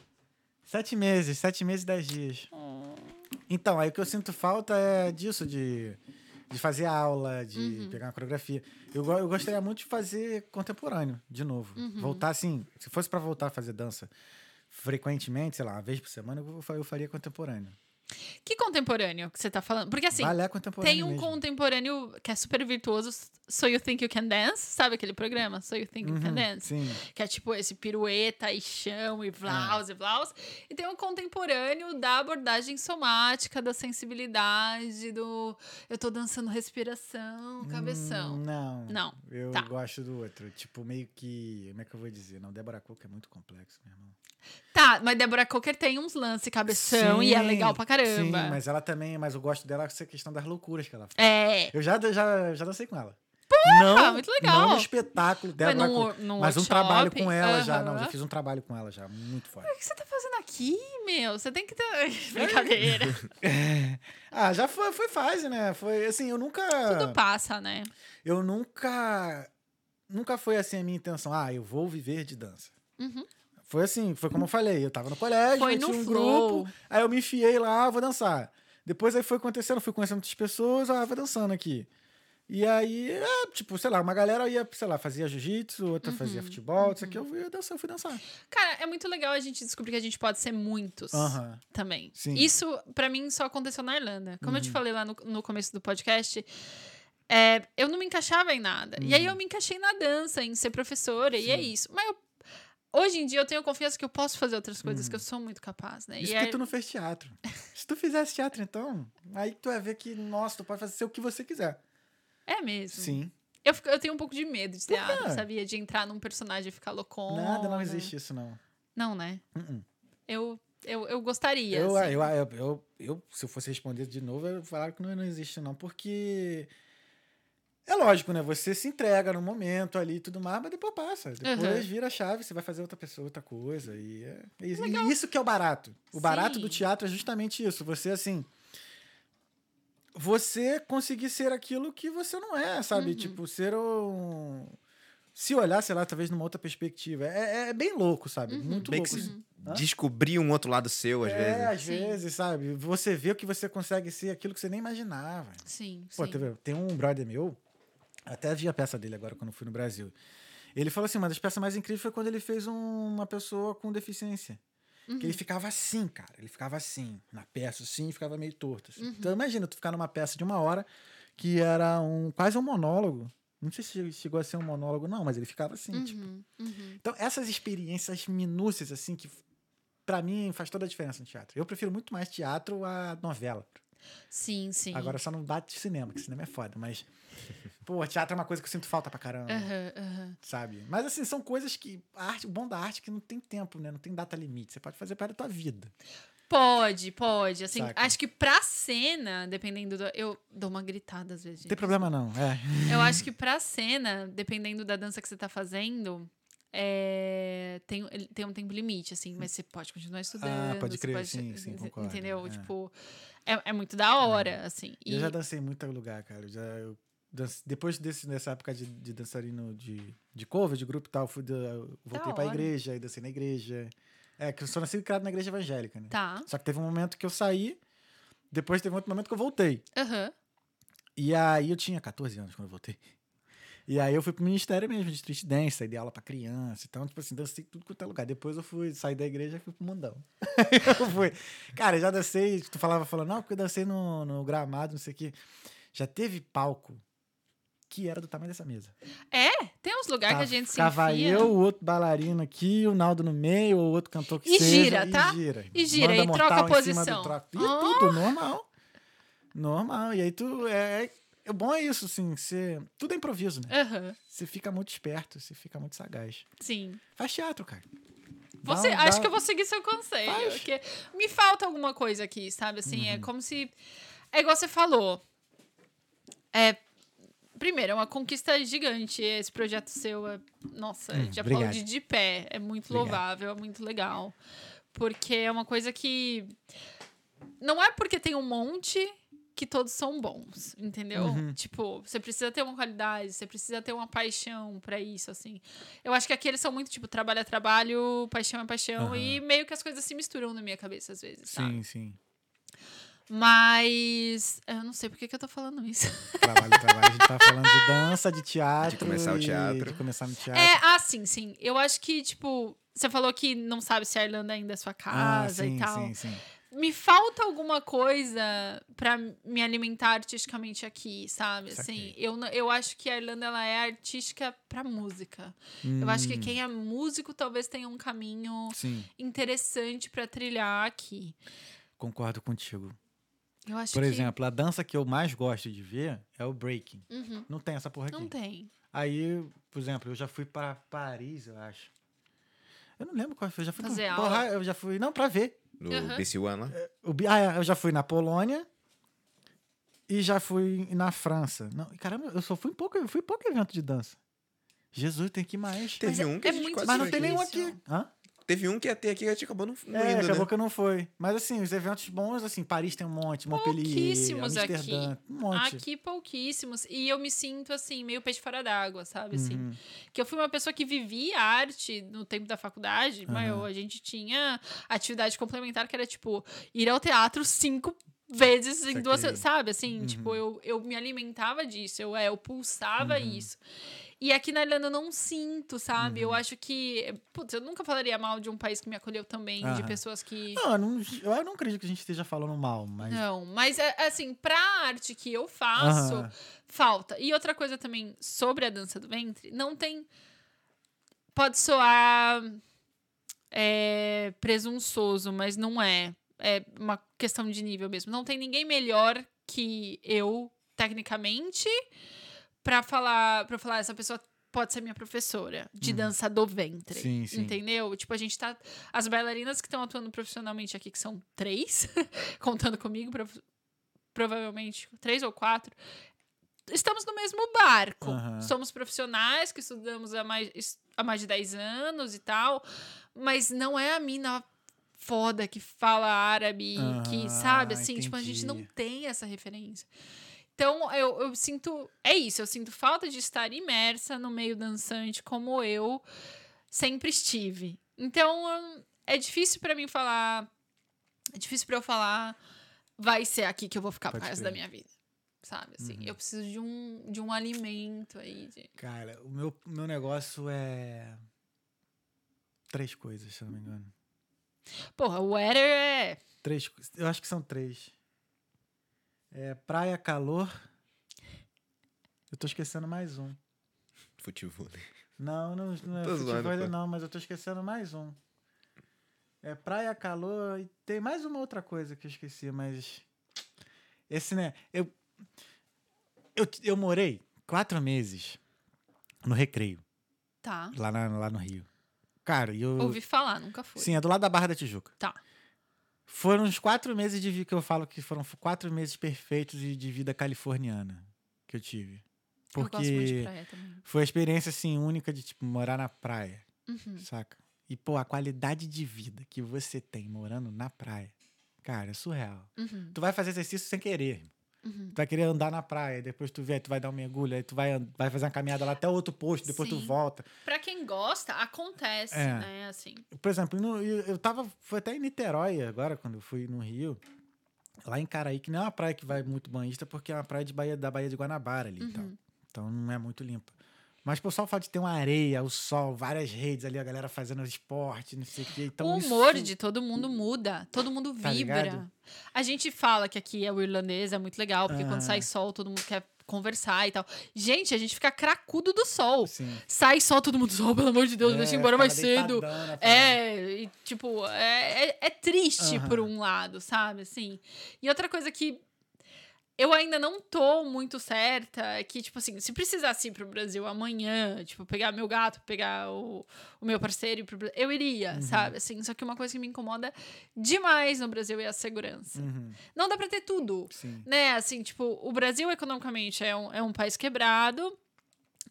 Sete meses, sete meses e dez dias. Oh. Então, aí o que eu sinto falta é disso, de, de fazer aula, de Uhum. pegar uma coreografia. Eu, go- eu gostaria muito de fazer contemporâneo, de novo. Uhum. Voltar assim, se fosse pra voltar a fazer dança frequentemente, sei lá, uma vez por semana, eu, fa- eu faria contemporâneo. Que contemporâneo que você tá falando? Porque assim, Balé contemporâneo tem um mesmo. contemporâneo que é super virtuoso, So You Think You Can Dance, sabe aquele programa? So You Think You Can Uhum, Dance? Sim. Que é tipo esse pirueta e chão e vlaus e vlaus. E tem um contemporâneo da abordagem somática, da sensibilidade, do eu tô dançando respiração, cabeção. Hum, Não. Não, Eu tá. gosto do outro. Tipo, meio que. Como é que eu vou dizer? Não, Débora Cook é muito complexo, meu irmão. Tá, mas Débora Coker tem uns lances cabeção e é Sim, legal pra caramba. Sim, mas ela também. Mas eu gosto dela essa questão das loucuras que ela faz. É. Eu já, já, já dancei com ela. não, muito legal. Não no espetáculo Mas Débora num, Cook, num Mas um trabalho com ela já. Não, já fiz um trabalho com ela já. Muito foda. O que você tá fazendo aqui, meu? Você tem que ter. Brincadeira. Ah, já foi, foi fase, né? Foi assim, eu nunca. Tudo passa, né? Eu nunca. Nunca foi assim a minha intenção. Ah, eu vou viver de dança. Uhum. Foi assim, foi como eu falei. Eu tava no colégio, Foi no tinha um flow. grupo, aí eu me enfiei lá, vou dançar. Depois aí foi acontecendo, fui conhecendo outras pessoas, ah, vou dançando aqui. E aí, é, tipo, sei lá, uma galera ia, sei lá, fazia jiu-jitsu, outra fazia Uhum, futebol, isso aqui, eu fui dançar, eu fui dançar. Cara, é muito legal a gente descobrir que a gente pode ser muitos Aham. também. Sim. Isso, pra mim, só aconteceu na Irlanda. Como eu te Uhum. falei lá no, no começo do podcast, é, eu não me encaixava em nada. E aí eu me encaixei na dança, em ser professora, e é Uhum. Sim. isso. Mas eu- hoje em dia eu tenho confiança que eu posso fazer outras coisas, que eu sou muito capaz, né? Isso e porque é- tu não fez teatro. Se tu fizesse teatro, então, aí tu vai ver que, nossa, tu pode fazer o que você quiser. é mesmo. Sim. Eu, fico- eu tenho um pouco de medo de teatro, sabia? De entrar num personagem e ficar loucona. Nada, não existe isso, não. Não, né? Uh-uh. Eu, eu, eu gostaria. Eu, assim. eu, eu, eu, eu, se eu fosse responder de novo, eu falar que não, não existe, não, porque. É lógico, né? Você se entrega no momento ali e tudo mais, mas depois passa. Depois Aham. vira a chave, você vai fazer outra pessoa, outra coisa. E, é, é isso- e isso que é o barato. O barato Sim. do teatro é justamente isso. Você, assim. Você conseguir ser aquilo que você não é, sabe? Uhum. Tipo, ser um. Se olhar, sei lá, talvez numa outra perspectiva. É, é bem louco, sabe? Uhum. Muito Bem que louco. se Hã? descobrir um outro lado seu, às é, vezes. às Sim. vezes, sabe? Você vê que você consegue ser aquilo que você nem imaginava. Sim, Pô, sim. tem um brother meu, até vi a peça dele agora quando fui no Brasil. Ele falou assim: uma das peças mais incríveis foi quando ele fez um- uma pessoa com deficiência. Uhum. Que ele ficava assim, cara. Ele ficava assim, na peça, assim, ficava meio torto. assim. Uhum. Então imagina, tu ficar numa peça de uma hora que era um quase um monólogo. Não sei se chegou a ser um monólogo, não, mas ele ficava assim, tipo. Uhum, uhum. Então, essas experiências minúcias, assim, que pra mim faz toda a diferença no teatro. Eu prefiro muito mais teatro a novela. Sim, sim. Agora só não bate cinema, que cinema é foda, mas. Pô, teatro é uma coisa que eu sinto falta pra caramba, sabe? Mas assim, são coisas que. A arte, o bom da arte é que não tem tempo, né? Não tem data limite. Você pode fazer para a tua vida. Pode, pode. Assim, Saca. acho que pra cena, dependendo do. Eu dou uma gritada às vezes. Não tem gente. problema, não. É. Eu acho que pra cena, dependendo da dança que você tá fazendo, é, tem, tem um tempo limite, assim, mas você pode continuar estudando. Ah, pode crer, sim, sim, concordo, Entendeu? é. Tipo, é, é muito da hora, assim. E E, eu já dancei em muito lugar, cara. Já, eu dan- depois desse, dessa época de, de dançarino de, de cover, de grupo e tal, fui da- eu voltei pra hora. igreja, aí dancei na igreja. É, que eu sou nascido e criado na igreja evangélica, né? Tá. Só que teve um momento que eu saí, depois teve um outro momento que eu voltei. Aham. E aí eu tinha 14 anos quando eu voltei. E aí eu fui pro ministério mesmo de street dance, aí dei aula pra criança. Então, tipo assim, dancei tudo quanto é lugar. Depois eu fui sair da igreja e fui pro mundão. eu fui. Cara, eu já dancei, tu falava, falando, não, porque eu dancei no, no gramado, não sei o quê. Já teve palco que era do tamanho dessa mesa. É, tem uns lugares que a Tava- gente se Ficava enfia. eu, o outro bailarino aqui, o Naldo no meio, o outro cantor que E seja. gira, tá? E gira. E gira, e troca a posição. troca- E Ah! tudo, normal. Normal. E aí tu. É, é- o bom é isso, assim. Você, tudo é improviso, né? Aham, Você fica muito esperto, você fica muito sagaz. sim. Faz teatro, cara. Dá Você, um- acho dá- que eu vou seguir seu conselho. Faz. Porque me falta alguma coisa aqui, sabe? Assim, Uhum. é como se. É igual você falou. É. Primeiro, é uma conquista gigante. Esse projeto seu é. Nossa, Hum, já obrigado. de pé. É muito Obrigado. louvável, é muito legal. Porque é uma coisa que. Não é porque tem um monte que todos são bons, entendeu? Uhum. Tipo, você precisa ter uma qualidade, você precisa ter uma paixão pra isso, assim. Eu acho que aqui eles são muito, tipo, trabalho é trabalho, paixão é paixão, Aham. e meio que as coisas se misturam na minha cabeça às vezes, sabe? Sim, sim. Mas eu não sei por que, que eu tô falando isso. Trabalho, trabalho. A gente tá falando de dança, de teatro. De começar o teatro. De começar no teatro. É, ah, sim, sim. Eu acho que, tipo, você falou que não sabe se a Irlanda ainda é sua Ah, casa sim, e tal. sim, sim. Me falta alguma coisa pra me alimentar artisticamente aqui, sabe? Assim, Saquei. eu, eu acho que a Irlanda ela é artística pra música. Eu acho que Hum, quem é músico talvez tenha um caminho Sim, interessante pra trilhar aqui. concordo contigo. Eu acho Por que exemplo, a dança que eu mais gosto de ver é o breaking. Uhum, Não tem essa porra aqui. não tem. Aí, por exemplo, eu já fui para Paris, eu acho. Eu não lembro qual foi. Eu já fui Fazer com- aula? Porra, eu já fui. Não, pra ver. No Aham. BC One lá. O, Bi- ah, é, eu já fui na Polônia e já fui na França. Não, caramba, eu só fui em pouco, eu fui em pouco evento de dança. Jesus, tem que ir mais. Teve Mas um que é a gente muito quase Mas não tem nenhum aqui. Hã? Teve um que ia ter aqui que a gente acabou não, não É, indo, acabou né? que não foi. Mas assim, os eventos bons, assim, Paris tem um monte, Montpellier, Pouquíssimos Amsterdã, aqui. um monte. Aqui pouquíssimos. E eu me sinto assim, meio peixe fora d'água, sabe? Assim, Uhum. que eu fui uma pessoa que vivia arte no tempo da faculdade, mas Aham. eu- a gente tinha atividade complementar que era tipo ir ao teatro cinco vezes em duas, sabe? Assim, Uhum. tipo, eu, eu me alimentava disso, eu, é, eu pulsava Uhum. isso. E aqui na Irlanda eu não sinto, sabe? Uhum. Eu acho que. Putz, eu nunca falaria mal de um país que me acolheu também, de Aham. pessoas que. Não, eu não, eu não acredito que a gente esteja falando mal, mas. Não, mas é, assim, pra arte que eu faço, Aham. falta. E outra coisa também sobre a dança do ventre, não tem. Pode soar é, presunçoso, mas não é. É uma questão de nível mesmo. Não tem ninguém melhor que eu, tecnicamente, pra falar, pra falar, essa pessoa pode ser minha professora de dança do ventre. Sim, sim. Entendeu? Tipo, a gente tá. As bailarinas que estão atuando profissionalmente aqui, que são três, contando comigo, prov- provavelmente três ou quatro. Estamos no mesmo barco. Somos profissionais que estudamos há mais, há mais de 10 anos e tal. Mas não é a mina foda que fala árabe, que, sabe? Assim, tipo, a gente não entendi. tem essa referência. Então, eu, eu sinto. É isso, eu sinto falta de estar imersa no meio dançante como eu sempre estive. Então, é difícil pra mim falar. É difícil pra eu falar. Vai ser aqui que eu vou ficar pro Pode resto crer. da minha vida. Sabe? Assim, Uhum. eu preciso de um, de um alimento aí. de- Cara, o meu, meu negócio é. Três coisas, se eu não me engano. Porra, o weather é. Três. Eu acho que são três. É praia, calor. Eu tô esquecendo mais um. Futebol. Não, não, não é pô. não, mas eu tô esquecendo mais um. É praia, calor e tem mais uma outra coisa que eu esqueci, mas. Esse, né? Eu, eu, eu morei quatro meses no Recreio, Tá. lá, na- lá no Rio. Cara, e eu. Ouvi falar, nunca fui. Sim, é do lado da Barra da Tijuca. Tá. Foram os quatro meses de vida que eu falo que foram quatro meses perfeitos de, de vida californiana que eu tive. Eu Porque praia também. foi a experiência, assim, única de, tipo, morar na praia, Uhum. saca? E, pô, a qualidade de vida que você tem morando na praia, cara, é surreal. Uhum. Tu vai fazer exercício sem querer. Uhum. Tu vai querer andar na praia, depois tu vê, tu vai dar um mergulho, aí tu vai, vai fazer uma caminhada lá até outro posto, depois tu Sim. volta. Pra quem gosta, acontece, É. né? Assim. Por exemplo, no- eu, tava. Foi até em Niterói agora, quando eu fui no Rio. Lá em Caraí, que não é uma praia que vai muito banhista, porque é uma praia de Bahia, da Baía de Guanabara ali tal. Uhum. Então não é muito limpa. Mas por só o fato de ter uma areia, o sol, várias redes ali, a galera fazendo esporte, não sei o quê. Então o isso- humor de todo mundo muda, todo mundo Tá vibra. ligado? a gente fala que aqui é o irlandês, é muito legal, porque quando Aham. sai sol, todo mundo quer conversar e tal. Gente, a gente fica cracudo do sol. Sim. Sai sol, todo mundo, sol, pelo amor de Deus, deixa eu ir embora mais cedo. É, e, tipo, é, é, é triste por um lado, sabe? Assim. E outra coisa que eu ainda não tô muito certa que, tipo assim, se precisasse ir pro Brasil amanhã, tipo, pegar meu gato, pegar o, o meu parceiro, ir pro Brasil, eu iria, Uhum. sabe? Assim, só que uma coisa que me incomoda demais no Brasil é a segurança. Uhum, Não dá pra ter tudo sim. né? Assim, tipo, o Brasil economicamente é um, é um país quebrado.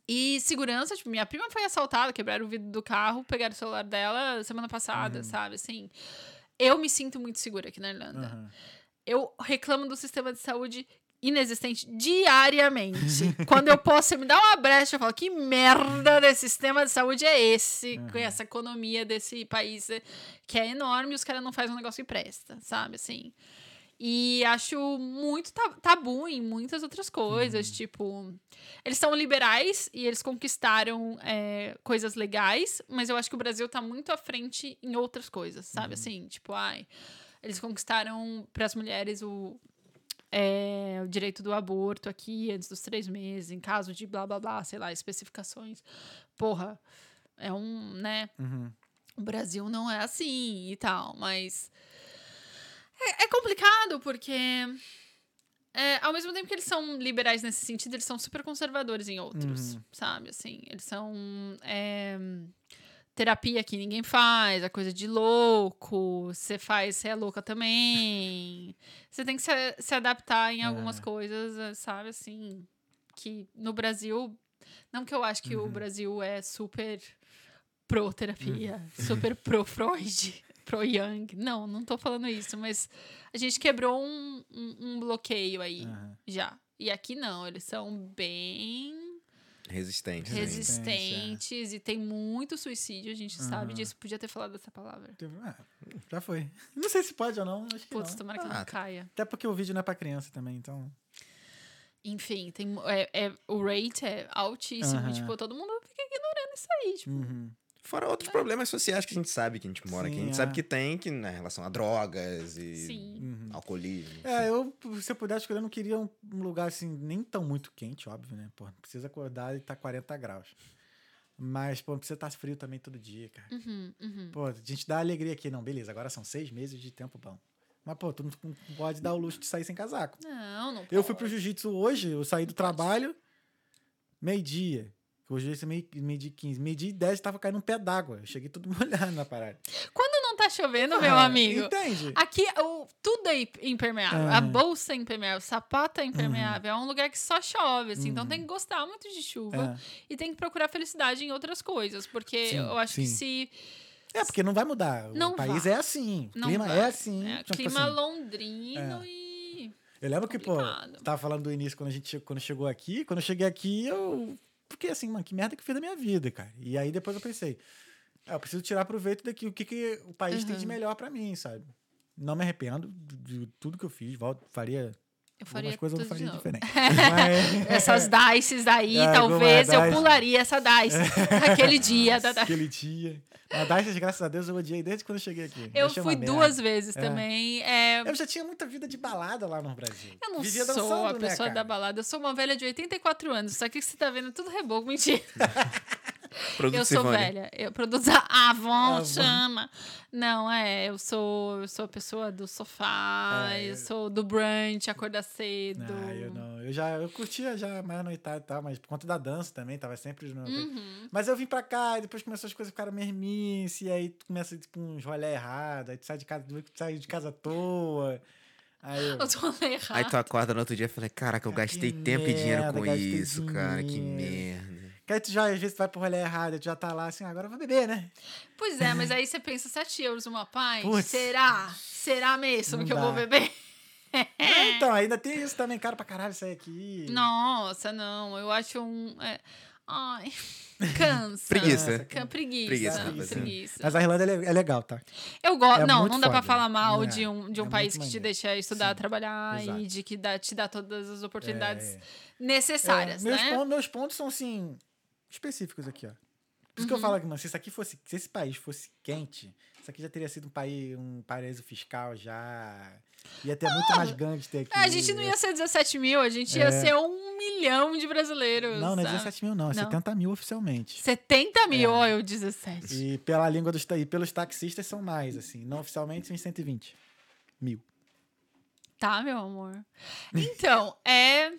E segurança, tipo, minha prima foi assaltada, quebraram o vidro do carro, pegaram o celular dela semana passada, Uhum. sabe? Assim, eu me sinto muito segura aqui na Irlanda. Aham. Eu reclamo do sistema de saúde inexistente diariamente. Quando eu posso, você me dá uma brecha, eu falo, que merda desse sistema de saúde é esse? Com Uhum. essa economia desse país que é enorme e os caras não fazem um negócio que presta, sabe? Assim. E acho muito ta- tabu em muitas outras coisas. Tipo, eles são liberais e eles conquistaram é, coisas legais, mas eu acho que o Brasil tá muito à frente em outras coisas, sabe? Assim, tipo, ai, eles conquistaram para as mulheres o, é, o direito do aborto aqui antes dos três meses, em caso de blá blá blá, sei lá, especificações. Porra, é um, né? Uhum. O Brasil não é assim e tal, mas é, é complicado porque é, ao mesmo tempo que eles são liberais nesse sentido, eles são super conservadores em outros, Uhum. sabe? Assim, eles são é, terapia que ninguém faz, a coisa de louco, você faz, você é louca também. Você tem que se, se adaptar em algumas É. coisas, eh, sabe? Assim, que no Brasil, não que eu acho que o Uhum. Brasil é super pró-terapia, Uhum. super pró-Freud, pró-Young. Não, não tô falando isso, mas a gente quebrou um, um, um bloqueio aí Aham. já. E aqui não, eles são bem Resistente. né? Resistente. resistentes e tem muito suicídio, a gente sabe Aham. disso. Podia ter falado essa palavra. Teve- ah, já foi. Não sei se pode ou não, acho que Putz, não. tomara que Ah, não caia. Até porque o vídeo não é pra criança também, então... Enfim, tem, é, é- o rate é altíssimo. Aham. E, tipo, todo mundo fica ignorando isso aí. Tipo, Uhum. Fora outros problemas sociais que a gente sabe que a gente mora aqui. A Sim, gente é. sabe que tem, que na relação a drogas e sim. Uhum. alcoolismo. É, eu, se eu pudesse escolher, eu não queria um, um lugar assim, nem tão muito quente, óbvio, né? Pô, não precisa acordar e tá 40 graus. Mas, pô, não precisa estar frio também todo dia, cara. Uhum, uhum. Pô, a gente dá alegria aqui. Não, beleza, agora são seis meses de tempo bom. Mas, pô, tu não pode dar o luxo de sair sem casaco. Não, não Eu fui pro pode. jiu-jitsu hoje, eu saí do trabalho, meio-dia. Hoje esse meio- meio-dia e 15. Meio-dia e 10 tava caindo um pé d'água. Eu cheguei tudo molhado na parada. Quando não tá chovendo, meu Ah, amigo. Entende? Aqui, o, tudo é impermeável. A Aham. bolsa é impermeável, o sapato é impermeável. É um lugar que só chove, assim. Então Uhum. tem que gostar muito de chuva. É. E tem que procurar felicidade em outras coisas. Porque Sim, eu acho que sim. se... É, porque não vai mudar. Não o país vai. é assim. O Não clima vai. é assim. É, Tipo clima assim, londrino e... Eu lembro que, pô, tava falando do início quando a gente quando chegou aqui. Quando eu cheguei aqui, eu. Fiquei assim, mano, que merda que eu fiz da minha vida, cara. E aí depois eu pensei, ah, eu preciso tirar proveito daqui, o que, que o país tem de Uhum. melhor pra mim, sabe? Não me arrependo de, de tudo que eu fiz. Volto, faria. Eu faria algumas coisas eu faria diferente. Mas- Essas dices aí, É, talvez eu dice. pularia essa dice naquele dia. da- da- Aquele dia. Mas Dices, graças a Deus, eu odiei desde quando eu cheguei aqui. Eu fui duas vezes É. também. É, Eu já tinha muita vida de balada lá no Brasil. Eu não Vivia sou dançando, a né, pessoa cara? da balada, eu sou uma velha de 84 anos. Só que você tá vendo é tudo reboco, mentira. Produto eu sou Simone. velha. Eu produzo a Avon, Avon. chama. Não, é, eu sou, eu sou a pessoa do sofá, É, eu eu- sou do brunch, acordar cedo. Ah, eu não. Eu já eu curtia já mais noitada e tal, mas por conta da dança também, tava sempre no. Uhum. Mas eu vim pra cá e depois começou as coisas ficaram mermice, e aí tu começa tipo uns rolê errado, aí tu sai de casa, tu sai de casa à toa. Aí eu, Eu. Aí tu acorda no outro dia e fala, caraca, eu gastei que tempo e dinheiro merda, com isso, cara, que dinheiro. merda. Que aí tu já, às vezes, tu vai pro rolê errado, tu já tá lá assim, agora eu vou beber, né? Pois é, mas aí você pensa 7 euros uma pint? Putz. Será? Será mesmo que eu vou dá. beber? É, então, ainda tem isso também, caro pra caralho sair aqui. Nossa, não. Eu acho um. é, Ai, cansa. Preguiça. Ca- preguiça. Preguiça, Preguiça. Mas a Irlanda é, é legal, tá? Eu gosto. É não, não dá pra foda. falar mal É, de um, de um é país que te maneiro. deixa estudar, Sim, trabalhar exato. e de que dá, te dá todas as oportunidades É. necessárias, É, meus, né? pontos, meus pontos são, assim, específicos aqui, ó. Por isso que eu Uhum. falo que, mano, se isso aqui fosse. Se esse país fosse quente, isso aqui já teria sido um país, um paraíso fiscal já. Ia ter muito mais gangster aqui. A gente não ia ser 17 mil, a gente ia É. ser um milhão de brasileiros. Não, não é sabe? 17 mil, não. É Não. 70 mil oficialmente. 70 mil, É. ó, eu 17. E pela língua dos e pelos taxistas são mais, assim. Não oficialmente são 120 mil. Tá, meu amor. Então, é.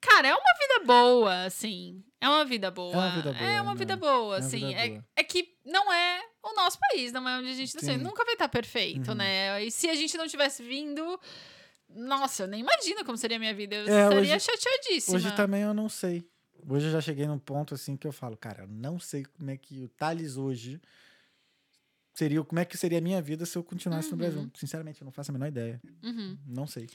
Cara, é uma vida boa, assim. É uma vida boa. É uma vida boa, É uma né? vida boa, É assim. vida é, boa. é que não é o nosso país, não é onde a gente nasceu. Nunca vai estar perfeito, Uhum. né? E se a gente não tivesse vindo. Nossa, eu nem imagino como seria a minha vida. Eu É, estaria hoje- chateadíssima. Hoje também eu não sei. Hoje eu já cheguei num ponto assim que eu falo, cara, eu não sei como é que o Thales hoje seria, como é que seria a minha vida se eu continuasse no Uhum. Brasil. Sinceramente, eu não faço a menor ideia. Uhum. Não sei.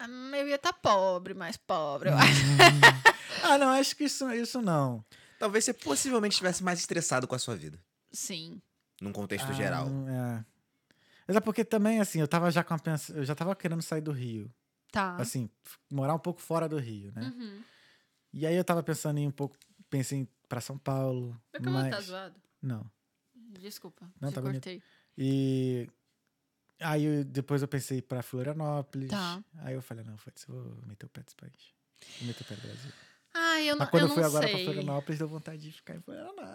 Hum, Eu ia estar pobre, mais pobre, eu Hum. acho. ah, não, acho que isso, isso não. Talvez você possivelmente estivesse mais estressado com a sua vida. Sim. Num contexto Ah, geral. é. Mas é porque também, assim, eu tava já com a pensa... eu já tava querendo sair do Rio. Tá. Assim, morar um pouco fora do Rio, né? Uhum. E aí eu tava pensando em um pouco, pensei em ir pra São Paulo. Meu cabelo mas... tá zoado. Não. Desculpa. Não, te tá bonito. cortei. E aí eu- depois eu pensei pra Florianópolis. Tá. Aí eu falei, não, foda-se, eu vou meter o pé desse país. Vou meter o pé do Brasil. Ai, eu não, Mas quando eu eu, fui agora sei. pra Florianópolis, deu vontade de ficar em Florianópolis.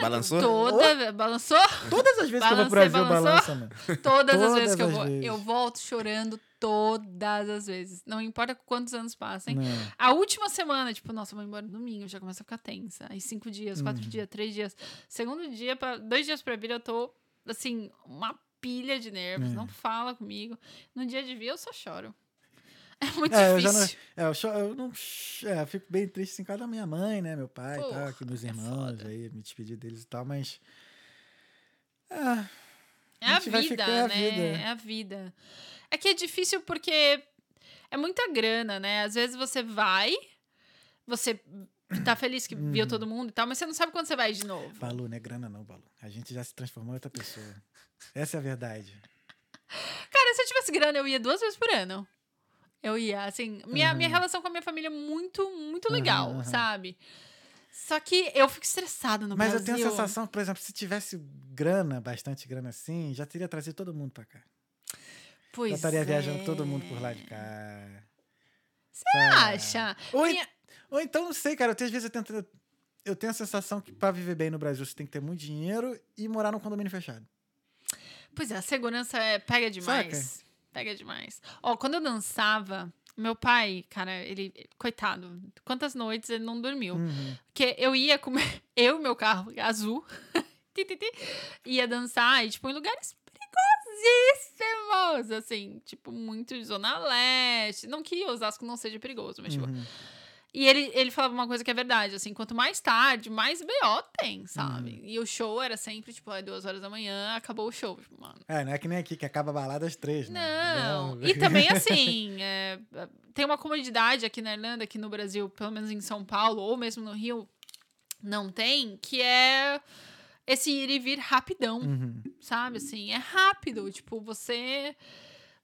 Balançou? Toda. Balançou? Todas as vezes que eu vou pro Balancei, Brasil, balança, mano. Todas, as Todas vezes que eu as vou. vezes. Eu volto chorando todas as vezes. Não importa quantos anos passem. Não. A última semana, tipo, nossa, eu vou embora no domingo, já começa a ficar tensa. Aí cinco dias, quatro Uhum. dias, três dias. Segundo dia, pra, dois dias pra vir, eu tô, assim, uma pilha de nervos. É. Não fala comigo. No dia de vir, eu só choro. É muito É, eu já difícil. não, é, eu, cho- eu não. É, eu fico bem triste assim, por causa da minha mãe, né? Meu pai e tal, Porra, aqui meus é irmãos, aí me despedir deles e tal, mas. Ah, É A a vida, ficar- é né? vida. É a vida. É que é difícil porque é muita grana, né? Às vezes você vai, você tá feliz que Uhum. viu todo mundo e tal, mas você não sabe quando você vai de novo. Balu, não é grana não, Balu. A gente já se transformou em outra pessoa. Essa é a verdade. Cara, se eu tivesse grana, eu ia duas vezes por ano. Eu ia, assim, minha, Uhum. minha relação com a minha família é muito, muito legal, aham. sabe? Só que eu fico estressada no Mas Brasil. eu tenho a sensação, por exemplo, se tivesse grana, bastante grana assim, já teria trazido todo mundo pra cá. Pois já estaria é. viajando todo mundo por lá de cá. Você Acha? Ou, Minha- ou então, não sei, cara. Eu às vezes eu tento. Eu tenho a sensação que pra viver bem no Brasil você tem que ter muito dinheiro e morar num condomínio fechado. Pois é, a segurança é, pega demais. Pega demais. Ó, quando eu dançava, meu pai, cara, ele. Coitado, quantas noites ele não dormiu? Uhum. Porque eu ia com eu e meu carro azul, ia dançar, e, tipo, em lugares perigosíssimos, assim, tipo, muito de zona leste. Não que Osasco não seja perigoso, mas, tipo, Uhum. E ele, ele falava uma coisa que é verdade, assim, quanto mais tarde, mais BO tem, sabe? Uhum. E o show era sempre, tipo, às duas horas da manhã, acabou o show. Tipo, mano. É, não é que nem aqui, que acaba a balada às três, né? Não. E também, assim, é, tem uma comodidade aqui na Irlanda, aqui no Brasil, pelo menos em São Paulo, ou mesmo no Rio, não tem, que é esse ir e vir rapidão Uhum. sabe? Assim, é rápido. Tipo, você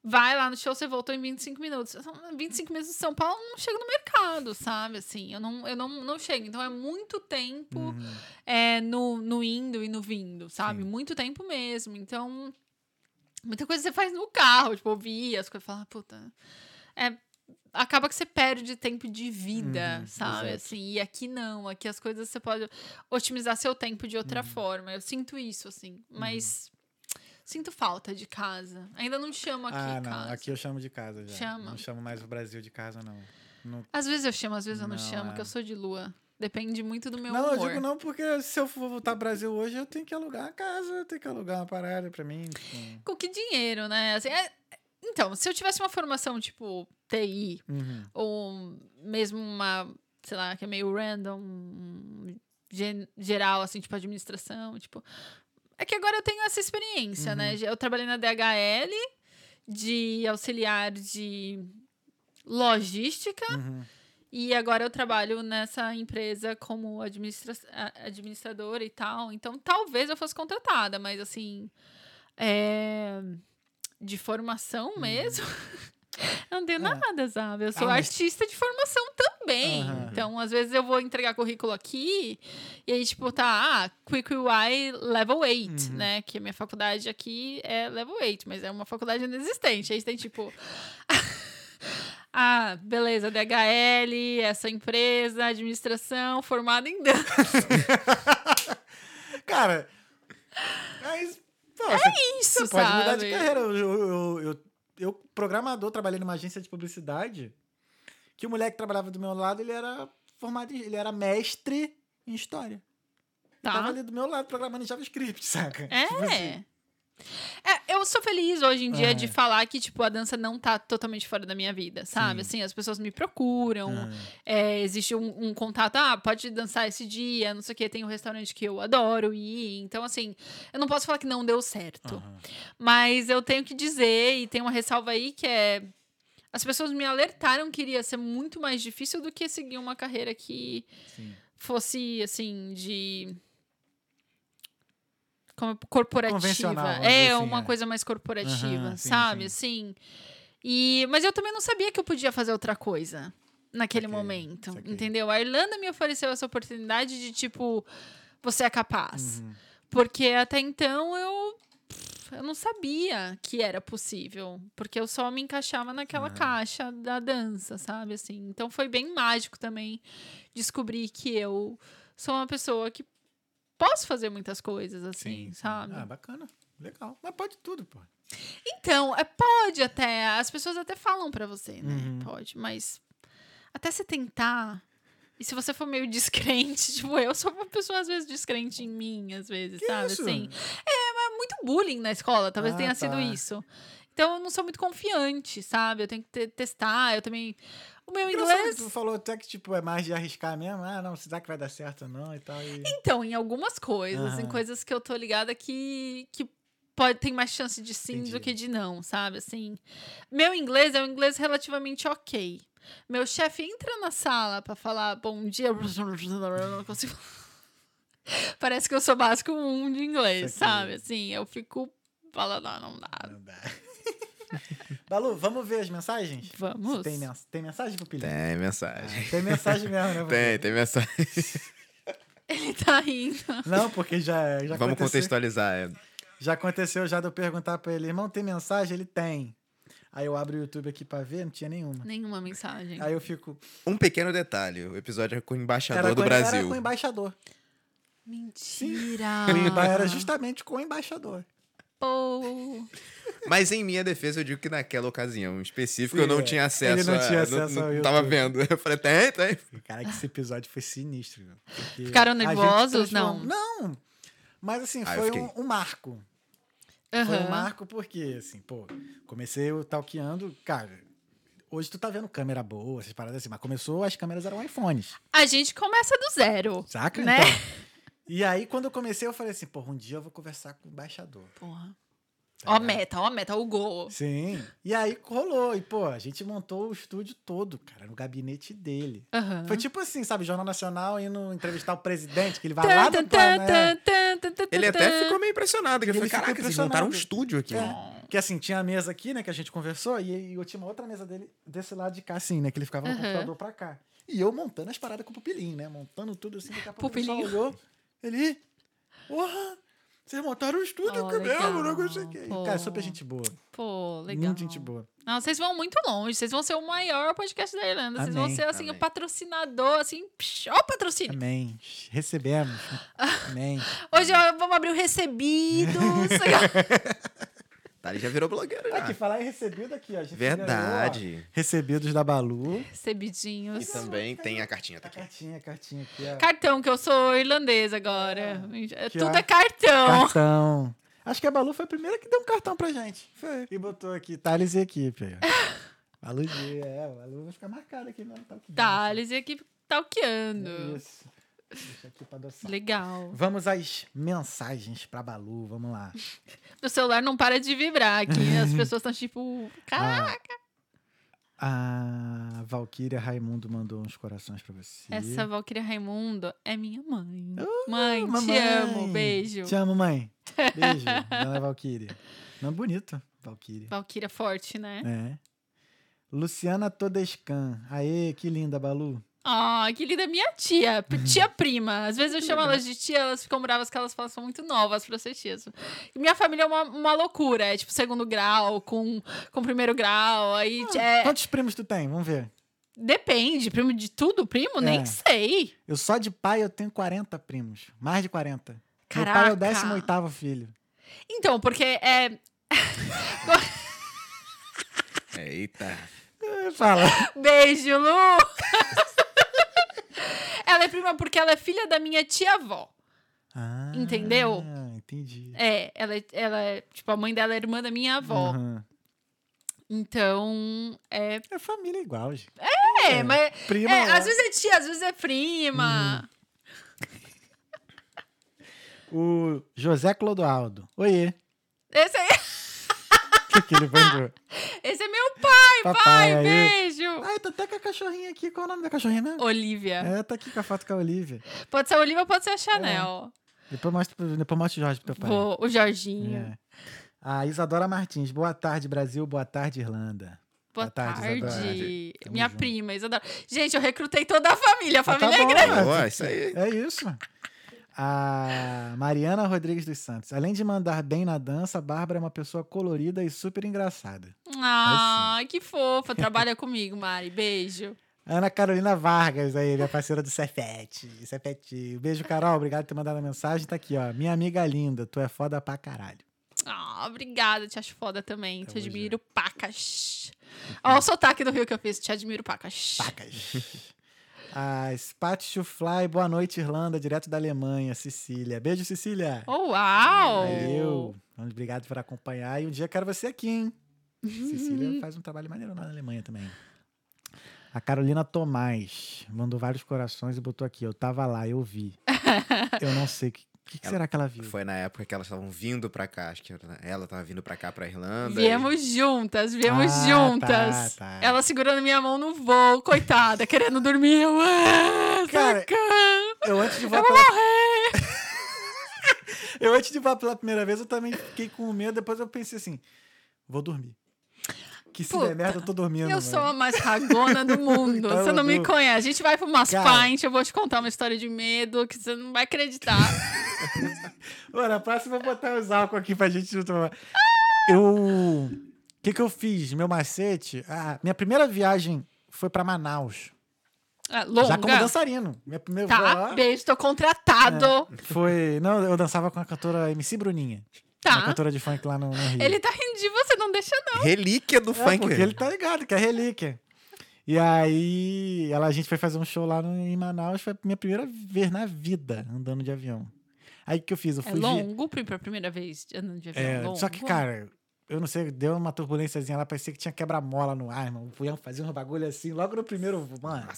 vai lá no show, você voltou em 25 minutos. 25 minutos em São Paulo eu não chego no mercado, sabe? Assim, eu não, eu não, não chego. Então é muito tempo Uhum. é, no, no indo e no vindo, sabe? Sim. Muito tempo mesmo. Então, muita coisa você faz no carro, tipo, ouvir as coisas, falar, puta. É, acaba que você perde tempo de vida, Uhum, sabe? exato. Assim, e aqui não, aqui as coisas você pode otimizar seu tempo de outra Uhum. forma. Eu sinto isso, assim, mas sinto falta de casa. Ainda não chamo aqui ah, não. casa. Aqui eu chamo de casa já. Chama. Não chamo mais o Brasil de casa, não. Não, Às vezes eu chamo, às vezes eu não, Não, chamo, é. que eu sou de lua. Depende muito do meu não, eu humor. digo não porque se eu for voltar ao Brasil hoje, eu tenho que alugar uma casa, eu tenho que alugar uma parada pra mim. tipo, Com que dinheiro, né? Assim, é- Então, se eu tivesse uma formação tipo TI, uhum. ou mesmo uma, sei lá, que é meio random, geral, assim, tipo administração, tipo. É que agora eu tenho essa experiência, né? Eu trabalhei na DHL de auxiliar de logística. Uhum. E agora eu trabalho nessa empresa como administra administradora e tal. Então, talvez eu fosse contratada, mas assim. é, De formação mesmo. Não tenho É. nada, sabe? Eu sou Ah, mas- artista de formação também. Aham. Então, às vezes eu vou entregar currículo aqui e aí, tipo, tá, ah, Quick UI Level 8, Uhum. né? Que a minha faculdade aqui é Level 8, mas é uma faculdade inexistente. Aí tem, tipo. Ah, beleza, DHL, essa empresa, administração, formada em dança. Cara, mas. Pô, você, Isso, você pode sabe? mudar de carreira. Eu, eu, eu, eu, programador, trabalhei numa agência de publicidade. Que o moleque que trabalhava do meu lado, ele era formado, ele era mestre em história. Tava Tá. ali do meu lado programando em JavaScript, saca? É. Tipo assim, É, eu sou feliz hoje em dia É. de falar que, tipo, a dança não tá totalmente fora da minha vida, sabe? Assim, as pessoas me procuram, ah, é, existe um, um contato, ah, pode dançar esse dia, não sei o que, tem um restaurante que eu adoro ir. Então, assim, eu não posso falar que não deu certo. aham. Mas eu tenho que dizer, e tem uma ressalva aí que é. As pessoas me alertaram que iria ser muito mais difícil do que seguir uma carreira que Sim. fosse, assim, de. Como, corporativa. É, assim, uma é. coisa mais corporativa, sim, sabe? sim. Assim. E, mas eu também não sabia que eu podia fazer outra coisa naquele Saquei, momento. saquei. Entendeu? A Irlanda me ofereceu essa oportunidade de, tipo, você é capaz. Uhum. Porque até então eu. Eu não sabia que era possível. Porque eu só me encaixava naquela Aham. caixa da dança, sabe? Assim. Então foi bem mágico também descobrir que eu sou uma pessoa que posso fazer muitas coisas, assim, Sim, sim. sabe? Ah, bacana. Legal. Mas pode tudo, pô. Então, é, pode até. As pessoas até falam pra você, né? Uhum. Pode, mas até você tentar. E se você for meio descrente, tipo, eu sou uma pessoa às vezes descrente em mim, às vezes, Que sabe? isso? Assim. É, muito bullying na escola, talvez Ah, tenha tá. sido isso. Então eu não sou muito confiante, sabe? Eu tenho que te- testar, eu também. O meu inglês. Tu falou até que, tipo, é mais de arriscar mesmo. Ah, não, será que vai dar certo ou não e tal. E... Então, em algumas coisas, em Aham. coisas que eu tô ligada que, que pode ter mais chance de sim Entendi. do que de não, sabe? Assim, meu inglês é um inglês relativamente ok. Meu chefe entra na sala pra falar bom dia, eu não consigo. Parece que eu sou básico um de inglês, sabe? Assim, eu fico falando, não, não dá. Não dá. Balu, vamos ver as mensagens? Vamos. Tem, mens tem mensagem, Pupilinho? Tem mensagem. Tem mensagem mesmo, né? Tem, tem mensagem. Ele tá rindo. Não, porque já, já Vamos aconteceu. contextualizar. é. Já aconteceu já de eu perguntar pra ele, irmão, tem mensagem? Ele tem. Aí eu abro o YouTube aqui pra ver, não tinha nenhuma. Nenhuma mensagem. Aí eu fico. Um pequeno detalhe: o episódio é com o embaixador Era do com, era Brasil. com o embaixador. Mentira! O emba- Era justamente com o embaixador. Pô. Mas em minha defesa, eu digo que naquela ocasião em específico Sim, eu não é. tinha acesso. Ele não a- tinha acesso não, ao não tava vendo. Eu falei, tem, tem. Cara, que esse episódio foi sinistro. Ficaram a nervosos? transformou- Não. Mas assim, Ah, foi um, um marco. Foi um marco porque, assim, pô, comecei o talqueando, cara. Hoje tu tá vendo câmera boa, essas paradas assim, mas começou, as câmeras eram iPhones, A gente começa do zero. saca? Né? Então, e aí, quando eu comecei, eu falei assim, porra, um dia eu vou conversar com o embaixador. Porra. tá Ó, a meta, ó, a meta, o gol. Sim. E aí rolou. E, pô, a gente montou o estúdio todo, cara, no gabinete dele. Aham. Foi tipo assim, sabe, Jornal Nacional indo entrevistar o presidente, que ele vai lá tan, né? Ele até ficou meio impressionado. Que eu Ele falei, ficou caraca, vocês montaram um estúdio aqui. É. Que assim, tinha a mesa aqui, né, que a gente conversou, e, e eu tinha uma outra mesa dele desse lado de cá, assim, né, que ele ficava no Aham. computador pra cá. E eu montando as paradas com o pupilinho, né, montando tudo assim, daqui a pouco Pupilinho. ele só olhou, ele, porra, vocês montaram um estúdio Oh, aqui mesmo, não legal. consegui. Pô. Cara, super gente boa, Pô, legal. muito gente boa. Não, vocês vão muito longe. Vocês vão ser o maior podcast da Irlanda. Vocês vão ser, assim, o Amém. patrocinador, assim, psh, ó o patrocínio. Amém. Recebemos. Amém. Hoje vamos abrir o recebidos. Tá, ele já virou blogueiro já. Aqui, falar em recebido aqui, ó. a gente Verdade. ganhou, ó, recebidos da Balu. E Recebidinhos. também tem a cartinha, tá A aqui. cartinha, a cartinha aqui, ó. Cartão, que eu sou irlandesa agora. É, Que Tudo é cartão. Cartão. Acho que a Balu foi a primeira que deu um cartão pra gente. Foi. E botou aqui, Thales e equipe. Balu G, é, a Balu vai ficar marcada aqui no tal que Thales e aqui talqueando. Isso. Deixa aqui pra adoção. Legal. Vamos às mensagens pra Balu, vamos lá. O celular não para de vibrar aqui. As pessoas estão tipo, caraca. A Valkyria Raimundo mandou uns corações pra você. Essa Valkyria Raimundo é minha mãe. Ah, mãe, te mamãe. amo. Beijo. Te amo, mãe. Beijo, dona Valkyria. Não bonito, Valkyria. Valkyria forte, né? É. Luciana Todescan. Aê, que linda, Balu. Ah, que linda minha tia, tia prima. Às vezes eu chamo elas de tia, elas ficam bravas que elas falam, são muito novas pra ser tias. Minha família é uma, uma loucura, é tipo segundo grau com, com primeiro grau, aí é, Quantos primos tu tem? Vamos ver. depende, primo de tudo, primo? Nem É. sei. Eu só de pai eu tenho 40 primos. Mais de 40. Meu pai é Caraca. o 18 filho. Então, porque é... Eita. É, Fala. Beijo, Lu! ela é prima porque ela é filha da minha tia-avó. Ah, Entendeu? entendi. É, ela, é- ela é, tipo, a mãe dela é irmã da minha avó. Aham. Então, é... É família igual, gente. É, É. mas... Prima. É, lá. às vezes é tia, às vezes é prima. O José Clodoaldo. Oiê. Esse, aí, O que, que ele mandou? esse é meu pai, Papai, pai, aí. beijo. Ai, tá até com a cachorrinha aqui. Qual é o nome da cachorrinha mesmo? Olivia. É, tá aqui com a foto com a Olivia. Pode ser a Olivia, pode ser a Chanel. Depois mostra, depois mostra o Jorge pro teu pai. O Jorginho. É. A Isadora Martins. Boa tarde, Brasil. Boa tarde, Irlanda. Boa, Boa tarde, tarde. Minha junto. prima, Isadora. Gente, eu recrutei toda a família. A família tá é bom, grande. né? Boa, isso aí. É isso. A Mariana Rodrigues dos Santos. Além de mandar bem na dança, a Bárbara é uma pessoa colorida e super engraçada. Ah, que fofa. Trabalha comigo, Mari. Beijo. Ana Carolina Vargas, aí, minha parceira do Cefete. Cefete. Beijo, Carol. Obrigado por ter mandado a mensagem. Tá aqui, ó. Minha amiga linda, tu é foda pra caralho. Ah, obrigada. Te acho foda também. Te admiro pacas. Ó, o sotaque do Rio que eu fiz. Te admiro pacas. Pacas. A Spat to Fly, boa noite, Irlanda, direto da Alemanha, Cecília. Beijo, Cecília. Oh, uau! Valeu. Obrigado por acompanhar. E um dia quero você aqui, hein? Cecília faz um trabalho maneiro lá na Alemanha também. A Carolina Tomás mandou vários corações e botou aqui. Eu tava lá, eu vi. Eu não sei. O que, que, que será que ela viu? Foi na época que elas estavam vindo pra cá. Acho que ela tava vindo pra cá, pra Irlanda. Viemos juntas, viemos Ah, juntas. tá, tá. Ela segurando minha mão no voo, coitada, querendo dormir. Eu, ah, Cara, Eu antes de eu voar vou pela... morrer. eu antes de voar pela primeira vez, eu também fiquei com medo. Depois eu pensei assim, vou dormir. Que se Puta, der merda, eu tô dormindo. Eu velho. sou a mais ragona do mundo. Então você não me eu- conhece. A gente vai pra umas Cara. pints, eu vou te contar uma história de medo que você não vai acreditar. Ô, na próxima eu vou botar os álcool aqui pra gente não tomar. Eu. O que, que eu fiz? Meu macete. Ah, minha primeira viagem foi pra Manaus. Ah, Longa. Já como dançarino. Minha primeira Tá, beijo, tô contratado. foi. Não, eu dançava com a cantora MC Bruninha. Uma Tá. cantora de funk lá no, no Rio. Ele tá rindo de você, não deixa não. Relíquia do É, funk. porque ele tá ligado, que é relíquia. E aí, ela, a gente foi fazer um show lá no, em Manaus. Foi a minha primeira vez na vida andando de avião. Aí o que eu fiz? Eu É fui. longo pra pra primeira vez andando de avião. É, longo. só que, cara, eu não sei, deu uma turbulênciazinha lá, parecia que tinha quebra-mola no ar, irmão. O Ian fazia um bagulho assim, logo no primeiro, voo, mano.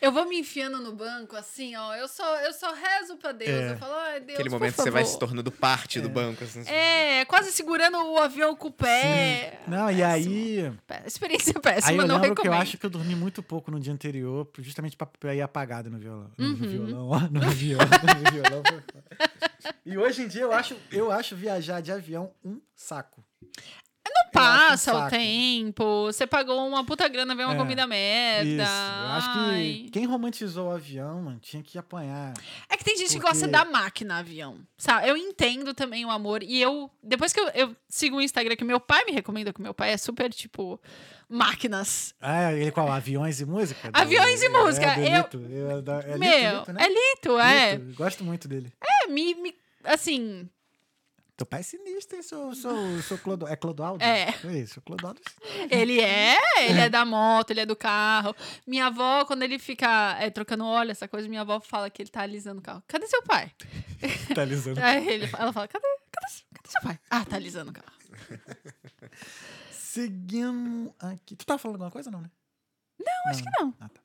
Eu vou me enfiando no banco, assim, ó. Eu só, eu só rezo pra Deus. É. Eu falo, ai, Deus, Aquele por momento que você vai se favor." tornando parte do banco. Assim, É, quase segurando o avião com o pé. Não, e aí. Experiência Aí péssima, eu não recomendo. que eu acho que eu dormi muito pouco no dia anterior, justamente pra, pra ir apagado no violão. No, Uhum. no violão, ó, no violão, no violão. E hoje em dia eu acho, eu acho viajar de avião um saco. Não passa um o tempo. Você pagou uma puta grana, veio uma É, comida merda. Isso. Eu acho que quem romantizou o avião, mano, tinha que apanhar. É que tem gente que Porque- gosta da máquina avião. Sabe? Eu entendo também o amor. E eu, depois que eu, eu sigo o Instagram, que meu pai me recomenda, que meu pai é super, tipo, máquinas. Ah, ele qual? Aviões e música? Aviões e música, É, do eu- Lito. Eu- da- é Lito, Meu, Lito, né? é lito, é. Lito, Gosto muito dele. É, me, me- assim, Teu pai é sinistro, hein? Sou, sou, sou Clodo... É Clodoaldo? É. É isso, Clodoaldo. ele é, ele é da moto, ele é do carro. Minha avó, quando ele fica é, trocando óleo, essa coisa, minha avó fala que ele tá alisando o carro. Cadê seu pai? Tá alisando. Aí ele, ela fala, cadê, cadê, cadê seu pai? Ah, tá alisando o carro. Seguimos aqui. Tu tava falando alguma coisa, não, né? Não, acho que não. Ah, tá.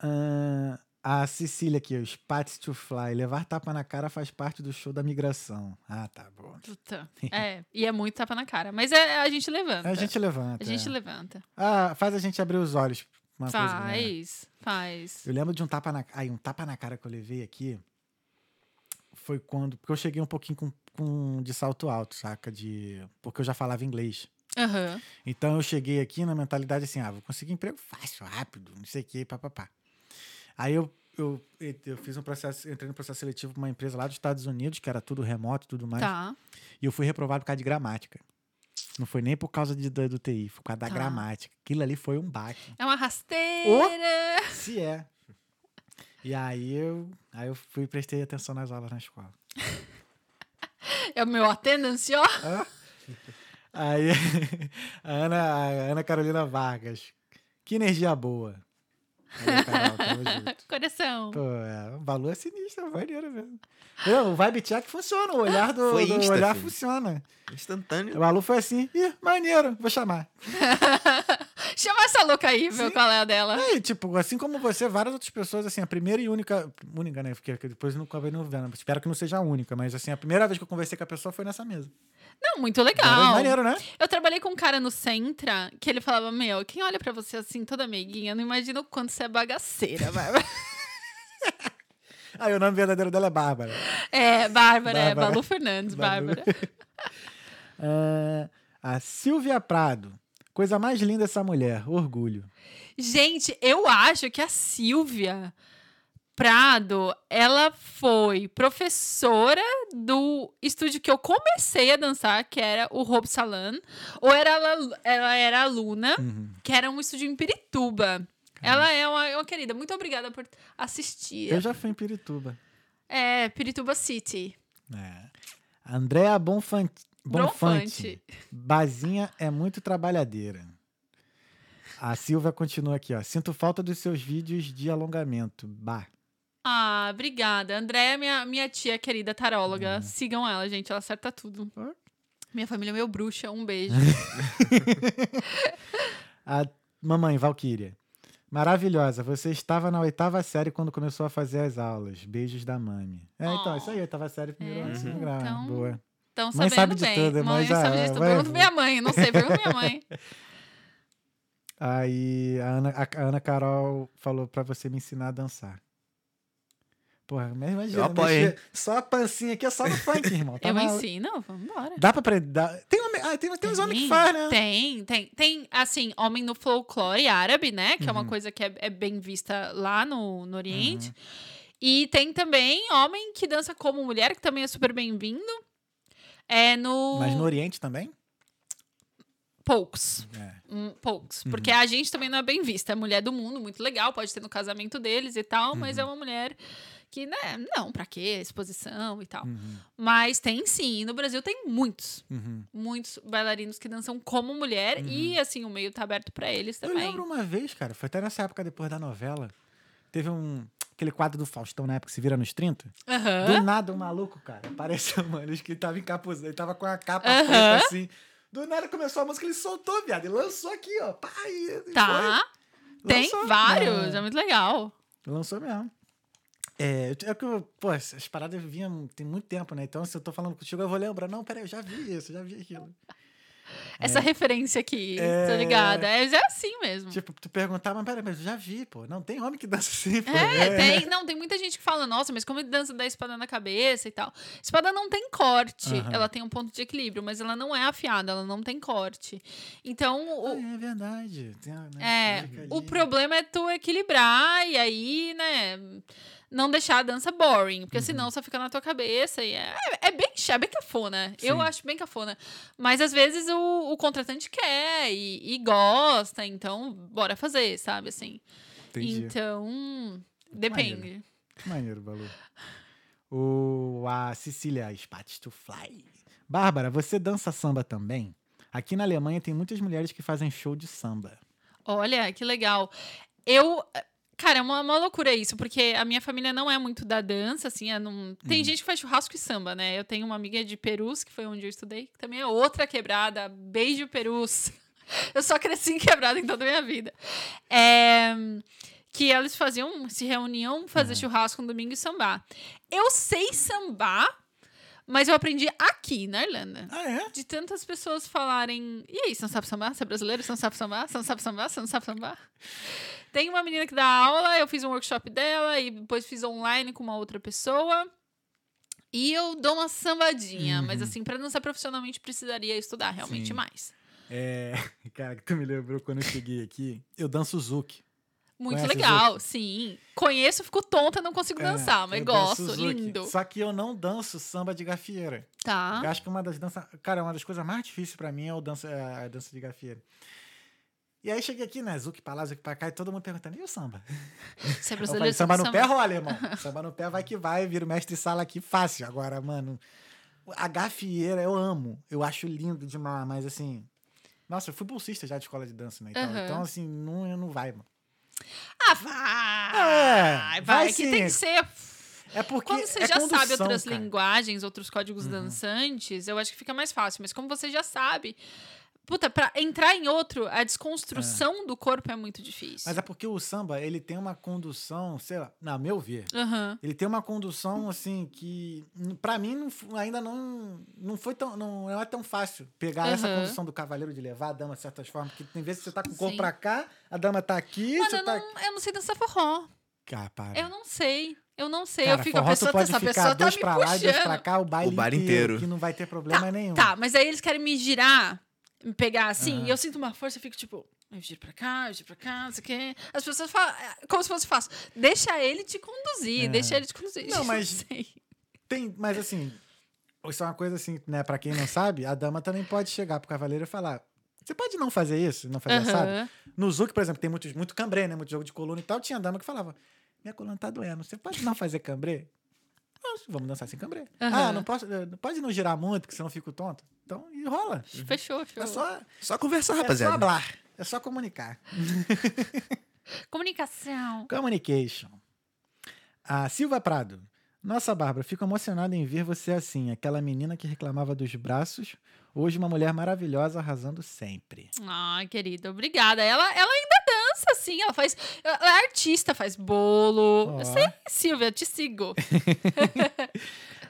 Ah, A Cecília aqui, os Pats to Fly. Levar tapa na cara faz parte do show da migração. Ah, tá bom. Puta. É, e é muito tapa na cara. Mas é, a gente levanta. A gente levanta. A gente é. levanta. Ah, faz a gente abrir os olhos. Uma coisa, né? Faz, faz. Eu lembro de um tapa na Aí, um tapa na cara que eu levei aqui. Foi quando. Porque eu cheguei um pouquinho com, com de salto alto, saca? De. Porque eu já falava inglês. Aham. Então eu cheguei aqui na mentalidade assim: ah, vou conseguir emprego fácil, rápido, não sei o que, papapá. Aí eu, eu, eu fiz um processo, entrei no processo seletivo pra uma empresa lá dos Estados Unidos, que era tudo remoto e tudo mais. Tá. E eu fui reprovado por causa de gramática. Não foi nem por causa de, da- do TI, foi por causa da Tá. gramática. Aquilo ali foi um baque. É uma rasteira. Se é. E aí eu, aí eu fui e prestei atenção nas aulas na escola. É o meu attendance, ó. Aí a Ana, a Ana Carolina Vargas. Que energia boa. Aí, Carol, tamo junto. Coração. Pô, é, o valor é sinistro, é maneiro mesmo. Não, o vibe check funciona, o olhar do, Foi do insta, olhar filho. funciona. Instantâneo. O Malu foi assim, ih, maneiro, vou chamar. Chama essa louca aí, Sim. qual é a dela. Aí, tipo, assim como você, várias outras pessoas, assim, a primeira e única. Única, né? Porque depois nunca vi no vendo. Espero que não seja a única, mas assim, a primeira vez que eu conversei com a pessoa foi nessa mesa. Não, muito Era legal. Maneiro, né? Eu trabalhei com um cara no Centra que ele falava: Meu, quem olha pra você assim, toda meiguinha, não imagina o quanto você é bagaceira, Bárbara. Aí o nome verdadeiro dela é Bárbara. é, Bárbara, é Bárbara. Balu Fernandes, Balu. Bárbara. Ah, a Silvia Prado. Coisa mais linda essa mulher, orgulho. Gente, eu acho que a Silvia Prado, ela foi professora do estúdio que eu comecei a dançar, que era o Hope Salon, ou era ela, ela era aluna, Uhum. que era um estúdio em Pirituba. Ela é uma, é uma querida. Muito obrigada por assistir. Eu já fui em Pirituba. É, Pirituba City. É. Andréa Bonfante. Bonfante. Bazinha é muito trabalhadeira. A Silvia continua aqui, ó. Sinto falta dos seus vídeos de alongamento. Bah. Ah, obrigada. Andréia é minha, minha tia querida taróloga. Sigam ela, gente. Ela acerta tudo. Minha família é meu bruxa. Um beijo. A mamãe, Valquíria. Maravilhosa. Você estava na oitava série quando começou a fazer as aulas. Beijos da mami. É, então, Oh. isso aí. Oitava série, primeiro É, ano, segundo grau. Então, Boa. Estão Mãe sabendo sabe de bem. tudo, mãe sabe de tudo. Pergunta minha mãe. Não sei, pergunta minha mãe. Aí a Ana, a Ana Carol falou pra você me ensinar a dançar. Porra, mas imagina, Eu apoio, mexer- só a pancinha aqui é só no funk, irmão. Tá eu maluco? ensino. Vamos embora. Dá pra aprender. Tem, homem, ah, tem, tem uns homens que faz, né? Tem, tem. Tem, assim, homem no folclore árabe, né? Que é uma Uhum. coisa que é, é bem vista lá no, no Oriente. E tem também homem que dança como mulher, que também é super bem-vindo. É no. Mas no Oriente também? Poucos. É. Hum, poucos. Uhum. Porque a gente também não é bem vista. É mulher do mundo, muito legal, pode ter no casamento deles e tal, mas Uhum. é uma mulher que, né, não, pra quê? Exposição e tal. Uhum, Mas tem sim, e no Brasil tem muitos, uhum. muitos bailarinos que dançam como mulher e, assim, o meio tá aberto pra eles Eu também. lembro uma vez, cara, foi até nessa época depois da novela. Teve um. Aquele quadro do Faustão na época que se vira nos 30. Aham. Do nada, um maluco, cara, apareceu, mano. Acho que ele tava encapuzado, ele tava com a capa Aham. preta assim. Do nada começou a música, ele soltou, viado. E lançou aqui, ó. Pá, e Tá. Tem Lançou. vários, É. é muito legal. Lançou mesmo. É, é que, pô, essas paradas vinham tem muito tempo, né? Então, se eu tô falando contigo, eu vou lembrar. Não, peraí, eu já vi isso, eu já vi aquilo. Essa referência aqui, É. tô ligada. É, é assim mesmo. Tipo, tu perguntar, mas peraí, mas eu já vi, pô. Não, tem homem que dança assim, pô. É, tem, não, tem muita gente que fala, nossa, mas como ele dança da espada na cabeça e tal. Espada não tem corte, Aham. ela tem um ponto de equilíbrio, mas ela não é afiada, ela não tem corte. Então, Ah, o, é verdade. Tem né, é, o problema é tu equilibrar e aí, né, não deixar a dança boring, porque senão só fica na tua cabeça e é, é bem chato, é bem cafona. Eu Sim. acho bem cafona. Mas às vezes o, o contratante quer e, e gosta, então bora fazer, sabe, assim. Entendi. Então, depende. Que maneiro, Balu. O, a Cecília Spats to Fly. Bárbara, você dança samba também? Aqui na Alemanha tem muitas mulheres que fazem show de samba. Olha, que legal. Eu. Cara, é uma, uma loucura isso, porque a minha família não é muito da dança, assim. é não- Tem gente que faz churrasco e samba, né? Eu tenho uma amiga de Perus, que foi onde eu estudei, que também é outra quebrada. Beijo, Perus. Eu só cresci em quebrada em toda a minha vida. É, que eles faziam, se reuniam, fazer churrasco no domingo e sambar. Eu sei sambar, mas eu aprendi aqui, na Irlanda. Ah, é? De tantas pessoas falarem. E aí, você não sabe sambar? Você é brasileiro? Você não sabe sambar? Você não sabe sambar? Você não sabe sambar? Tem uma menina que dá aula, eu fiz um workshop dela e depois fiz online com uma outra pessoa. E eu dou uma sambadinha, mas assim, pra dançar profissionalmente precisaria estudar realmente Sim. mais. É, cara, que tu me lembrou quando eu cheguei aqui. Eu danço Zouk. Muito Conhece legal, sim. Conheço, fico tonta, não consigo dançar, mas É, danço gosto, lindo. Só que eu não danço samba de gafieira. Tá. Eu acho que uma das danças. Cara, uma das coisas mais difíceis pra mim é o dança, a dança de gafieira. E aí cheguei aqui, né? Zuc pra lá, Zuc pra cá, e todo mundo perguntando: e o samba? Você é Eu falei, brasileiro, samba sabe no pé rola, irmão. Samba no pé vai que vai, vira o mestre sala aqui fácil. Agora, mano, a gafieira eu amo. Eu acho lindo demais, mas assim. Nossa, eu fui bolsista já de escola de dança, né? e tal. Aham. Então, assim, não, não vai, mano. Ah, vai! É, vai, vai que sim. tem que ser. É porque. Quando você é já sabe condução, outras cara. Uhum. linguagens, outros códigos dançantes, eu acho que fica mais fácil. Mas como você já sabe. Puta, pra entrar em outro, a desconstrução do corpo é muito difícil. Mas é porque o samba, ele tem uma condução, sei lá, na meu ver, Aham. Ele tem uma condução assim que pra mim não ainda não não foi tão não é tão fácil pegar essa Aham. condução do cavaleiro de levar a dama de certas formas, porque tem vezes que você tá com o corpo Sim. pra cá, a dama tá aqui, você eu tá não, eu não sei dançar forró. Cara, para. Eu não sei. Eu não sei. Cara, eu fico, a pessoa, pode essa ficar pessoa tá dois me pra lá e dois pra puxando. cá, o baile, O bar inteiro. que não vai ter problema nenhum. Tá, mas aí eles querem me girar, me pegar assim, e eu sinto uma força, eu fico tipo, eu giro pra cá, eu giro pra cá, não sei o quê. As pessoas falam, é, como se fosse fácil. Deixa ele te conduzir, É. deixa ele te conduzir. Não, mas- sei. Tem, mas assim, isso é uma coisa assim, né, para quem não sabe, a dama também pode chegar pro cavaleiro e falar: "Você pode não fazer isso, não fazer assado?" Aham. No Zuc, por exemplo, tem muito, muito cambrê, né? Muito jogo de coluna e tal. Tinha dama que falava: Minha coluna tá doendo. Você pode não fazer cambrê? Não, vamos dançar sem cambrê. Aham. Ah, não posso, eh, não pode não girar muito, porque senão eu fico tonto. Então, e rola. Fechou, fechou. É só, Só conversar, é só rapaziada. hablar. É só comunicar. Comunicação. Communication. A Silva Prado. Nossa, Bárbara, fico emocionada em ver você assim. Aquela menina que reclamava dos braços. Hoje uma mulher maravilhosa arrasando sempre. Ai, querida, obrigada. Ela, ela ainda dança, sim. Ela faz. Ela é artista, faz bolo. Eu sei, Silvia, te sigo.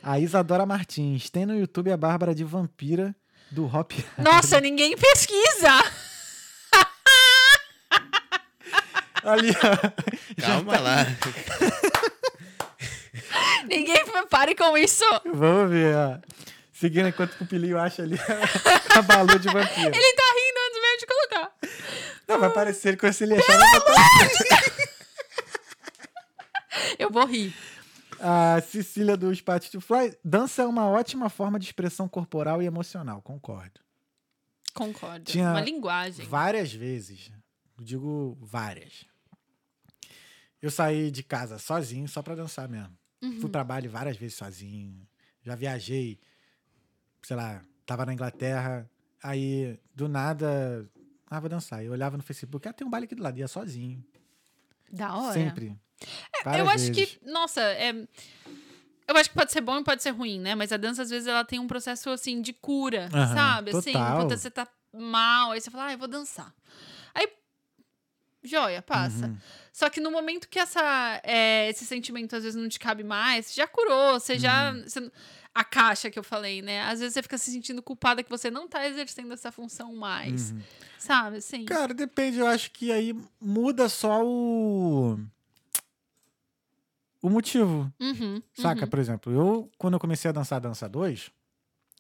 A Isadora Martins. Tem no YouTube a Bárbara de Vampira do Hop. Nossa, ninguém pesquisa. Ali, ó. Calma lá. Ninguém pare com isso. Vamos ver, ó. Seguindo enquanto o pupilinho acha ali a balu de vampiro. Ele tá rindo antes mesmo de colocar. Não, vai parecer que se ele achar vai botar. Eu vou rir. A Cecília do Spot to Fly. Dança é uma ótima forma de expressão corporal e emocional, concordo. Concordo. Tinha Uma linguagem. Várias vezes. Digo várias. Eu saí de casa sozinho, só pra dançar mesmo. Uhum. Fui pra Bali várias vezes sozinho. Já viajei, sei lá, tava na Inglaterra. Aí, do nada, ah, vou dançar. Eu olhava no Facebook, ah, tem um baile aqui do lado, ia sozinho. Da hora. Sempre. Eu Várias acho vezes. que, nossa, é. Eu acho que pode ser bom e pode ser ruim, né? Mas a dança, às vezes, ela tem um processo, assim, de cura, Aham, sabe? Assim, total. quando você tá mal, aí você fala, ah, eu vou dançar. Aí, joia, passa. Uhum. Só que no momento que essa, é, esse sentimento, às vezes, não te cabe mais, você já curou, você já... Uhum. você- a caixa que eu falei, né? Às vezes você fica se sentindo culpada que você não tá exercendo essa função mais, Uhum. sabe? Assim. Cara, depende. Eu acho que aí muda só o. O motivo. Uhum, Saca? uhum. Por exemplo, eu, quando eu comecei a dançar dança 2,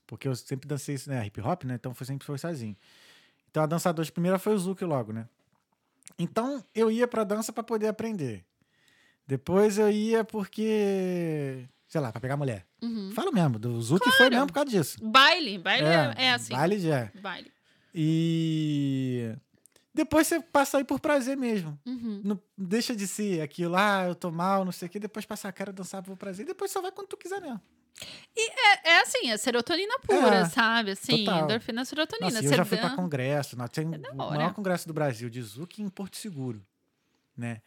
porque eu sempre dancei né, hip hop, né? Então foi sempre foi sozinho. Então a dança 2 primeira foi o Zuki logo, né? Então eu ia pra dança pra poder aprender. Depois eu ia porque. Sei lá, pra pegar mulher. Uhum. Falo mesmo, do Zuki foi mesmo por causa disso. Baile, baile é, é assim. Baile já. é. Baile. E. Depois você passa aí por prazer mesmo. Uhum. Não deixa de ser aquilo, ah, eu tô mal, não sei o quê. Depois passa a cara, dançar por prazer. Depois só vai quando tu quiser mesmo. É, é assim, é serotonina pura, É, sabe? Assim, total. endorfina, serotonina. Nossa, eu já fui pra congresso. Nós tem o maior congresso do Brasil, de Zuc, em Porto Seguro. Né?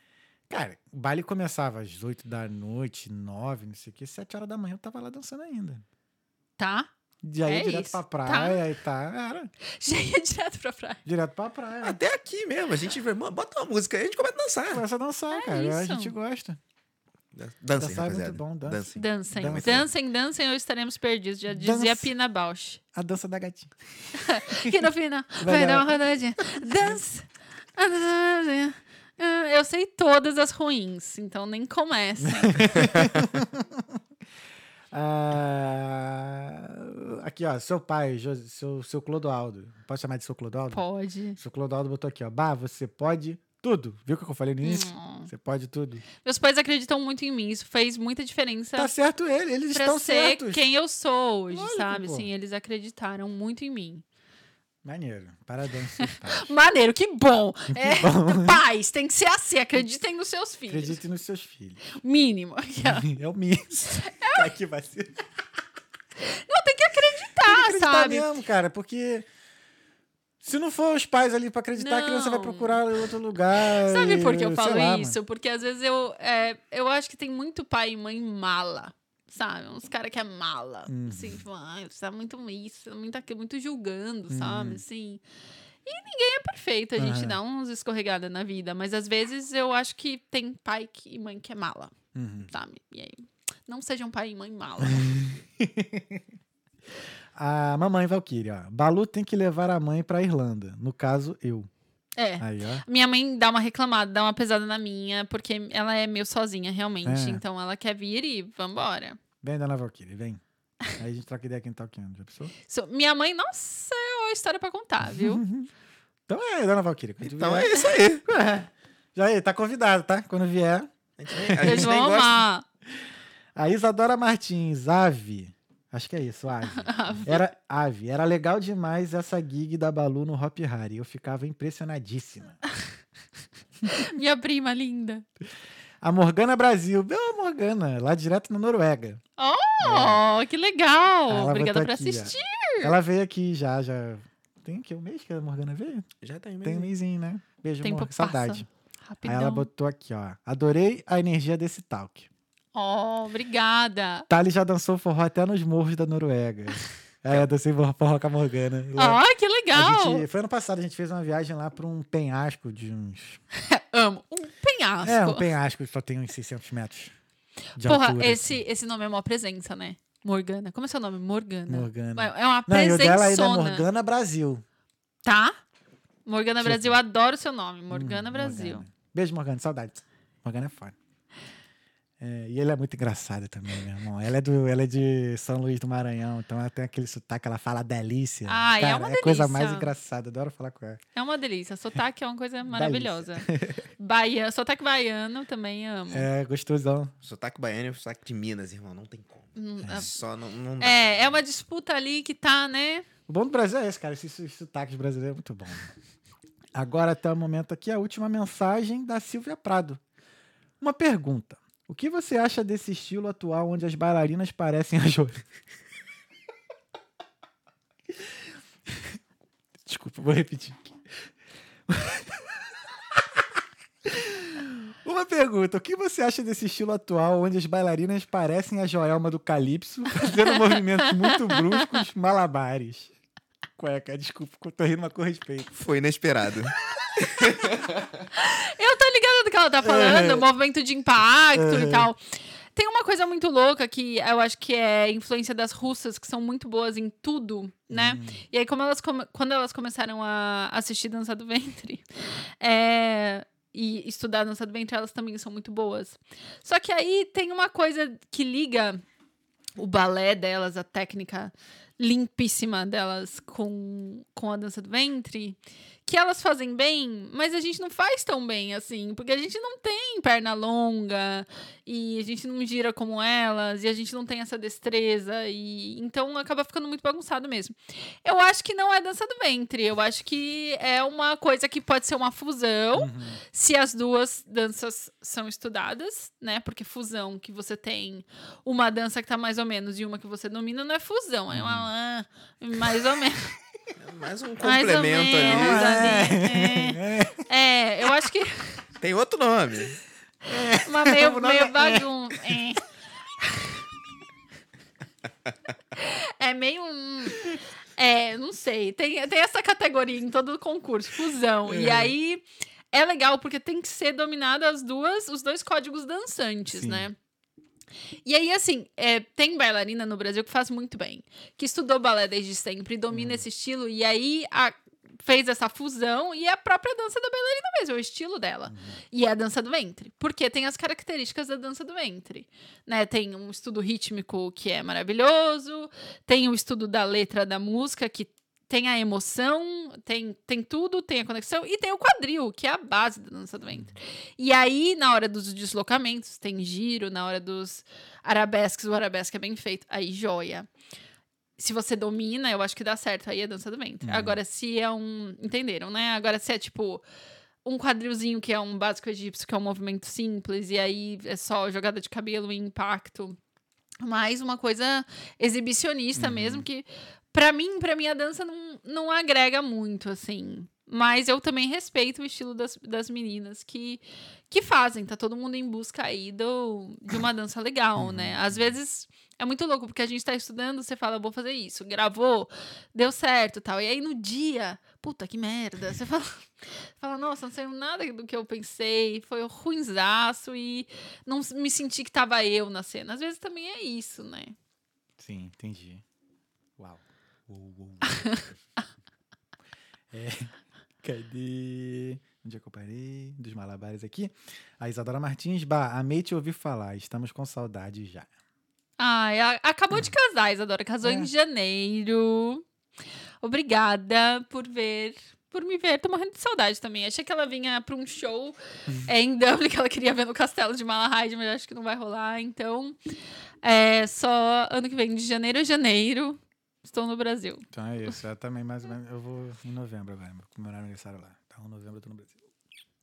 Cara, o baile começava às 8 da noite, 9, não sei o quê. 7 horas da manhã eu tava lá dançando ainda. Tá? Já ia É direto isso, pra tá? praia e tá. Era. Já ia direto pra praia. Direto pra praia. Até aqui mesmo, a gente mano, bota uma música aí, a gente começa a dançar. Começa a dançar, É cara. A isso. gente gosta. Dancem, Dançar é muito bom, dancem. Dancem. Dancem, dancem, dancem ou estaremos perdidos. Já dizia Dança. Pina Bausch. A dança da gatinha. Que no final vai dar uma rodadinha. Dança. Ah, Eu sei todas as ruins, então nem comecem. Ah, aqui, ó, seu pai, seu, seu Clodoaldo. Pode chamar de seu Clodoaldo? Pode. Seu Clodoaldo botou aqui, ó. Bah, você pode tudo. Viu o que eu falei no início? Hum. Você pode tudo. Meus pais acreditam muito em mim. Isso fez muita diferença Tá certo ele, eles pra estão ser certos. quem eu sou hoje, Lógico, sabe? pô. Sim, eles acreditaram muito em mim. Maneiro. Parabéns. Maneiro, que bom. É, pais, tem que ser assim. Acreditem nos seus filhos. Acredite nos seus filhos. Mínimo. É o Miss. Aqui vai ser. Não, tem que acreditar, acreditar sabe? mesmo, cara, porque se não for os pais ali pra acreditar, a criança vai Não. procurar em outro lugar. Sabe e- por que eu falo lá, isso? Porque às vezes eu, é, eu acho que tem muito pai e mãe mala. Sabe? Uns caras que é mala. Uhum. Assim, tipo, ai, você tá muito isso, muito aquilo, muito julgando, Uhum. sabe? Assim. E ninguém é perfeito, a gente dá uns escorregadas na vida. Mas às vezes eu acho que tem pai que- e mãe que é mala, Uhum. sabe? E aí, não sejam pai e mãe mala. A mamãe Valkyria. Balu tem que levar a mãe pra Irlanda. No caso, eu. É. Aí. Minha mãe dá uma reclamada, dá uma pesada na minha, porque ela é meio sozinha, realmente. É. Então ela quer vir e vambora. Vem, dona Valkyria, vem. Aí a gente troca ideia quem tá aqui. Já pensou? So- minha mãe, nossa, é uma história pra contar, viu? Então é, dona tu Então vier- é isso aí. É. Já aí, tá convidado, tá? Quando vier. A gente a gente vão gosta. amar. A Isadora Martins, Ave. Acho que é isso, Ave. Era Ave. Era legal demais essa gig da Balu no Hop Harry. Eu ficava impressionadíssima. Minha prima linda. A Morgana Brasil. Bela Morgana, lá direto na Noruega. Oh, que legal. Ela Obrigada botou por aqui, ó. assistir. Ela veio aqui já, já. Tem aqui um mês que a Morgana veio? Já tem mesmo. Tem um mêsinho, né? Beijo, Tempo amor. passa Saudade. Aí Rapidão. ela botou aqui, ó. Adorei a energia desse talk. Oh, obrigada. Tali já dançou forró até nos morros da Noruega. é, dancei forró com a Morgana. Ah, que legal. gente, foi ano passado, a gente fez uma viagem lá pra um penhasco de uns. Amo. Um penhasco. É, um penhasco que só tem uns 600 metros. De Porra, altura, esse, esse nome é uma presença, né? Morgana. Como é seu nome? Morgana. Morgana. É uma Não, e o dela é. Morgana Brasil. Tá? Morgana Tipo- Brasil, adoro seu nome. Morgana Hum, Brasil. Morgana. Beijo, Morgana. Saudade. Morgana é foda. É, e ela é muito engraçada também, meu irmão. Ela é, do, ela é de São Luís do Maranhão, então ela tem aquele sotaque, ela fala delícia. Ai, é Cara, uma É a coisa delícia. mais engraçada, adoro falar com ela. É uma delícia. Sotaque é uma coisa maravilhosa. Bahia, sotaque baiano também amo. É, gostosão. Sotaque baiano e sotaque de Minas, irmão. Não tem como. Hum, Só não, não dá. É, é uma disputa ali que tá, né? O bom do Brasil é esse, cara. Esses esses sotaques brasileiros é muito bom. Agora, até o momento aqui, a última mensagem da Silvia Prado. Uma pergunta. O que você acha desse estilo atual onde as bailarinas parecem a Jo... Desculpa, vou repetir. Uma pergunta. O que você acha desse estilo atual onde as bailarinas parecem a Joelma do Calypso, fazendo movimentos muito bruscos, malabares? Cueca, desculpa, tô rindo, mas com respeito. Foi inesperado. Eu tô ligada do que ela tá falando, É. movimento de impacto Uhum. e tal. Tem uma coisa muito louca que eu acho que é influência das russas, que são muito boas em tudo, né? Hum. E aí, como elas quando elas começaram a assistir Dança do Ventre é, e estudar Dança do Ventre, elas também são muito boas. Só que aí tem uma coisa que liga o balé delas, a técnica limpíssima delas com, com a dança do ventre, que elas fazem bem, mas a gente não faz tão bem assim, porque a gente não tem perna longa e a gente não gira como elas e a gente não tem essa destreza e então acaba ficando muito bagunçado mesmo. Eu acho que não é dança do ventre, eu acho que é uma coisa que pode ser uma fusão Uhum. se as duas danças são estudadas, né? Porque fusão que você tem uma dança que tá mais ou menos e uma que você domina não é fusão, é uma ah, mais ou menos. Mais um Mais ou complemento menos. ali. ali, É, eu acho que Tem outro nome. uma meio, O nome meio é- bagunça. É. É meio um. É, não sei. Tem, tem essa categoria em todo concurso, fusão. E É. aí é legal porque tem que ser dominado as duas, os dois códigos dançantes, Sim. né? E aí, assim, é, tem bailarina no Brasil que faz muito bem, que estudou balé desde sempre, domina Hum. esse estilo, e aí a- fez essa fusão e é a própria dança da bailarina mesmo, é o estilo dela. Uhum. E é a dança do ventre, porque tem as características da dança do ventre, né? Tem um estudo rítmico que é maravilhoso, tem o estudo da letra da música que tem a emoção, tem, tem tudo, tem a conexão e tem o quadril, que é a base da dança do ventre. E aí, na hora dos deslocamentos, tem giro, na hora dos arabesques, o arabesque é bem feito, aí joia. Se você domina, eu acho que dá certo, aí é dança do ventre. Uhum. Agora, se é um. Entenderam, né? Agora, se é tipo um quadrilzinho que é um básico egípcio, que é um movimento simples, e aí é só jogada de cabelo e impacto. Mais uma coisa exibicionista Uhum. mesmo, que pra mim, pra mim, a dança não, não agrega muito, assim. Mas eu também respeito o estilo das, das meninas que, que fazem. Tá todo mundo em busca aí do, de uma dança legal, né? Às vezes é muito louco, porque a gente tá estudando, você fala, vou fazer isso. Gravou, deu certo tal. E aí no dia, puta que merda. Você fala, fala nossa, não saiu nada do que eu pensei. Foi ruinzaço e não me senti que tava eu na cena. Às vezes também é isso, né? Sim, entendi. Uou, uou, uou. é, cadê? Onde é que eu parei? Dos malabares aqui. A Isadora Martins, bah, amei te ouvir falar. Estamos com saudade já. Ai, a- acabou de casar, Isadora. Casou É. em janeiro. Obrigada por ver. Por me ver, tô morrendo de saudade também. Achei que ela vinha pra um show é, em Dublin que ela queria ver no castelo de Malahide, mas acho que não vai rolar. Então, é só ano que vem, de janeiro a janeiro, estou no Brasil. Então é isso. Eu também, mais ou menos. Eu vou em novembro agora. Vou comemorar aniversário lá. Então, em novembro eu tô no Brasil.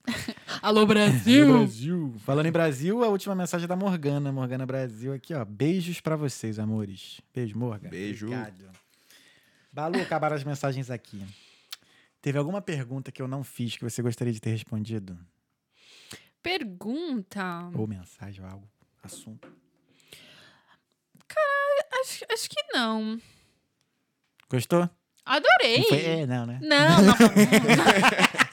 Alô, Brasil! Brasil. Falando em Brasil, a última mensagem é da Morgana. Morgana Brasil aqui, ó. Beijos pra vocês, amores. Beijo, Morgana. Beijo. Obrigado. Balu, acabaram as mensagens aqui. Teve alguma pergunta que eu não fiz que você gostaria de ter respondido? Pergunta. Ou mensagem, ou algo, assunto. Acho, acho que não. Gostou? Adorei! Não foi? É, não, né? Não, não.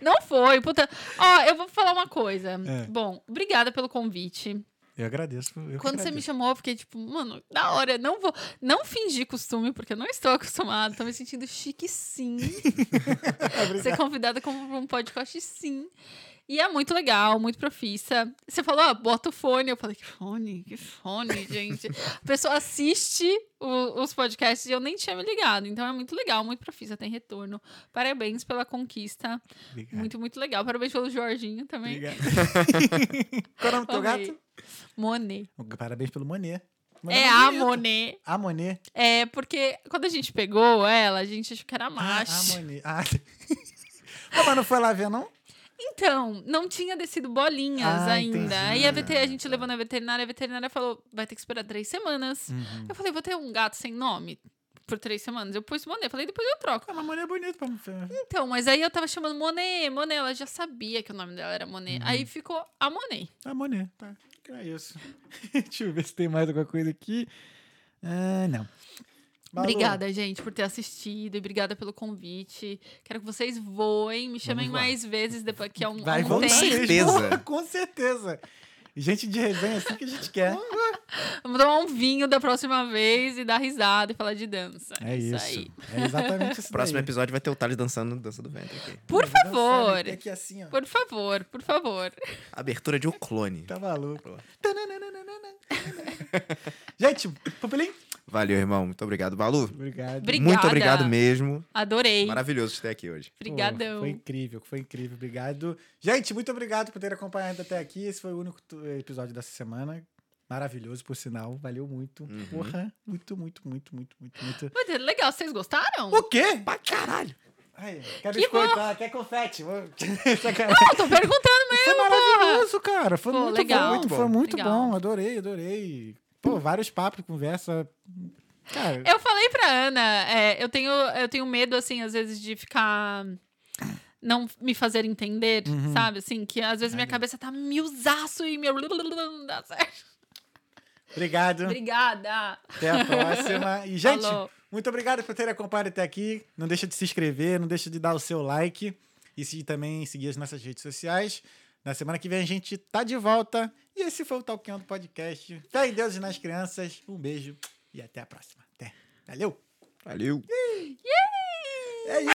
não foi. Puta. Ó, eu vou falar uma coisa. É. Bom, obrigada pelo convite. Eu agradeço. Eu Quando você me agradeço. chamou, eu fiquei tipo, mano, da hora. Não vou. Não fingir costume, porque eu não estou acostumada. Tô me sentindo chique sim. Ser convidada como pra um podcast sim. E é muito legal, muito profissa. Você falou, ó, bota o fone. Eu falei, que fone? Que fone, gente? A pessoa assiste o- os podcasts e eu nem tinha me ligado. Então é muito legal, muito profissa, tem retorno. Parabéns pela conquista. Obrigado. Muito, muito legal. Parabéns pelo Jorginho também. Obrigado. Qual é o nome do teu gato? Monet. Parabéns pelo Monet. É a Monet. A Monet. É, porque quando a gente pegou ela, a gente achou que era Ah, macho. a Monet. Ah. Mas não foi lá ver, não? Então, não tinha descido bolinhas Ah, ainda. entendi. Aí a, VT, a gente levou na veterinária, a veterinária falou: vai ter que esperar três semanas. Uhum. Eu falei, vou ter um gato sem nome por três semanas. Eu pus Monet, falei, depois eu troco. Ah, mas Monet é bonito pra Então, mas aí eu tava chamando Monet, Monet, ela já sabia que o nome dela era Monet. Uhum. Aí ficou a Monet. A Monet, tá. É isso. Deixa eu ver se tem mais alguma coisa aqui. Ah, não. Balu, Obrigada, gente, por ter assistido e obrigada pelo convite. Quero que vocês voem, me chamem mais vezes depois que é um, Vai um voltar tempo. certeza. Com certeza. Gente de resenha é assim que a gente quer. Vamos tomar um vinho da próxima vez e dar risada e falar de dança. É isso. aí. É exatamente isso Próximo daí. episódio vai ter o Thales dançando dança do ventre aqui. Por Eu dançar, favor. Aqui assim, ó. Por favor, por favor. Abertura de O Clone. Tá maluco. Gente, Pupilim. Valeu, irmão. Muito obrigado. Balu, Obrigado. Obrigada. muito obrigado mesmo. Adorei. Maravilhoso ter aqui hoje. Pô, Obrigadão. foi incrível, foi incrível. Obrigado. Gente, muito obrigado por ter acompanhado até aqui. Esse foi o único episódio dessa semana. Maravilhoso, por sinal. Valeu muito. Uhum. Porra, muito, muito, muito, muito, muito, muito. Mas é legal, vocês gostaram? O quê? Pra caralho. Ai, quer Que biscoito? Ah, quer confete? Não, tô perguntando Foi mesmo, porra. maravilhoso, cara. Foi Pô, muito legal. bom. Foi muito Legal. bom. Adorei, adorei. Pô, vários papos, conversa. Cara, Eu falei pra Ana, é, eu, tenho, eu tenho medo, assim, às vezes, de ficar. Não me fazer entender, Uhum. sabe? Assim, que às vezes minha cabeça tá milzaço e meu. Não dá certo. obrigado. Obrigada. Até a próxima. E, gente, Falou. Muito obrigado por terem acompanhado até aqui. Não deixa de se inscrever, não deixa de dar o seu like e se também seguir as nossas redes sociais. Na semana que vem a gente tá de volta. E esse foi o Talkando Podcast. Fé em Deus e nas crianças. Um beijo e até a próxima. Até. Valeu! Valeu. É isso.